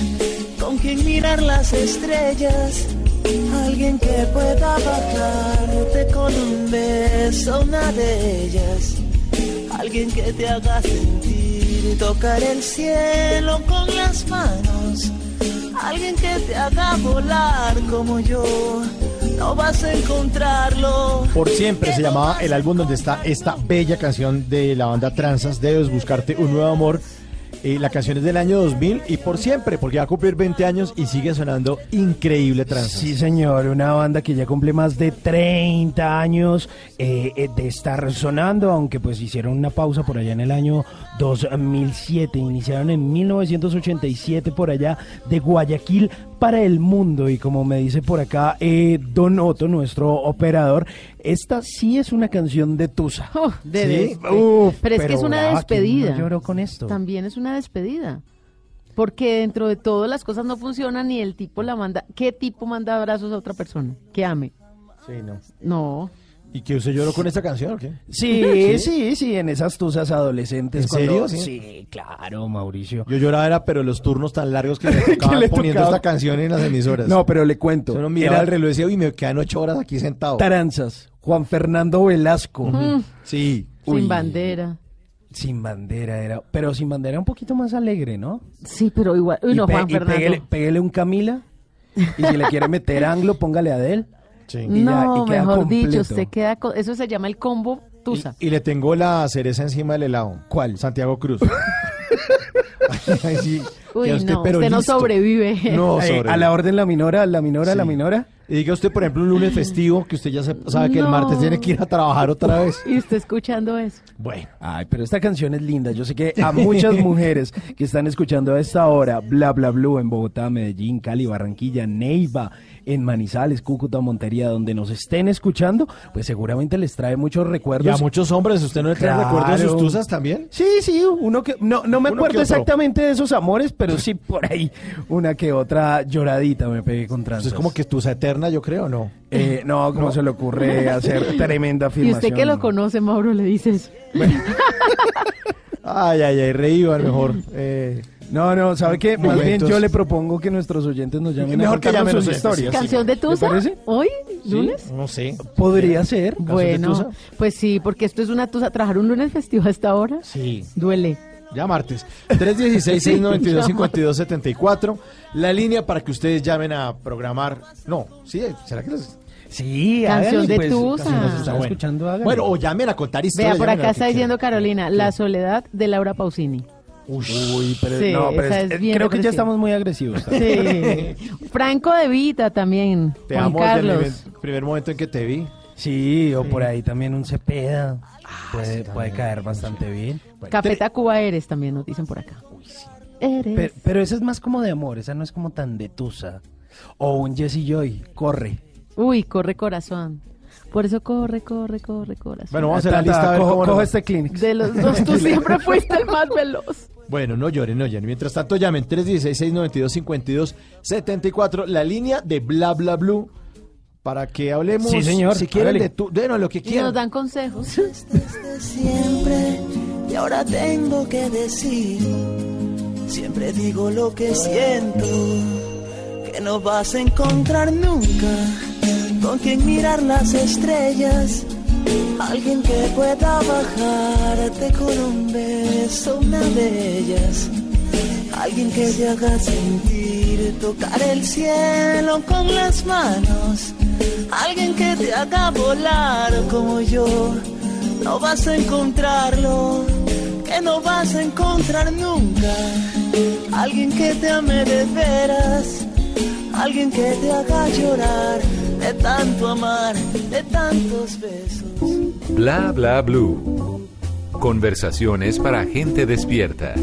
mirar las estrellas. Alguien que pueda bajarte con un beso, una de ellas. Alguien que te haga sentir tocar el cielo con las manos. Alguien que te haga volar como yo. No vas a encontrarlo. Por siempre se llamaba el álbum donde está esta bella canción de la banda Transas, Debes buscarte un nuevo amor. Eh, la canción es del año 2000 y por siempre, porque va a cumplir 20 años y sigue sonando increíble tranza. Sí, señor, una banda que ya cumple más de 30 años eh, eh, de estar sonando, aunque pues hicieron una pausa por allá en el año 2007, iniciaron en 1987 por allá de Guayaquil para el mundo y como me dice por acá eh, Don Otto, nuestro operador, esta sí es una canción de Tusa. de Sí, uf, pero es que es una brava, ¿quién no despedida. lloró con esto? También es una despedida. Porque dentro de todo las cosas no funcionan y el tipo la manda. ¿Qué tipo manda abrazos a otra persona? Que ame. Sí, no. No. ¿Y que usted lloró con esta canción o qué? Sí, sí, sí, en esas tusas adolescentes. ¿En cuando- serio? Sí. Sí, claro, Mauricio. Yo lloraba era, pero los turnos tan largos que me tocaban le poniendo tocaba? esta canción en las emisoras. No, pero le cuento. Uno miraba Era el reloj y decía, uy, me quedan ocho horas aquí sentado. Taranzas, Juan Fernando Velasco. Sí. Sin Uy. bandera. Sin bandera era, pero sin bandera un poquito más alegre, ¿no? Sí, pero igual. Uy, y no, pe- Juan y Fernando. péguele, péguele un Camila. Y si le quiere meter anglo, póngale a Adel. Y ya- no, y queda mejor completo. dicho, usted queda. con- Eso se llama el combo Tusa. Y le tengo la cereza encima del helado. ¿Cuál? Santiago Cruz. Ay, sí. Uy, Queda no, pero usted no sobrevive. No, Eh, a la orden la minora, la minora, la Sí. minora. Y diga usted, por ejemplo, un lunes festivo, que usted ya se- sabe que el martes tiene que ir a trabajar otra vez. Y usted escuchando eso. Bueno. Ay, pero esta canción es linda. Yo sé que a muchas mujeres que están escuchando a esta hora, bla bla blue en Bogotá, Medellín, Cali, Barranquilla, Neiva, en Manizales, Cúcuta, Montería, donde nos estén escuchando, pues seguramente les trae muchos Y a recuerdos. muchos hombres, ¿usted no le trae Claro. recuerdos de sus tusas también? Sí, sí, uno que no, no me Uno acuerdo que de esos amores, pero sí por ahí una que otra lloradita me pegué con tranzas. es como que tusa eterna, yo creo, ¿no? Eh, no, ¿cómo se le ocurre hacer tremenda Y afirmación? usted que lo conoce, Mauro, le dice eso. Ay, ay, ay, reíban mejor. Eh, No, no, ¿sabe qué? Más bien yo le propongo que nuestros oyentes nos llamen Mejor a que llamen sus historias. ¿Canción de ¿Le Tusa? parece? ¿Hoy? ¿Lunes? no sé. Podría ser. de Bueno, Tusa? pues sí, porque esto es una Tusa. ¿Trabajar un lunes festivo a esta hora? Sí. Duele. Ya martes. 316-692-5274. La línea para que ustedes llamen a programar. No, sí, ¿será que les.? Sí, Canción háganle, de pues, Tusa. si nos están Bueno. escuchando, háganle. Bueno, o llamen a contar historias. Vea, por acá está diciendo quieran. Carolina, La soledad de Laura Pausini. Uy, pero Sí, no, pero es- es bien creo que ya estamos muy agresivos. Sí. Franco de Vita también. Te Juan amo desde el Carlos. primer- primer momento en que te vi. Sí, o por ahí también un Cepeda. Puede, puede caer bastante bien. Capeta Cuba eres también, nos dicen por acá. Eres. Pero, pero esa es más como de amor, esa no es como tan de tusa. O un Jesse Joy, corre. Uy, corre corazón. Por eso corre, corre, corre, corazón. Bueno, vamos a hacer la lista. A ver cojo, cómo cojo este Kleenex. De los dos, tú siempre fuiste el más veloz. Bueno, no lloren, no lloren. Mientras tanto, llamen 316-692-5274, la línea de Bla Bla Blue, para que hablemos. Sí, señor. Si quieren de tu. Bueno, lo que Y nos quieran. dan consejos. desde siempre y ahora tengo que decir, siempre digo lo que siento, que no vas a encontrar nunca con quien mirar las estrellas, alguien que pueda bajarte con un beso, una de ellas. Alguien que te haga sentir tocar el cielo con las manos. Alguien que te haga volar como yo. No vas a encontrarlo, que no vas a encontrar nunca. Alguien que te ame de veras. Alguien que te haga llorar de tanto amar, de tantos besos. Bla bla blue. Conversaciones para gente despierta.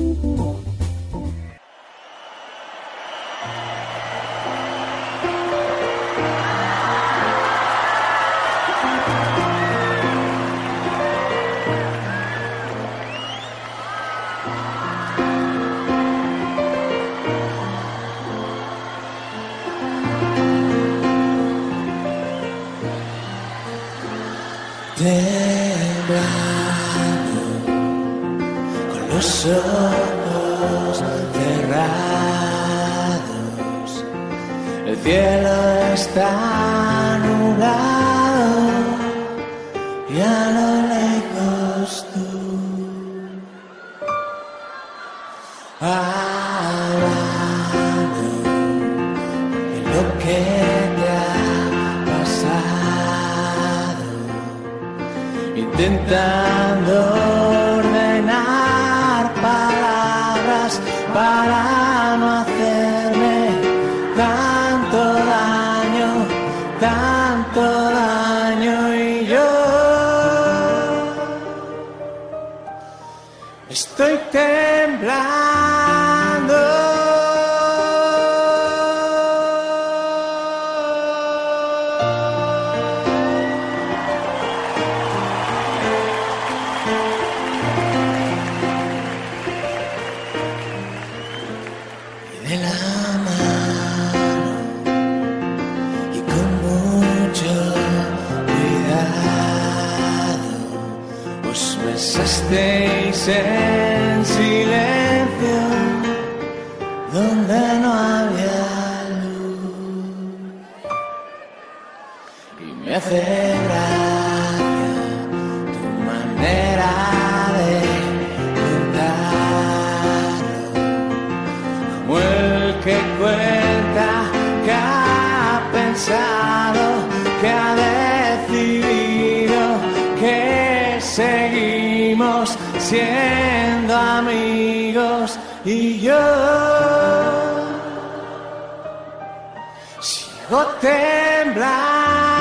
Temblando, con los ojos cerrados. El cielo está nublado y a lo lejos tú. Intentando temblando.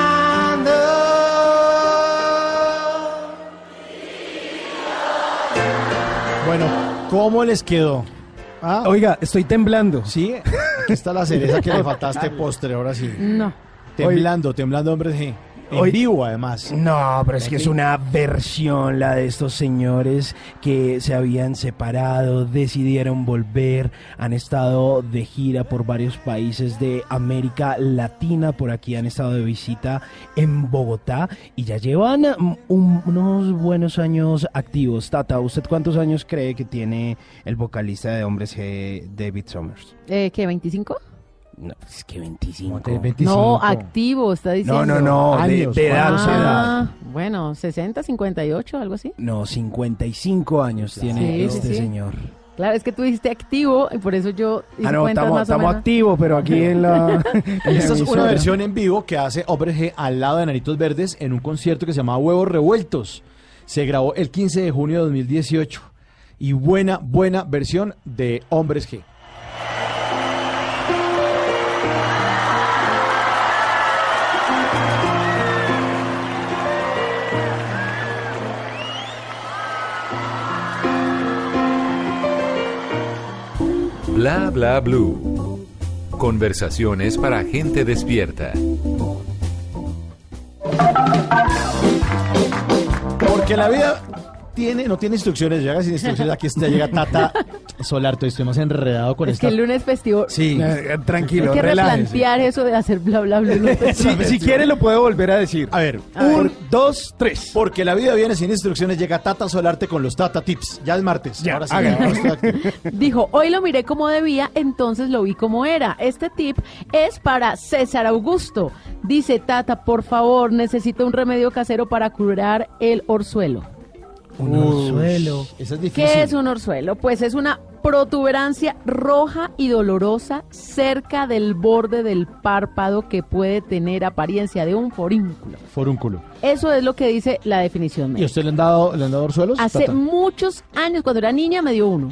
Bueno, ¿cómo les quedó? ¿Ah? Oiga, estoy temblando. Sí, aquí está la cereza que le falta a este postre, ahora sí. No. Temblando, temblando, hombre, sí. En Hoy- vivo, además. No, pero es que es una versión la de estos señores que se habían separado, decidieron volver, han estado de gira por varios países de América Latina, por aquí han estado de visita en Bogotá y ya llevan un- unos buenos años activos. Tata, ¿usted cuántos años cree que tiene el vocalista de Hombres G, David Summers? Eh, ¿Qué, 25? No, es que 25. No, activo, está diciendo. No, no, no, de, de edad. Ah, bueno, 60, 58, algo así. No, 55 años tiene Sí, sí, este sí. señor. Claro, es que tú dijiste activo y por eso yo hice Ah, no, cuentas estamos, más o estamos menos. activos, pero aquí en la... Y esta es una emisora. versión en vivo que hace G al lado de Nanitos Verdes en un concierto que se llamaba Huevos Revueltos. Se grabó el 15 de junio de 2018. Y buena, buena versión de Hombres G. Bla bla blue. Conversaciones para gente despierta. Porque la vida tiene, no tiene instrucciones, llega sin instrucciones. Aquí está, llega Tata Solarte. Estoy más enredado con Es esta. que el lunes festivo. Sí. Eh, tranquilo, Hay que replantear eso de hacer bla bla bla. Si, quiere lo puede volver a decir. A ver, Un, dos, tres. Porque la vida viene sin instrucciones, llega Tata Solarte con los Tata Tips. Ya es martes. Ya, Ahora sí. Dijo, hoy lo miré como debía, entonces lo vi como era. Este tip es para César Augusto. Dice, Tata, por favor, necesito un remedio casero para curar el orzuelo. Un orzuelo. Eso es difícil. ¿Qué es un orzuelo? Pues es una protuberancia roja y dolorosa cerca del borde del párpado que puede tener apariencia de un forínculo. Forúnculo. Eso es lo que dice la definición ¿Y a médica. usted le han dado, le han dado orzuelos? Hace Tata? muchos años, cuando era niña, me dio uno.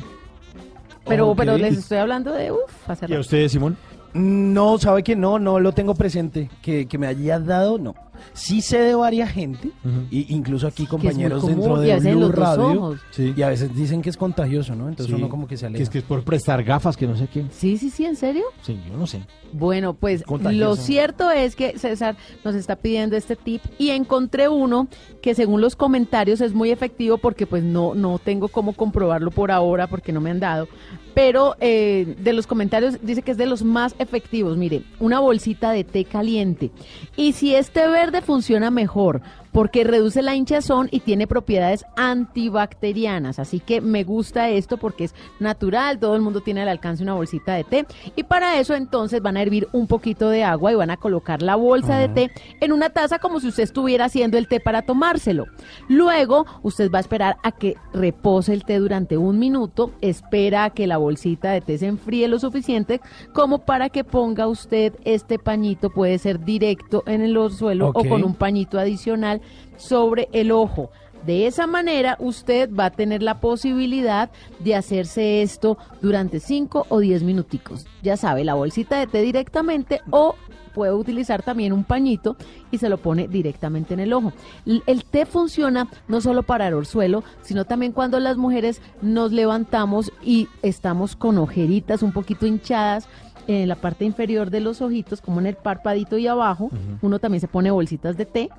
Pero, pero les estoy hablando de, uff, hace ¿Y a usted, Simón? No, sabe que no, no lo tengo presente. Que, que me haya dado, no. Sí sé de varias gente, y incluso aquí compañeros común, dentro de Blue Radio. Sí. Y a veces dicen que es contagioso, ¿no? Entonces Sí. uno como que se Que aleja. es que es por prestar gafas, que no sé qué. Sí, sí, sí, ¿en serio? Sí, yo no sé. Bueno, pues Contagioso. lo cierto es que César nos está pidiendo este tip y encontré uno que según los comentarios es muy efectivo porque pues no, no tengo cómo comprobarlo por ahora porque no me han dado. Pero eh, de los comentarios dice que es de los más efectivos. Mire, una bolsita de té caliente. Y si este verde funciona mejor porque reduce la hinchazón y tiene propiedades antibacterianas. Así que me gusta esto porque es natural, todo el mundo tiene al alcance una bolsita de té. Y para eso entonces van a hervir un poquito de agua y van a colocar la bolsa de té en una taza como si usted estuviera haciendo el té para tomárselo. Luego usted va a esperar a que repose el té durante un minuto, espera a que la bolsita de té se enfríe lo suficiente como para que ponga usted este pañito, puede ser directo en el suelo o con un pañito adicional sobre el ojo. De esa manera usted va a tener la posibilidad de hacerse esto durante 5 o 10 minuticos. Ya sabe, la bolsita de té directamente o puede utilizar también un pañito y se lo pone directamente en el ojo. El té funciona no solo para el orzuelo, sino también cuando las mujeres nos levantamos y estamos con ojeritas un poquito hinchadas en la parte inferior de los ojitos, como en el parpadito y abajo. Uno también se pone bolsitas de té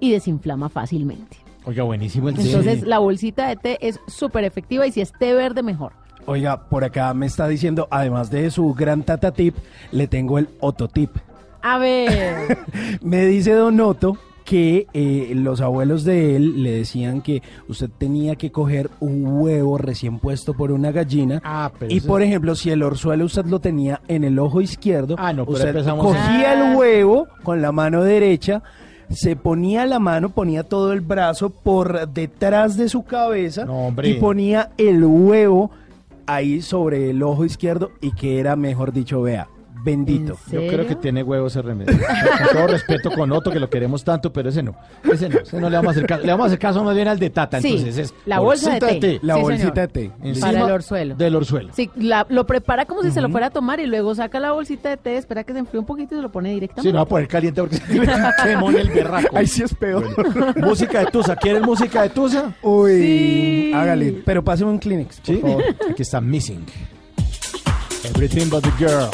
y desinflama fácilmente. Oiga, buenísimo el té. Entonces, la bolsita de té es súper efectiva y si es té verde, mejor. Oiga, por acá me está diciendo, además de su gran tata tip, le tengo el ototip. A ver. Me dice Don Otto que eh, los abuelos de él le decían que usted tenía que coger un huevo recién puesto por una gallina Ah, pero y por ejemplo si el orzuelo usted lo tenía en el ojo izquierdo, Ah, no, pero usted empezamos cogía el huevo con la mano derecha, se ponía la mano, ponía todo el brazo por detrás de su cabeza No, y ponía el huevo ahí sobre el ojo izquierdo y que era, mejor dicho, vea, bendito. Yo creo que tiene huevos ese remedio. Con todo respeto con Otto, que lo queremos tanto, pero ese no. Ese no, ese no le vamos a hacer caso. Le vamos a hacer caso más bien al de Tata. Sí, Entonces es la bolsa de té. La Sí, bolsita señor. de té. encima Para el orzuelo. Del orzuelo. Sí, la- lo prepara como si se lo fuera a tomar y luego saca la bolsita de té, espera que se enfríe un poquito y se lo pone Sí, directamente. no va a poner caliente porque se quemón el berraco. Ahí sí es peor. música de Tusa. ¿Quieres música de Tusa? Uy, Sí. hágale. Pero páseme un Kleenex, por Sí. favor. Aquí está Missing. Everything but the girl.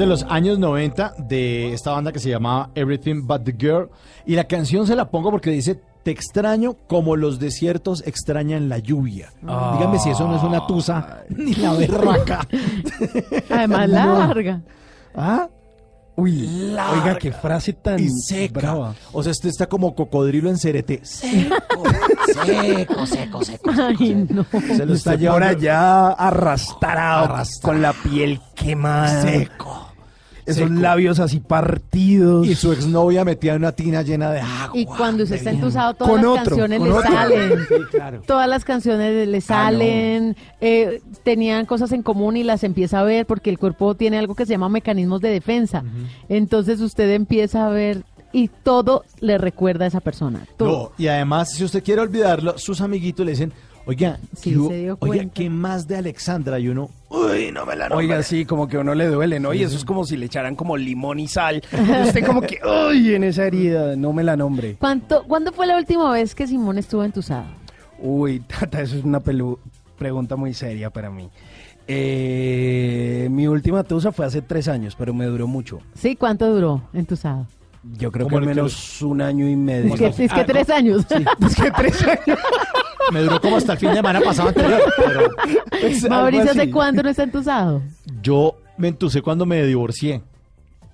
De los años 90 de esta banda que se llamaba Everything But the Girl. Y la canción se la pongo porque dice: Te extraño como los desiertos extrañan la lluvia. Dígame si eso no es una tusa ni la berraca. Además, No. larga. ¿Ah? Uy, Larga oiga, qué frase tan Y seca. brava. O sea, este está como cocodrilo en cerete. Seco, seco, seco, seco. Ay, no. Se lo está llevando allá arrastrado, Arrastrado. con la piel quemada. seco. Esos seco. labios así partidos. Y su exnovia metida en una tina llena de agua. Y cuando usted está entusado, todas Con las otro, canciones le otro. salen. Sí, claro. Todas las canciones le salen, eh, tenían cosas en común y las empieza a ver porque el cuerpo tiene algo que se llama mecanismos de defensa. Entonces usted empieza a ver y todo le recuerda a esa persona. No, Todo. y además, si usted quiere olvidarlo, sus amiguitos le dicen, oiga, Sí, ¿qué hubo? se dio oiga. ¿qué más de Alexandra? Y uno, uy, no me la Oiga, nombre". sí, como que a uno le duele, ¿no? Y eso es como si le echaran como limón y sal. Y usted como que, uy, en esa herida, no me la nombre. ¿Cuánto, ¿Cuándo fue la última vez que Simón estuvo entusado? Uy, tata, eso es una pelu- pregunta muy seria para mí. Eh, mi última tusa fue hace tres años, pero me duró mucho. Sí, ¿cuánto duró entusado? Yo creo que al que menos un año y medio. Es que, es que Ah, tres años. Es que tres años. Me duró como hasta el fin de semana pasado anterior, pero Es algo Mauricio, ¿hace así. cuánto no está entusado? yo me entusé cuando me divorcié.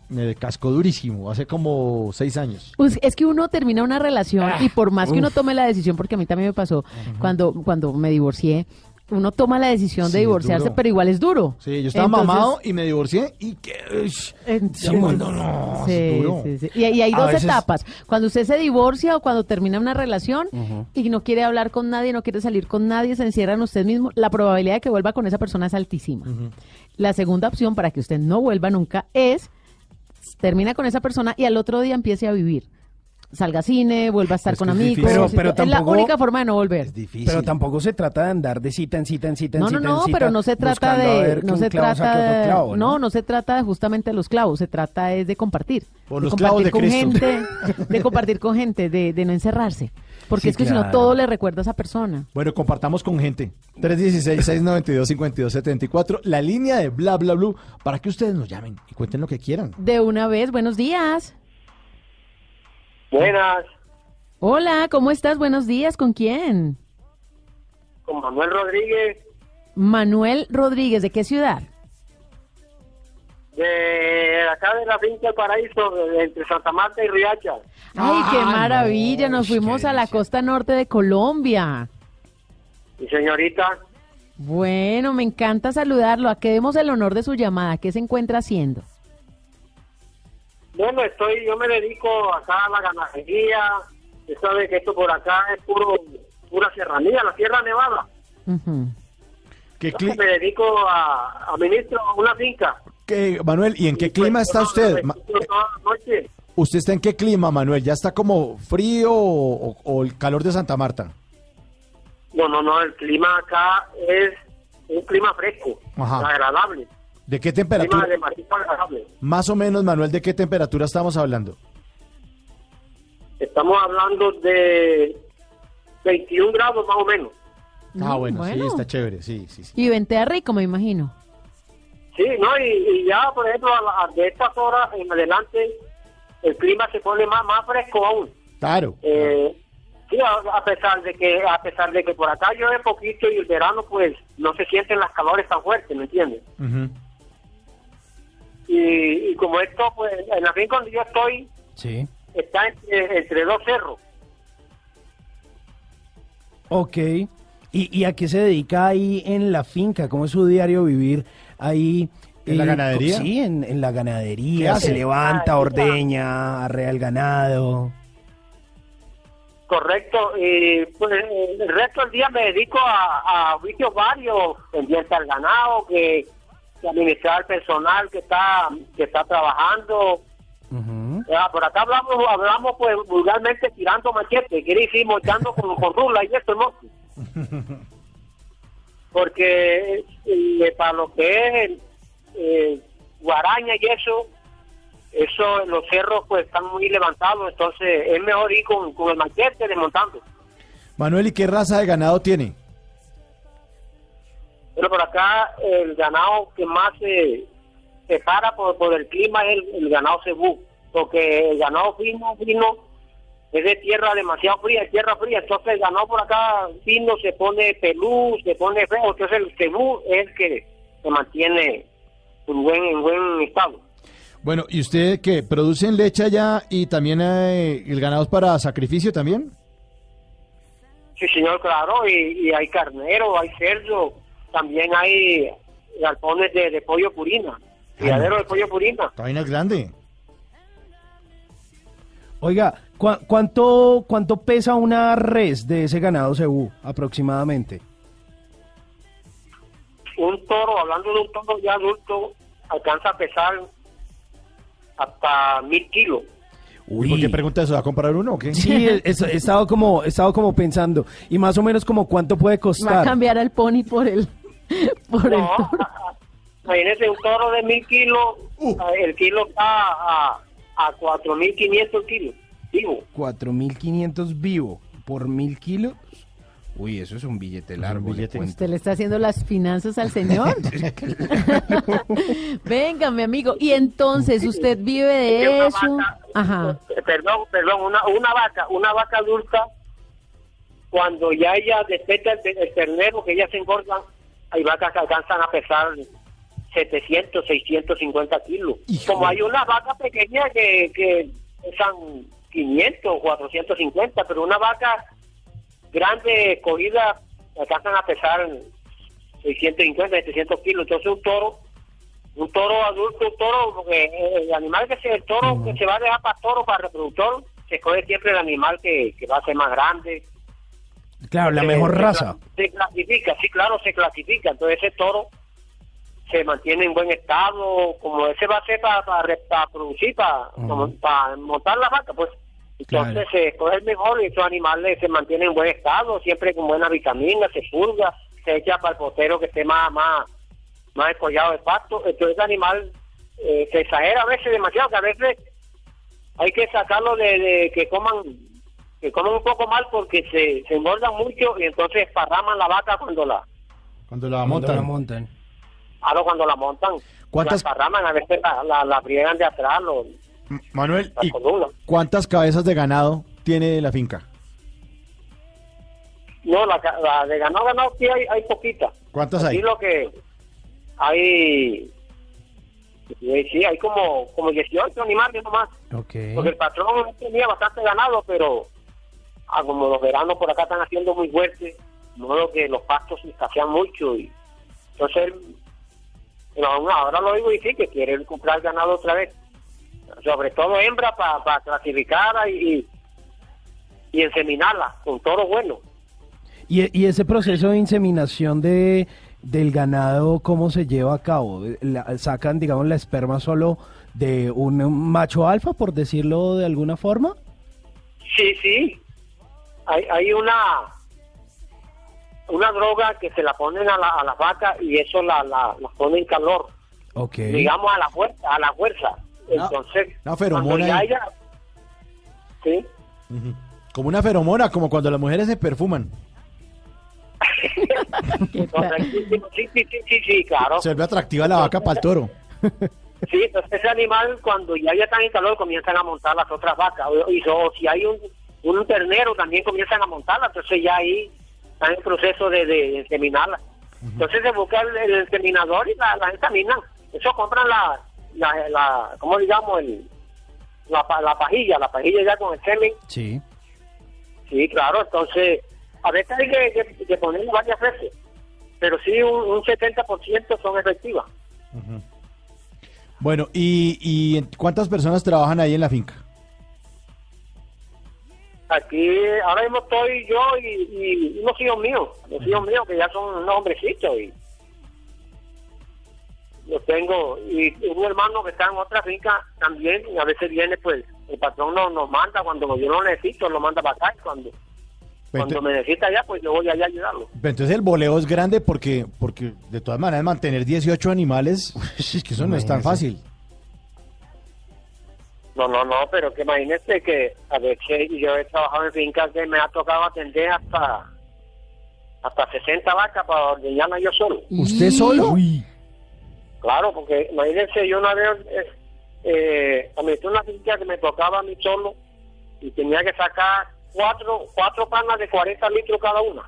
Me cascó durísimo, hace como seis años. Pues es que uno termina una relación y por más que uno tome la decisión, porque a mí también me pasó cuando, cuando me divorcié, uno toma la decisión Sí, de divorciarse, pero igual es duro. Sí, yo estaba Entonces- mamado y me divorcié y que... ush, En- ya cuando no, Sí, es duro. sí, sí. Y, y hay A dos veces- etapas. Cuando usted se divorcia o cuando termina una relación y no quiere hablar con nadie, no quiere salir con nadie, se encierra en usted mismo, la probabilidad de que vuelva con esa persona es altísima. La segunda opción para que usted no vuelva nunca es termina con esa persona y al otro día empiece a vivir. Salga a cine, vuelva a estar Es con es amigos. difícil. Pero- pero es la única forma de no volver. Pero tampoco se trata de andar de cita en cita en cita en No, no, cita en no, cita, pero no se trata de, no se trata otro de, clavo, no, no se trata de justamente los clavos, se trata es de compartir, Por de los clavos compartir de con Cristo. gente, de compartir con gente, de, de no encerrarse, porque Sí, es que si no todo le recuerda a esa persona. Bueno, compartamos con gente. 316-692-5274, la línea de bla bla blue, para que ustedes nos llamen y cuenten lo que quieran. De una vez, buenos días. Buenas, Hola, ¿cómo estás? Buenos días, ¿con quién? con Manuel Rodríguez Manuel Rodríguez, ¿de qué ciudad? de acá de la finca del Paraíso, de- entre Santa Marta y Riacha. Ay, qué Ah, maravilla, no, nos fuimos a la costa norte de Colombia. Y señorita, Bueno, me encanta saludarlo. A qué demos el honor de su llamada. ¿Qué se encuentra haciendo? Bueno, estoy, yo me dedico acá a la ganadería. Usted sabe que esto por acá es puro, pura serranía, la Sierra Nevada. Ujú. ¿Qué Yo me dedico a, a ministro una finca. qué- Manuel, ¿y en qué clima está usted? Ma- Toda la noche. ¿Usted está en qué clima, Manuel? ¿Ya está como frío o, o- o el calor de Santa Marta? No, no, no, el clima acá es un clima fresco, Ajá. agradable. ¿De qué temperatura? Más o menos, Manuel, ¿de qué temperatura estamos hablando? Estamos hablando de 21 grados más o menos. Ah, bueno, sí, bueno. está chévere, sí, sí, sí. Y ventea rico, me imagino. Sí, ¿no? Y, y ya, por ejemplo, a la- a- de estas horas en adelante, el clima se pone más, más fresco aún. Claro. Eh, sí, a, a pesar de que a pesar de que por acá llueve poquito y el verano, pues, no se sienten las calores tan fuertes, ¿me entiendes? Ujú. Y, y como esto, pues, en la finca donde yo estoy, Sí. está entre, entre dos cerros. Ok. ¿Y, ¿Y a qué se dedica ahí en la finca? ¿Cómo es su diario vivir ahí? ¿En la eh, ganadería? Sí, en, en la ¿Qué ganadería. Se levanta, Ah, ordeña, arrea el ganado. Correcto, y pues el resto del día me dedico a, a oficios varios, pendiente al ganado, que, administrar al personal que está que está trabajando. Ah, por acá hablamos hablamos pues vulgarmente tirando machete, quiere decir mochando con, con rula y eso, ¿no? Porque eh, para lo que es eh, guaraña y eso, eso los cerros pues están muy levantados, entonces es mejor ir con, con el machete desmontando. Manuel, ¿y qué raza de ganado tiene? Pero por acá el ganado que más se, se para por, por el clima es el, el ganado cebú, porque el ganado fino, fino, es de tierra demasiado fría, tierra fría, entonces el ganado por acá fino se pone pelú, se pone feo, entonces el cebú es el que se mantiene en buen, en buen estado. Bueno, ¿y usted qué? ¿Producen leche allá y también eh, el ganado es para sacrificio también? Sí, señor, claro, y, y hay carnero, hay cerdo, también hay galpones de, de pollo purina, criadero de pollo purina. Vaina es grande. Oiga, ¿cu- cuánto, ¿cuánto pesa una res de ese ganado cebú aproximadamente? Un toro, hablando de un toro ya adulto, alcanza a pesar hasta mil kilos. ¿Y por qué pregunta eso? ¿Va a comprar uno o qué? Sí, he, he estado como, he estado como pensando. Y más o menos como cuánto puede Va a costar. cambiar al pony por el, por el No, toro. imagínese un toro de mil kilos, eh, el kilo está a, a 4.500 kilos, vivo. 4.500 vivo por mil kilos. Uy, eso es un billete largo. le cuento. ¿Usted le está haciendo las finanzas al señor? Venga, mi amigo. Y entonces, ¿usted vive de una eso? vaca- Ajá. Eh, Perdón, perdón, una, una vaca, una vaca adulta, cuando ya ella despeta el, te- el ternero, que ellas se engordan, hay vacas que alcanzan a pesar 700, 650 kilos. Como hay unas vacas pequeñas que, que pesan 500, 450, pero una vaca grande, cogida, alcanzan a pesar 650, 700 kilos. Entonces un toro, un toro adulto, un toro, porque el animal que se, el toro que se va a dejar para toro, para reproductor, se escoge siempre el animal que, que va a ser más grande. Claro, la Se- mejor se raza. Se clasifica, sí, claro, se clasifica. Entonces ese toro se mantiene en buen estado, como ese va a ser para, para, para producir, para, para montar la vaca, pues. Entonces Claro. se escoge el mejor y esos animales se mantienen en buen estado, siempre con buenas vitaminas, se purga, se echa para el potero que esté más, más, más escollado de pasto. Entonces ese animal eh, se exagera a veces demasiado, que a veces hay que sacarlo de, de que coman que coman un poco mal porque se, se engordan mucho y entonces esparraman la vaca cuando la Cuando la Cuando montan. la montan. ahora cuando la montan ¿Cuántas- la esparraman a veces la, la, la friegan de atrás lo, Manuel, ¿y cuántas cabezas de ganado tiene la finca? no la, ca- la de ganado ganado sí hay, hay poquita ¿Cuántas Aquí hay? lo que hay sí, sí, hay como como 18 animales nomás porque el patrón tenía bastante ganado pero ah, como los veranos por acá están haciendo muy fuertes de modo que los pastos se escasean mucho y entonces él, pero aún ahora lo digo y sí que quiere comprar ganado otra vez sobre todo hembra para clasificarla y, y inseminarla con toros buenos ¿Y, y ese proceso de inseminación de del ganado, ¿cómo se lleva a cabo? La- ¿Sacan, digamos, la esperma solo de un macho alfa, por decirlo de alguna forma? Sí, sí. Hay, hay una una droga que se la ponen a la, a la vaca y eso la, la, la pone en calor, Ok. digamos a la fuerza, a la fuerza. Entonces, una feromona ya sí. Como una feromona, como cuando las mujeres se perfuman. sí, sí, sí, sí, claro. Se vuelve atractiva la vaca para el toro. Sí, entonces ese animal cuando ya ya están en calor comienzan a montar las otras vacas. Y so- si hay un, un ternero también comienzan a montarla, entonces ya ahí están en proceso de, de, de. Entonces se busca el, el y la, la. Eso compran la, la, la ¿cómo digamos? El, la, la pajilla, la pajilla ya con el semen. Sí. Sí, claro, entonces a veces hay que, que, que ponerle varias veces, pero sí un, un 70% son efectivas. Bueno, ¿y, ¿y cuántas personas trabajan ahí en la finca? Aquí ahora mismo estoy yo y, y unos hijos míos, los hijos míos que ya son unos hombrecitos y los tengo. Y un hermano que está en otra finca también y a veces viene pues el patrón nos, nos manda cuando yo lo necesito lo manda para acá y cuando cuando me necesita allá pues yo voy allá a ayudarlo. Pero entonces el boleo es grande porque, porque de todas maneras mantener 18 animales, es que eso no es tan fácil. No no no pero que imagínese que a veces yo he trabajado en fincas que me ha tocado atender hasta hasta 60 vacas para ordeñarlas yo solo ¿Usted solo? Claro, porque imagínense, yo una vez eh, eh, administré una finca que me tocaba a mí solo y tenía que sacar cuatro cuatro panas de 40 litros cada una.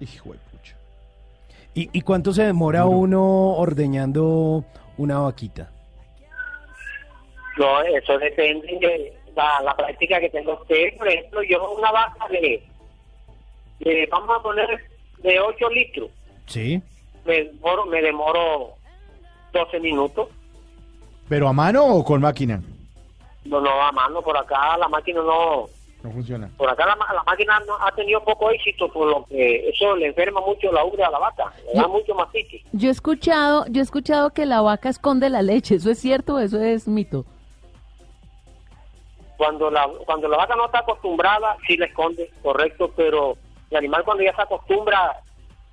Hijo de pucha. ¿Y, y cuánto se demora uno ordeñando una vaquita? No, eso depende de la, la práctica que tenga usted. Por ejemplo, yo una vaca de, de, vamos a poner, de 8 litros, Sí. me demoro, me demoro 12 minutos. ¿Pero a mano o con máquina? No, no, a mano, por acá la máquina no, No funciona. por acá la, ma- la máquina no ha tenido poco éxito, por lo que eso le enferma mucho la ubre a la vaca, le da mucho mastitis. Yo he escuchado, yo he escuchado que la vaca esconde la leche. ¿Eso es cierto o eso es mito? Cuando la, cuando la vaca no está acostumbrada, sí la esconde, correcto, pero el animal cuando ya se acostumbra,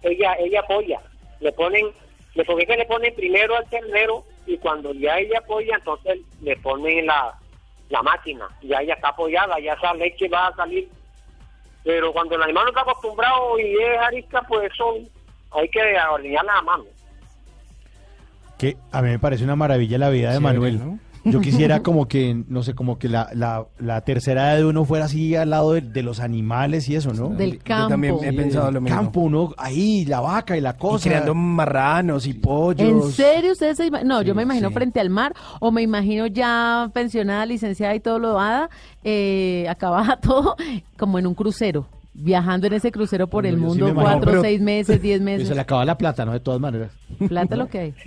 ella ella apoya. Le ponen, le, porque es que le ponen primero al ternero y cuando ya ella apoya, entonces le ponen la, la máquina. Ya ella está apoyada, ya esa leche va a salir. Pero cuando el animal no está acostumbrado y es arisca, pues son, hay que ordeñarla a mano. Que a mí me parece una maravilla la vida de Manuel. ¿no? Yo quisiera como que, no sé, como que la, la, la tercera edad de uno fuera así al lado de, de los animales y eso, ¿no? Del Yo también he campo. pensado lo mismo. Campo, uno ahí, la vaca y la Y cosa. creando marranos y pollos. ¿En serio ustedes se No, yo me imagino sí. frente al mar o me imagino ya pensionada, licenciada y todo lo dada, eh, acabada todo como en un crucero. Viajando en ese crucero por el sí mundo me cuatro, pero- seis meses, diez Y meses. se le acaba la plata, ¿no? De todas maneras. Plata lo que hay.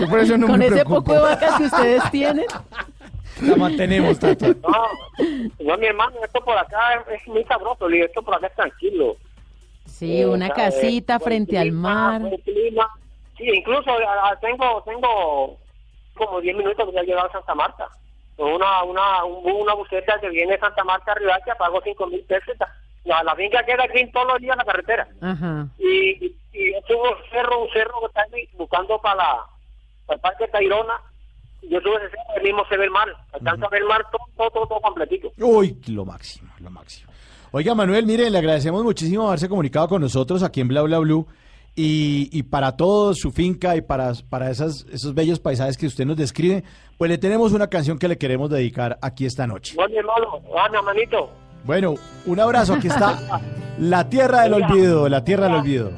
Yo por eso no Con me ese preocupo. poco de vacas que ustedes tienen. La mantenemos, Tata. No, no, mi hermano, esto por acá es, muy sabroso, y esto por acá es tranquilo. Sí, Eh, una o sea, casita eh, frente al mar. clima. Sí, incluso tengo tengo como 10 minutos que ya he llegado a Santa Marta. Una, una, un- una buceta que viene de Santa Marta a Ribacha, pago 5 mil pesos. La, la finca queda aquí todos los días en la carretera. Ajá. Y, y, y yo subo un cerro, un cerro que está buscando para, la, para el Parque Tayrona. Yo subo ese cerro, el mismo se ve el mar. Alcanza a ver el mar todo, todo, todo, todo completito. Uy, lo máximo, lo máximo. Oiga, Manuel, mire, le agradecemos muchísimo haberse comunicado con nosotros aquí en Bla Bla Blue. Y, y para todo su finca y para, para esas, esos bellos paisajes que usted nos describe, pues le tenemos una canción que le queremos dedicar aquí esta noche. Hermano, ah. Bueno, un abrazo, aquí está La Tierra del Olvido, La Tierra del Olvido.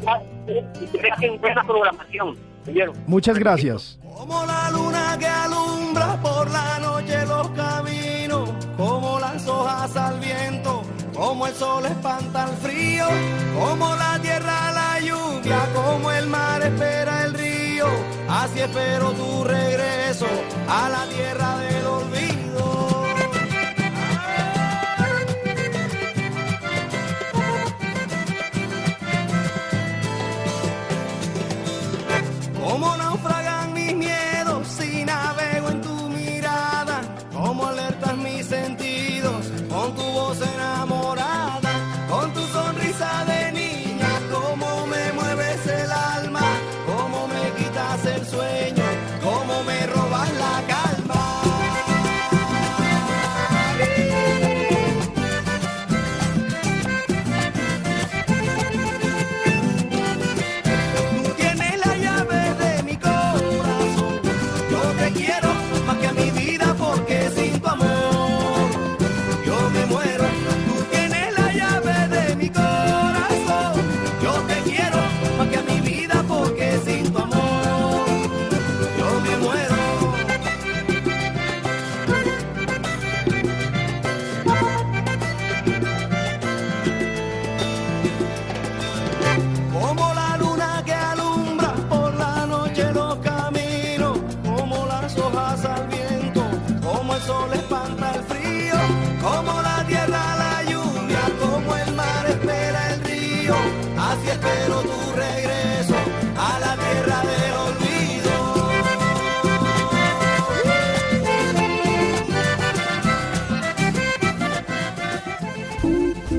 Muchas gracias. Como la luna que alumbra por la noche los caminos, como las hojas al viento, como el sol espanta el frío, como la tierra la lluvia, como el mar espera el río, así espero tu regreso a la tierra del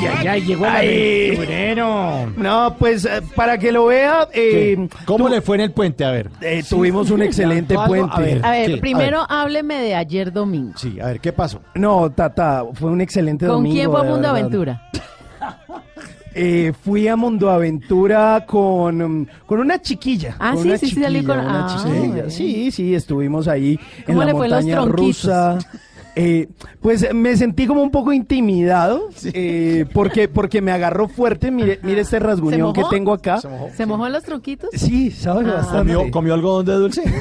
Ay, ay, ay, llegó el Ay. aventurero. No, pues eh, para que lo vea, eh, ¿Cómo le fue en el puente? A ver. eh, tuvimos un excelente ¿Algo? puente. A ver. A ver, ¿qué? primero hábleme de ayer domingo. Sí, a ver, ¿qué pasó? No, Tata, fue un excelente ¿Con domingo. quién fue a de Mundo verdad. Aventura? Eh, fui a Mundo Aventura con, um, con una chiquilla. Ah, con sí, una sí, sí, salí chiquilla, con- una ah, chiquilla. bueno. Sí, sí, estuvimos ahí en ¿Cómo la le fue en los montaña tronquitos? rusa. Eh, pues me sentí como un poco intimidado eh, porque, porque me agarró fuerte. Mire, mire este rasguñón que mojó? tengo acá. ¿Se mojó en los tronquitos? Sí, sabe Ah. bastante. ¿Comió, comió algodón de dulce?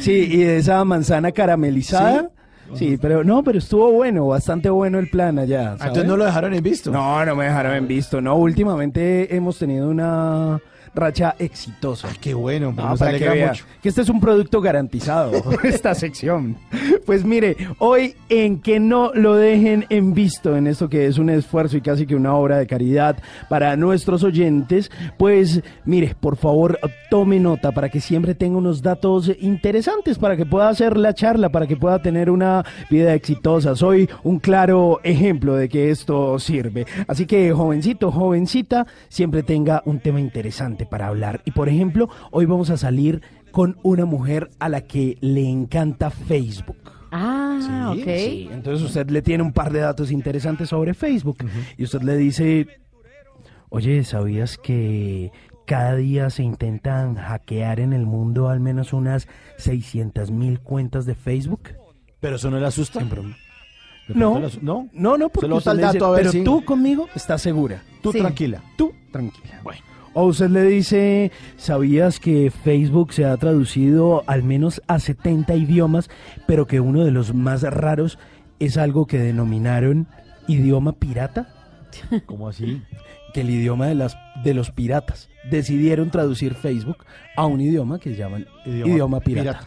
Sí, y de esa manzana caramelizada. Sí, pero no, pero estuvo bueno, bastante bueno el plan allá. ¿sabe? Entonces no lo dejaron en visto. No, no me dejaron en visto. No, últimamente hemos tenido una racha exitosa. Qué bueno, pues No, nos para que alegra vea mucho. que este es un producto garantizado, esta sección. Pues mire, hoy en que no lo dejen en visto en esto que es un esfuerzo y casi que una obra de caridad para nuestros oyentes, pues mire, por favor, tome nota para que siempre tenga unos datos interesantes, para que pueda hacer la charla, para que pueda tener una vida exitosa. Soy un claro ejemplo de que esto sirve. Así que, jovencito, jovencita, siempre tenga un tema interesante para hablar. Y por ejemplo, hoy vamos a salir con una mujer a la que le encanta Facebook. Ah, ok. Sí, entonces usted le tiene un par de datos interesantes sobre Facebook y usted le dice, oye, ¿sabías que cada día se intentan hackear en el mundo al menos unas 600 mil cuentas de Facebook? Pero eso no le asusta. No, las- ¿no? no, no, porque usted le dice, pero si- tú conmigo estás segura. Tú Sí. tranquila. Tú tranquila. Bueno. O usted le dice, ¿sabías que Facebook se ha traducido al menos a 70 idiomas, pero que uno de los más raros es algo que denominaron idioma pirata? ¿Cómo así? Que el idioma de, las, de los piratas. Decidieron traducir Facebook a un idioma que llaman Idioma idioma, pirata.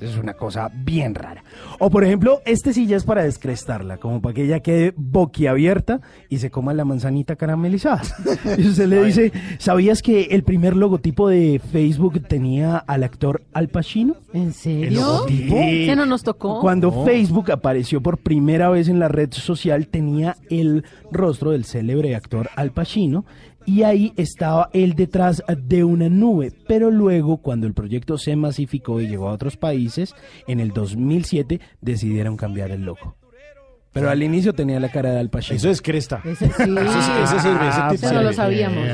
Es una cosa bien rara. O por ejemplo, este sí ya es para descrestarla, como para que ella quede boquiabierta y se coma la manzanita caramelizada. Y usted le dice, ¿sabías que el primer logotipo de Facebook tenía al actor Al Pacino? ¿En serio? logotipo? ¿Que no nos tocó? Cuando Facebook apareció por primera vez en la red social, tenía el rostro del célebre actor Al Pacino y ahí estaba él detrás de una nube. Pero luego, cuando el proyecto se masificó y llegó a otros países, en el 2007 decidieron cambiar el logo. Pero al inicio tenía la cara de Al Pacino. Eso es cresta. Ese sí. Ese, sí- ese sirve, ese Ah, tip Eso no sirve. lo sabíamos.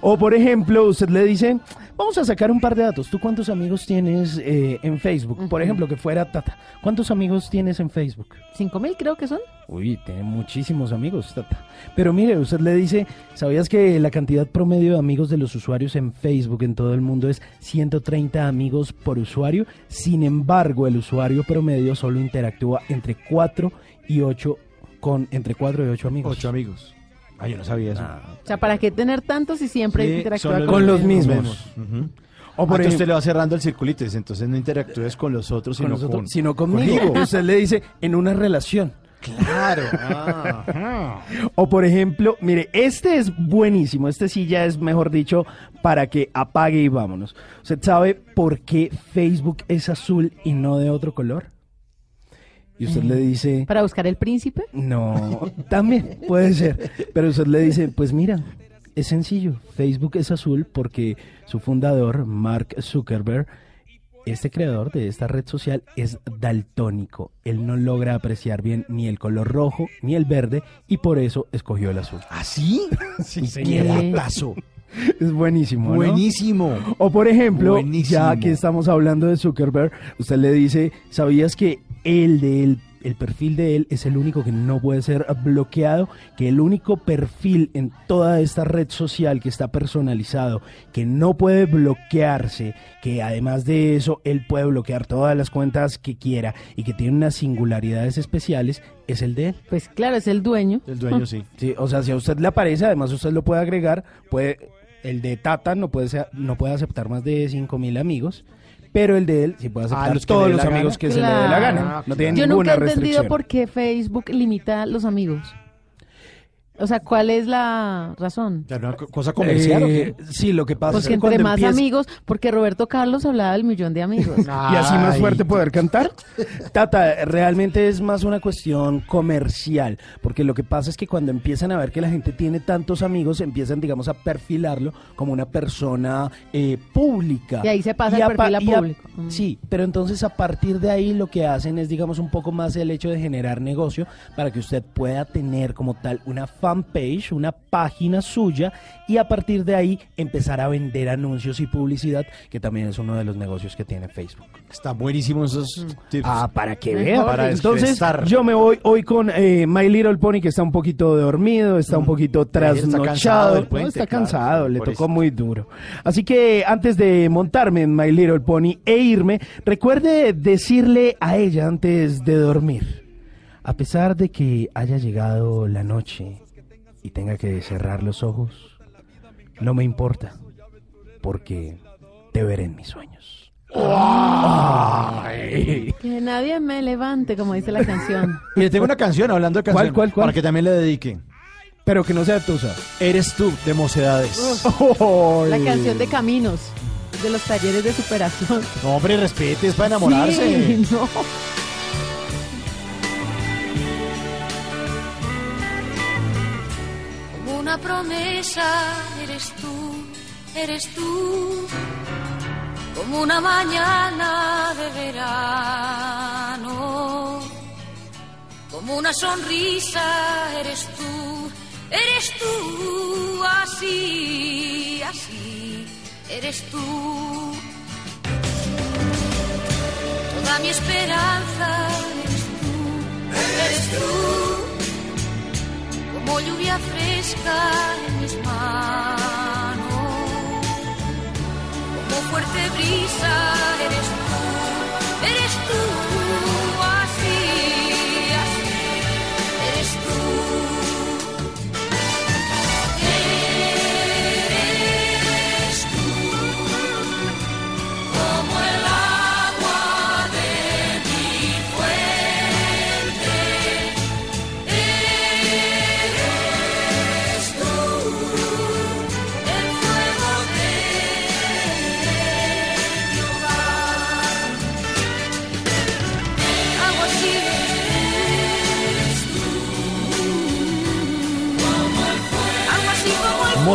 O por ejemplo, usted le dice, vamos a sacar un par de datos. ¿Tú cuántos amigos tienes eh, en Facebook? Por ejemplo, que fuera Tata. ¿Cuántos amigos tienes en Facebook? ¿Cinco mil creo que son? Uy, tiene muchísimos amigos, Tata. Pero mire, usted le dice, ¿sabías que la cantidad promedio de amigos de los usuarios en Facebook en todo el mundo es 130 amigos por usuario? Sin embargo, el usuario promedio solo interactúa entre 4 y 8 con entre 4 y 8 amigos. Ocho amigos. Ah, yo no sabía eso. O sea, ¿para qué tener tantos si siempre Sí, son con, los mismos? mismos. Ujú. O O por ejemplo- usted le va cerrando el circulito, dice, entonces no interactúes con los otros, con sino, nosotros, con, sino conmigo. Usted le dice, en una relación. Claro. O por ejemplo, mire, este es buenísimo, este sí ya es, mejor dicho, para que apague y vámonos. ¿Usted sabe por qué Facebook es azul y no de otro color? Y usted le dice, ¿Para buscar el príncipe? no, también puede ser, pero usted le dice, pues mira, es sencillo, Facebook es azul porque su fundador, Mark Zuckerberg, este creador de esta red social es daltónico. Él no logra apreciar bien ni el color rojo ni el verde y por eso escogió el azul. ¿Ah, sí? Sí, ¡Qué datazo! Es buenísimo. ¿no? Buenísimo. O por ejemplo, Buenísimo. ya que estamos hablando de Zuckerberg, usted le dice, ¿sabías que el de él, el perfil de él es el único que no puede ser bloqueado? Que el único perfil en toda esta red social que está personalizado, que no puede bloquearse, que además de eso él puede bloquear todas las cuentas que quiera y que tiene unas singularidades especiales, es el de él. Pues claro, es el dueño. El dueño sí. Sí, o sea, si a usted le aparece, además usted lo puede agregar, puede, el de Tata no puede ser, no puede aceptar más de 5000 amigos, pero el de él sí puede aceptar los todos los amigos gana. que se le dé la gana. No tiene Yo ninguna nunca he entendido restricción. por qué Facebook limita los amigos. O sea, ¿cuál es la razón? Cosa comercial. ¿o Eh, qué? sí, lo que pasa Pues es que que entre más empieza- amigos, porque Roberto Carlos hablaba del millón de amigos. y así más fuerte poder cantar. Tata, realmente es más una cuestión comercial, porque lo que pasa es que cuando empiezan a ver que la gente tiene tantos amigos, empiezan, digamos, a perfilarlo como una persona eh, pública. Y ahí se pasa el a perfil a y público. Mm. Sí, pero entonces a partir de ahí lo que hacen es, digamos, un poco más el hecho de generar negocio para que usted pueda tener como tal una fanpage, una página suya y a partir de ahí empezar a vender anuncios y publicidad, que también es uno de los negocios que tiene Facebook. Está buenísimo esos tips. Ah, para que vea. Para Entonces, yo me voy hoy con eh, My Little Pony, que está un poquito dormido, está un poquito Está cansado trasnochado. puente, No, está cansado, le tocó muy duro. Así que antes de montarme en My Little Pony e irme, recuerde decirle a ella antes de dormir, a pesar de que haya llegado la noche y tenga que cerrar los ojos, no me importa, porque te veré en mis sueños. Ay. Que nadie me levante, como dice la canción. Y le tengo una canción hablando de ¿Cuál, canción. cuál, cuál? Para que también le dedique. Pero que no sea tusa. Eres tú, de Mocedades. La canción de Caminos, de los talleres de superación. No, hombre, respete, es para enamorarse. Sí, no. Una promesa eres tú, eres tú. Como una mañana de verano. Como una sonrisa eres tú, eres tú. Así, así, eres tú. Toda mi esperanza eres tú. Eres tú, como lluvia fresca en mis manos, como fuerte brisa. Eres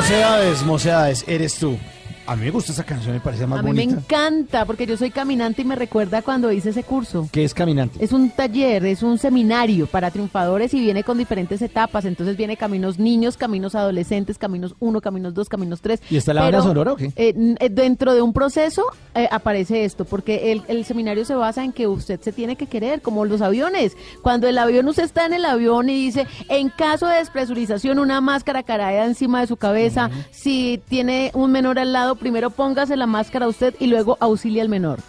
Mocedades, mocedades, eres tú. A mí me gusta esa canción, me parece más A mí me bonita. encanta porque yo soy caminante y me recuerda cuando hice ese curso. ¿Qué es caminante? Es un taller, es un seminario para triunfadores y viene con diferentes etapas. Entonces viene caminos niños, caminos adolescentes, caminos 1, caminos 2, caminos 3. ¿Y está la banda sonora o qué? dentro de un proceso eh, aparece esto, porque el, el seminario se basa en que usted se tiene que querer, como los aviones. Cuando el avión usted está en el avión y dice, en caso de despresurización, una máscara caerá encima de su cabeza. Si tiene un menor al lado, primero póngase la máscara a usted y luego auxilie al menor.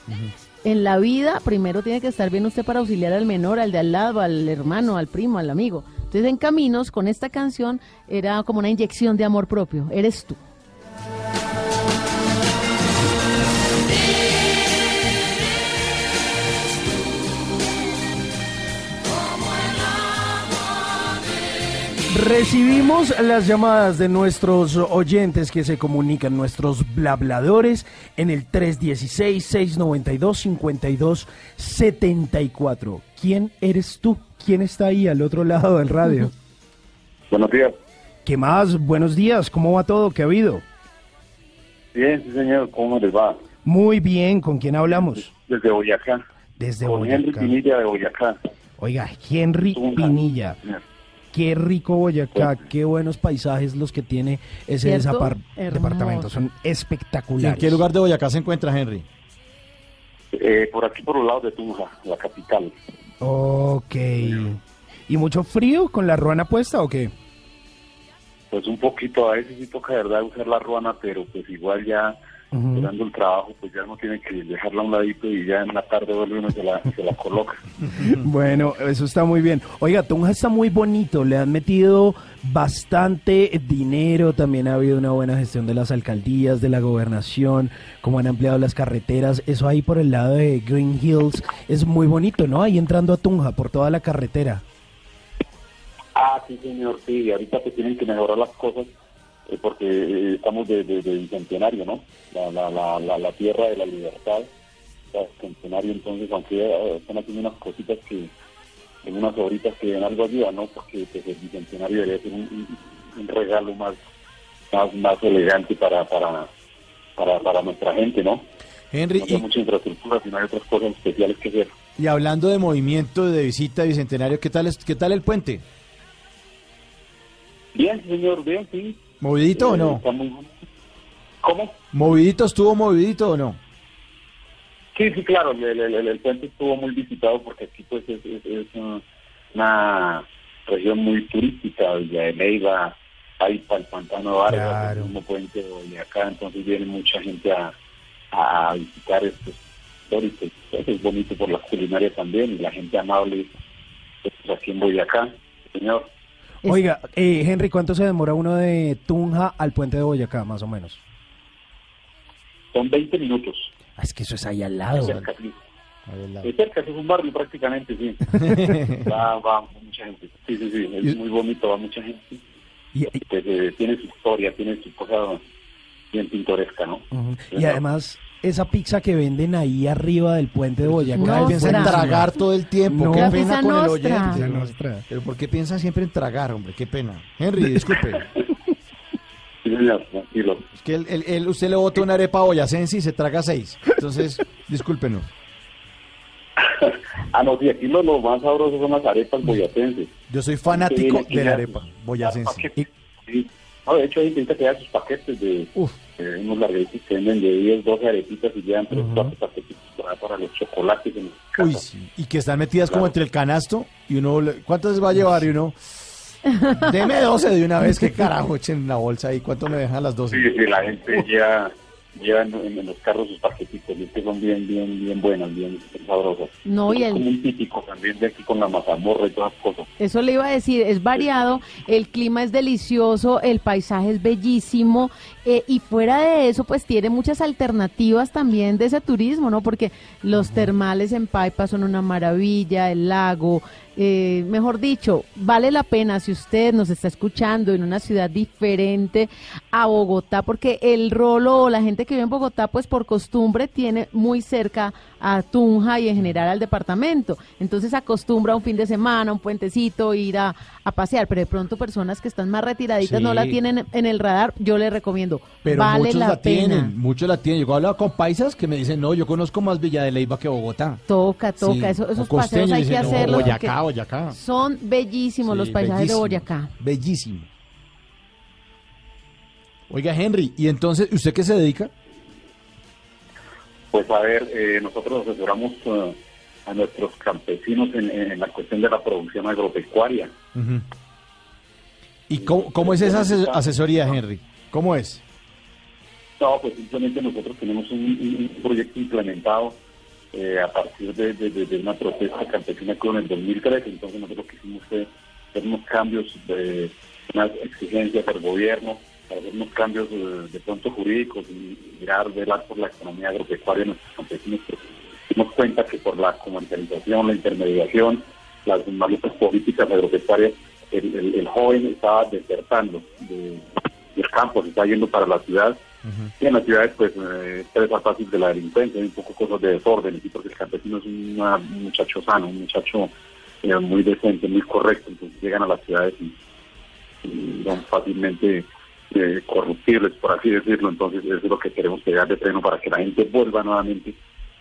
En la vida, primero tiene que estar bien usted para auxiliar al menor, al de al lado, al hermano, al primo, al amigo. Entonces, en Caminos, con esta canción, era como una inyección de amor propio. Eres tú. Recibimos las llamadas de nuestros oyentes que se comunican, nuestros blabladores, en el 316-692-5274. ¿Quién eres tú? ¿Quién está ahí al otro lado del radio? Buenos días. ¿Qué más? Buenos días, ¿cómo va todo? ¿Qué ha habido? Bien, sí, señor. ¿Cómo les va? Muy bien, ¿con quién hablamos? Desde Boyacá. Desde Con Henry Boyacá. Pinilla de Boyacá. Oiga, Henry Pinilla. Qué rico Boyacá, qué buenos paisajes los que tiene ese departamento. Son ¿Y espectaculares. ¿En qué lugar de Boyacá se encuentra Henry? Eh, por aquí, por los lados de Tunja, la capital. Ok. ¿Y mucho frío con la ruana puesta o qué? Pues un poquito, a veces sí toca, de verdad, usar la ruana, pero pues igual ya, Ujú. dando el trabajo, pues ya no tiene que dejarla a un ladito y ya en la tarde vuelve uno y se la, se la coloca. Bueno, eso está muy bien. Oiga, Tunja está muy bonito, le han metido bastante dinero, también ha habido una buena gestión de las alcaldías, de la gobernación, como han ampliado las carreteras, eso ahí por el lado de Green Hills es muy bonito, ¿no? Ahí entrando a Tunja por toda la carretera. Ah, sí, señor, sí, ahorita pues tienen que mejorar las cosas eh, porque estamos de, de, de bicentenario, ¿no? La, la, la, la, la tierra de la libertad, la centenario, entonces, aunque eh, están haciendo unas cositas que, en unas horitas que en algo ayuda, ¿no? Porque pues, el bicentenario debería ser un, regalo más, más, más elegante para, para, para, para nuestra gente, ¿no? Henry, no hay mucha infraestructura, sino hay otras cosas especiales que hacer. Y hablando de movimiento de visita bicentenario, ¿qué tal, es, qué tal el puente? Bien, señor, bien, sí. ¿Movidito o Eh, no? muy bueno. ¿Cómo? ¿Movidito estuvo movidito o no? Sí, sí, claro, el, el- el- el puente estuvo muy visitado porque aquí pues es, es- es, una región muy turística, Villa de Leyva, ahí para el Pantano de Vargas, el mismo puente de Boyacá, entonces viene mucha gente a, a visitar estos históricos. Pues, es bonito por la culinaria también y la gente amable pues, aquí en Boyacá, señor. Oiga, eh, Henry, ¿cuánto se demora uno de Tunja al puente de Boyacá, más o menos? Son 20 minutos. Ah, es que eso es ahí al lado. Cerca, sí. Es cerca, es un barrio prácticamente, sí. va, va mucha gente. Sí, sí, sí, es muy bonito, va mucha gente. Y, pues, eh, tiene su historia, tiene su cosa bien pintoresca, ¿no? Ujú. Y además, esa pizza que venden ahí arriba del puente de Boyacá. Piensa en tragar todo el tiempo. No. Qué La pena con el nostra. oyente. La nostra. Pero ¿por qué piensa siempre en tragar, hombre? Qué pena. Henry, disculpe. Sí, señor, tranquilo. Es que él, él- él- usted le bota una arepa boyacense y se traga seis. Entonces, discúlpenos. Ah, no, sí, aquí lo, lo más sabroso son las arepas boyacenses. Yo soy fanático Sí, de la arepa boyacense. Sí. No, de hecho, hay gente que da sus paquetes de eh, unos larguitos que venden de 10, 12 arepitas y llevan tres, cuatro paquetes para para los chocolates en Uy, sí. Y que están metidas como entre el canasto y uno, le- ¿cuántas va a llevar? Y uno, deme 12 de una vez, que carajo, echen la bolsa ahí, ¿cuánto me dejan las 12? Sí, sí, la gente ya lleva en, en los carros sus paquetitos, y es que son bien, bien, bien buenas, bien sabrosas. No, y es el- como un típico también de aquí con la mazamorra y todas las cosas. Eso le iba a decir, es variado, el clima es delicioso, el paisaje es bellísimo eh, y fuera de eso pues tiene muchas alternativas también de ese turismo, ¿no? Porque los termales en Paipa son una maravilla, el lago, eh, mejor dicho, vale la pena si usted nos está escuchando en una ciudad diferente a Bogotá, porque el rolo o la gente que vive en Bogotá pues por costumbre tiene muy cerca a Tunja y en general al departamento. Entonces acostumbra un fin de semana, un puentecito, ir a, a pasear, pero de pronto personas que están más retiraditas Sí. no la tienen en el radar, yo le recomiendo. Pero vale muchos la, la, pena. tienen, muchos la tienen. Yo he hablado con paisas que me dicen, no, yo conozco más Villa de Leyva que Bogotá. Toca, toca, Sí. eso- O esos paseos hay que dicen, hacerlos. Boyacá. Son bellísimos Sí, los paisajes bellísimo, de Boyacá. Bellísimo. Oiga, Henry, ¿y entonces usted qué se dedica? Pues a ver, eh, nosotros asesoramos eh, a nuestros campesinos en, en la cuestión de la producción agropecuaria. ¿Y cómo, cómo es esa ase- asesoría, Henry? ¿Cómo es? No, pues simplemente nosotros tenemos un, un- un proyecto implementado eh, a partir de, de- de- de una protesta campesina en el 2013. Entonces nosotros quisimos hacer unos cambios, de, unas exigencias al gobierno, para hacer unos cambios eh, de pronto jurídicos y mirar, velar por la economía agropecuaria de nuestros campesinos. Nos dimos cuenta que por la comercialización, la intermediación, las malucas políticas agropecuarias, el, el- joven estaba desertando de- del campo, se está yendo para la ciudad y en las ciudades, pues, eh, es más fácil de la delincuencia, hay un poco cosas de desorden, ¿sí? porque el campesino es un muchacho sano, un muchacho eh, muy decente, muy correcto, entonces llegan a las ciudades y, y son fácilmente eh, corruptibles, por así decirlo, entonces eso es lo que queremos pegar de freno para que la gente vuelva nuevamente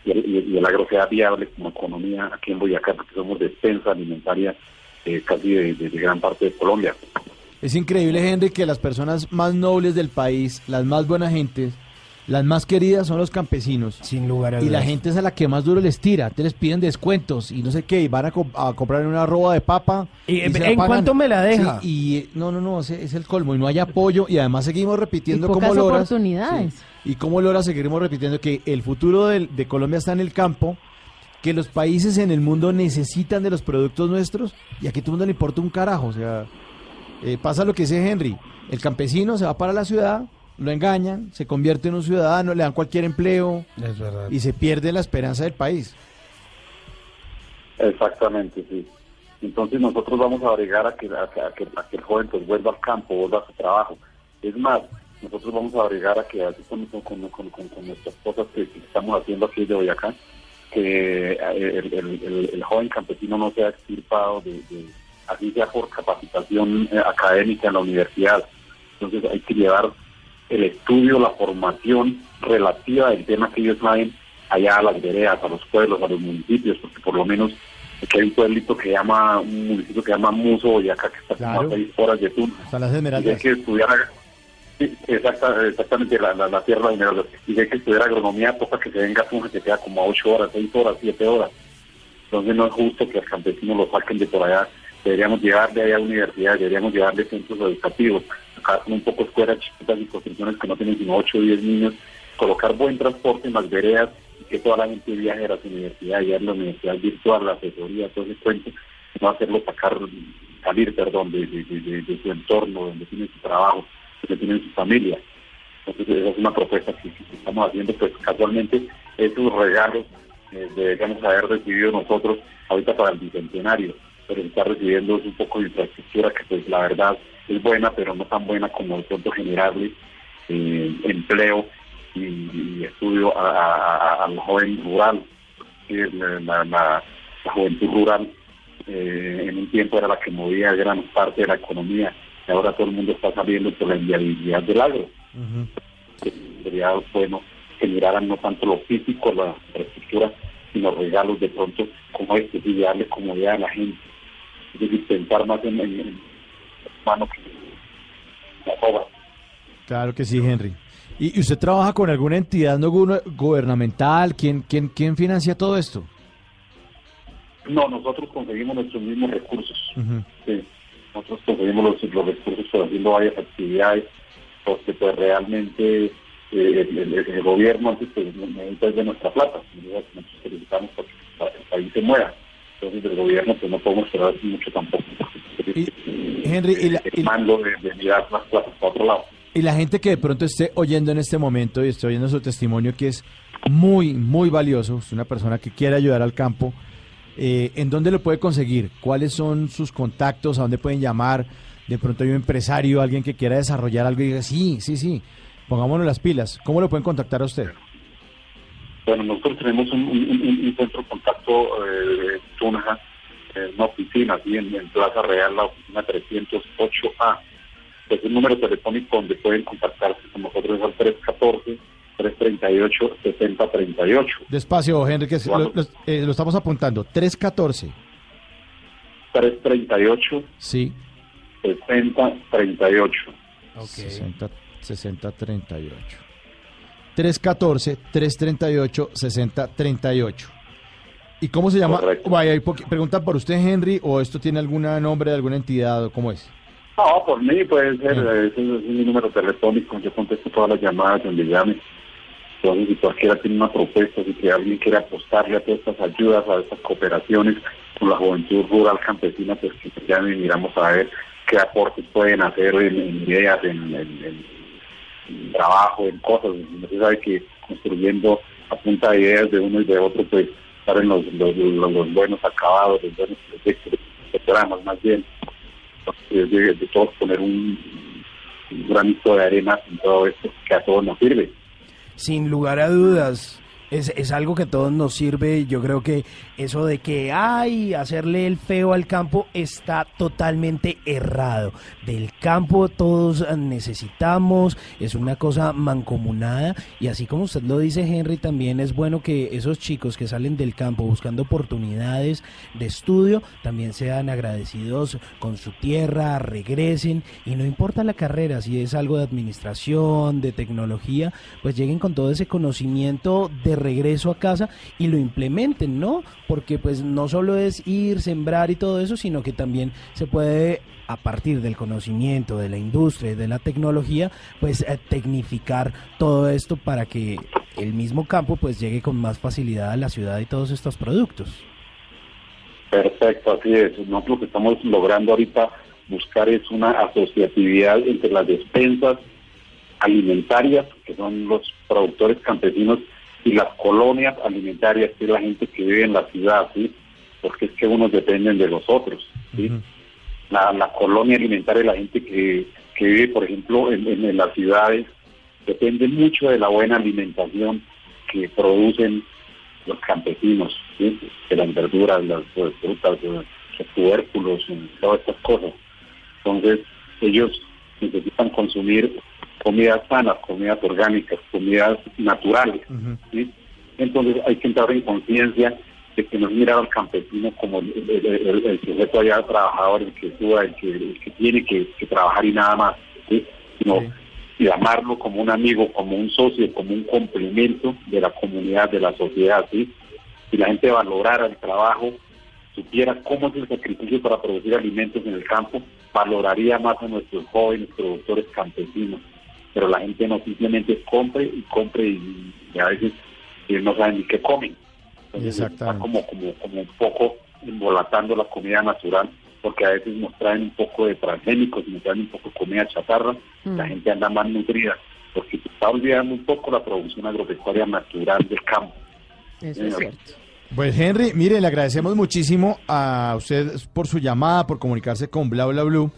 y el, y el- y agro sea viable como economía aquí en Boyacá, porque somos despensa alimentaria eh, casi de gran parte de Colombia. Es increíble, Henry, que las personas más nobles del país, las más buenas gentes, las más queridas son los campesinos. Sin lugar a Y la dudas. gente es a la que más duro les tira. Te les piden descuentos y no sé qué. Y van a, co- a comprar una roba de papa. ¿Y, se ¿en cuánto me la deja? Sí, y no, no, no, es el colmo. Y no hay apoyo. Y además seguimos repitiendo Y como pocas loras. oportunidades. sí, y como loras seguiremos repitiendo que el futuro del- de Colombia está en el campo. Que los países en el mundo necesitan de los productos nuestros. Y aquí todo el mundo le importa un carajo. O sea, eh, pasa lo que dice Henry. El campesino se va para la ciudad, lo engañan, se convierte en un ciudadano, le dan cualquier empleo Es verdad. y se pierde la esperanza del país. Exactamente, sí. Entonces nosotros vamos a agregar a que, a, que- a que, a que el joven pues vuelva al campo, vuelva a su trabajo. Es más, nosotros vamos a agregar a que así con, con, con, con- con- con nuestras cosas que, que estamos haciendo aquí de Boyacá, que eh, el, el- el- el joven campesino no sea extirpado de, de- así sea por capacitación eh, académica en la universidad. Entonces hay que llevar el estudio, la formación relativa del tema que ellos saben allá a las veredas, a los pueblos, a los municipios, porque por lo menos aquí hay un pueblito que llama, un municipio que llama Muso Boyacá, que está como Claro. a seis horas de Tuna. Hasta las Y hay que estudiar, exacta- exactamente, la, la, la tierra de Esmeraldas. Y si hay que estudiar agronomía, toca que se venga a Tunja, que queda como a ocho horas, seis horas, siete horas. Entonces no es justo que al campesino lo saquen de por allá. Deberíamos llevarle allá a universidades, deberíamos llevarle centros educativos, acá son un poco escuelas chiquitas y construcciones que no tienen sino ocho o diez niños, colocar buen transporte en las veredas que toda la gente viaje a las universidades, llevar la universidad virtual, la asesoría, todo ese cuento, no hacerlo sacar, salir, perdón, de, de- de- de- de su entorno, donde tienen su trabajo, donde tienen su familia. Entonces esa es una propuesta que, que estamos haciendo, pues casualmente esos regalos eh, deberíamos haber recibido nosotros ahorita para el bicentenario, pero está recibiendo un poco de infraestructura que pues la verdad es buena, pero no tan buena como de pronto generarle eh, empleo y, y estudio a- a- a- al joven rural, la, la- la- la juventud rural eh, en un tiempo era la que movía gran parte de la economía y ahora todo el mundo está saliendo por la inviabilidad del agro. Que sería bueno que miraran no tanto lo físico, la infraestructura, sino regalos de pronto como este, y darle comodidad a la gente. Es decir, pensar más en, en, en humano que en la obra. Claro que sí, Henry. ¿Y usted trabaja con alguna entidad no gu- gubernamental? ¿Quién, quién, ¿Quién financia todo esto? No, nosotros conseguimos nuestros mismos recursos. Sí, nosotros conseguimos los, los recursos por haciendo varias actividades, porque pues realmente eh, el, el- el gobierno antes pues, necesita de nuestra plata, nosotros necesitamos para que el país se mueva. Entonces del gobierno pues no podemos esperar mucho tampoco. Henry, y la, el mando de, de mirar para otro lado. y la gente que de pronto esté oyendo en este momento y esté oyendo su testimonio, que es muy, muy valioso, es una persona que quiere ayudar al campo, eh, ¿en dónde lo puede conseguir? ¿Cuáles son sus contactos? ¿A dónde pueden llamar? De pronto hay un empresario, alguien que quiera desarrollar algo y diga, sí, sí, sí, pongámonos las pilas. ¿Cómo lo pueden contactar a usted? Bueno, nosotros tenemos un, un- un- un centro de contacto eh, de Tunja, eh, una oficina, aquí en, en Plaza Real, la oficina 308A. Es un número telefónico donde pueden contactarse con nosotros al 314-338-6038. Despacio, Henry, que es- lo, lo- eh, lo estamos apuntando. 314. 338 Sí. 6038. 60, 60 38. 314 338 60 38. ¿Y cómo se llama? Vaya, preguntan por usted, Henry, o esto tiene algún nombre de alguna entidad, o cómo es. No, por mí puede ser, eh, ese es mi número telefónico, yo contesto todas las llamadas donde llame. Entonces, si cualquiera tiene una propuesta, si que alguien quiere apostarle a todas estas ayudas, a estas cooperaciones con la juventud rural campesina, pues que se llame y miramos a ver qué aportes pueden hacer en, en ideas, en, en- en- en trabajo, en cosas. Usted sabe que construyendo a punta de ideas de uno y de otro, pues salen los, los, los- los buenos acabados, los buenos proyectos, programas más bien. Entonces, de, de todos poner un, un granito de arena en todo esto que a todos nos sirve. Sin lugar a dudas, es, es algo que a todos nos sirve. Yo creo que eso de que, ay, hacerle el feo al campo está totalmente errado. Del campo todos necesitamos, es una cosa mancomunada. Y así como usted lo dice, Henry, también es bueno que esos chicos que salen del campo buscando oportunidades de estudio también sean agradecidos con su tierra, regresen. Y no importa la carrera, si es algo de administración, de tecnología, pues lleguen con todo ese conocimiento de regreso a casa y lo implementen, ¿no? Porque pues no solo es ir, sembrar y todo eso, sino que también se puede a partir del conocimiento de la industria y de la tecnología, pues eh, tecnificar todo esto para que el mismo campo pues llegue con más facilidad a la ciudad y todos estos productos. Perfecto, así es. Nosotros lo que estamos logrando ahorita buscar es una asociatividad entre las despensas alimentarias, que son los productores campesinos, y las colonias alimentarias, que es la gente que vive en la ciudad, ¿sí? Porque es que unos dependen de los otros, ¿sí? la, la colonia alimentaria, la gente que, que vive, por ejemplo, en, en- en las ciudades, depende mucho de la buena alimentación que producen los campesinos, ¿sí? de las verduras, las eh, frutas, eh, los tubérculos, todas estas cosas. Entonces, ellos necesitan consumir comidas sanas, comidas orgánicas, comidas naturales. ¿sí? Entonces, hay que entrar en conciencia de que no es mirar al campesino como el, el- el- el sujeto allá trabajador, el que suba, el que, el que tiene que, que trabajar y nada más, ¿sí? sino llamarlo como un amigo, como un socio, como un complemento de la comunidad, de la sociedad. ¿sí? Si la gente valorara el trabajo, supiera cómo es el sacrificio para producir alimentos en el campo, valoraría más a nuestros jóvenes productores campesinos. Pero la gente no simplemente compre y compre y, y a veces eh, no saben ni qué comen. Entonces, está como, como, como un poco embolatando la comida natural, porque a veces nos traen un poco de transgénicos, nos traen un poco de comida chatarra, la gente anda más nutrida, porque se está olvidando un poco la producción agropecuaria natural del campo. Eso es Señor. cierto. Pues Henry, mire, le agradecemos muchísimo a usted por su llamada, por comunicarse con Bla Bla Blue.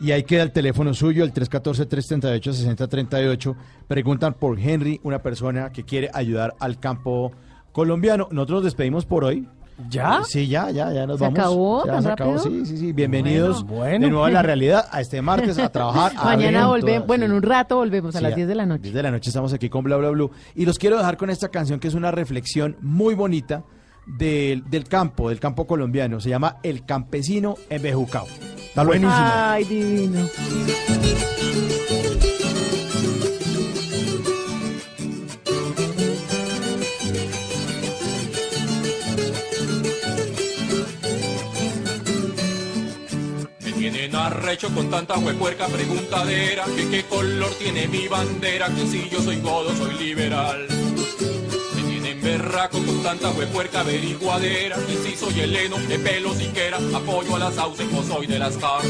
Y ahí queda el teléfono suyo, el 314-338-6038. Preguntan por Henry, una persona que quiere ayudar al campo colombiano. Nosotros nos despedimos por hoy. ¿Ya? Sí, ya, ya, ya nos ¿Se vamos. acabó Ya se acabó, sí, sí, sí. Bienvenidos Bueno, bueno. de nuevo a la realidad, a este martes, a trabajar. a Mañana volvemos, bueno, en un rato volvemos a Sí, las 10 de la noche. 10 de la noche estamos aquí con Bla Bla Blue. Y los quiero dejar con esta canción que es una reflexión muy bonita del, del campo, del campo colombiano. Se llama El Campesino en Bejucao. Está buenísimo. Ay, divino. arrecho con tanta huepuerca preguntadera que qué color tiene mi bandera, que si yo soy godo, soy liberal. Berraco con tanta huepuerca averiguadera, que si soy heleno, de pelo siquiera, apoyo a las sauces o soy de las car.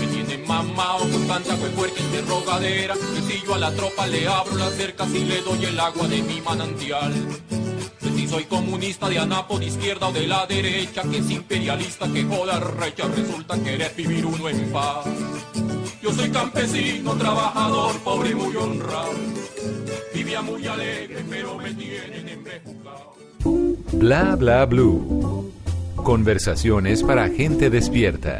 Me tienen mamao con tanta huepuerca interrogadera, que si yo a la tropa le abro las cercas y le doy el agua de mi manantial. Soy comunista de anapo de izquierda o de la derecha, que es imperialista, que joda recha, resulta querer vivir uno en paz. Yo soy campesino, trabajador, pobre y muy honrado. Vivía muy alegre, pero me tienen embejucado. Bla bla blue. Conversaciones para gente despierta.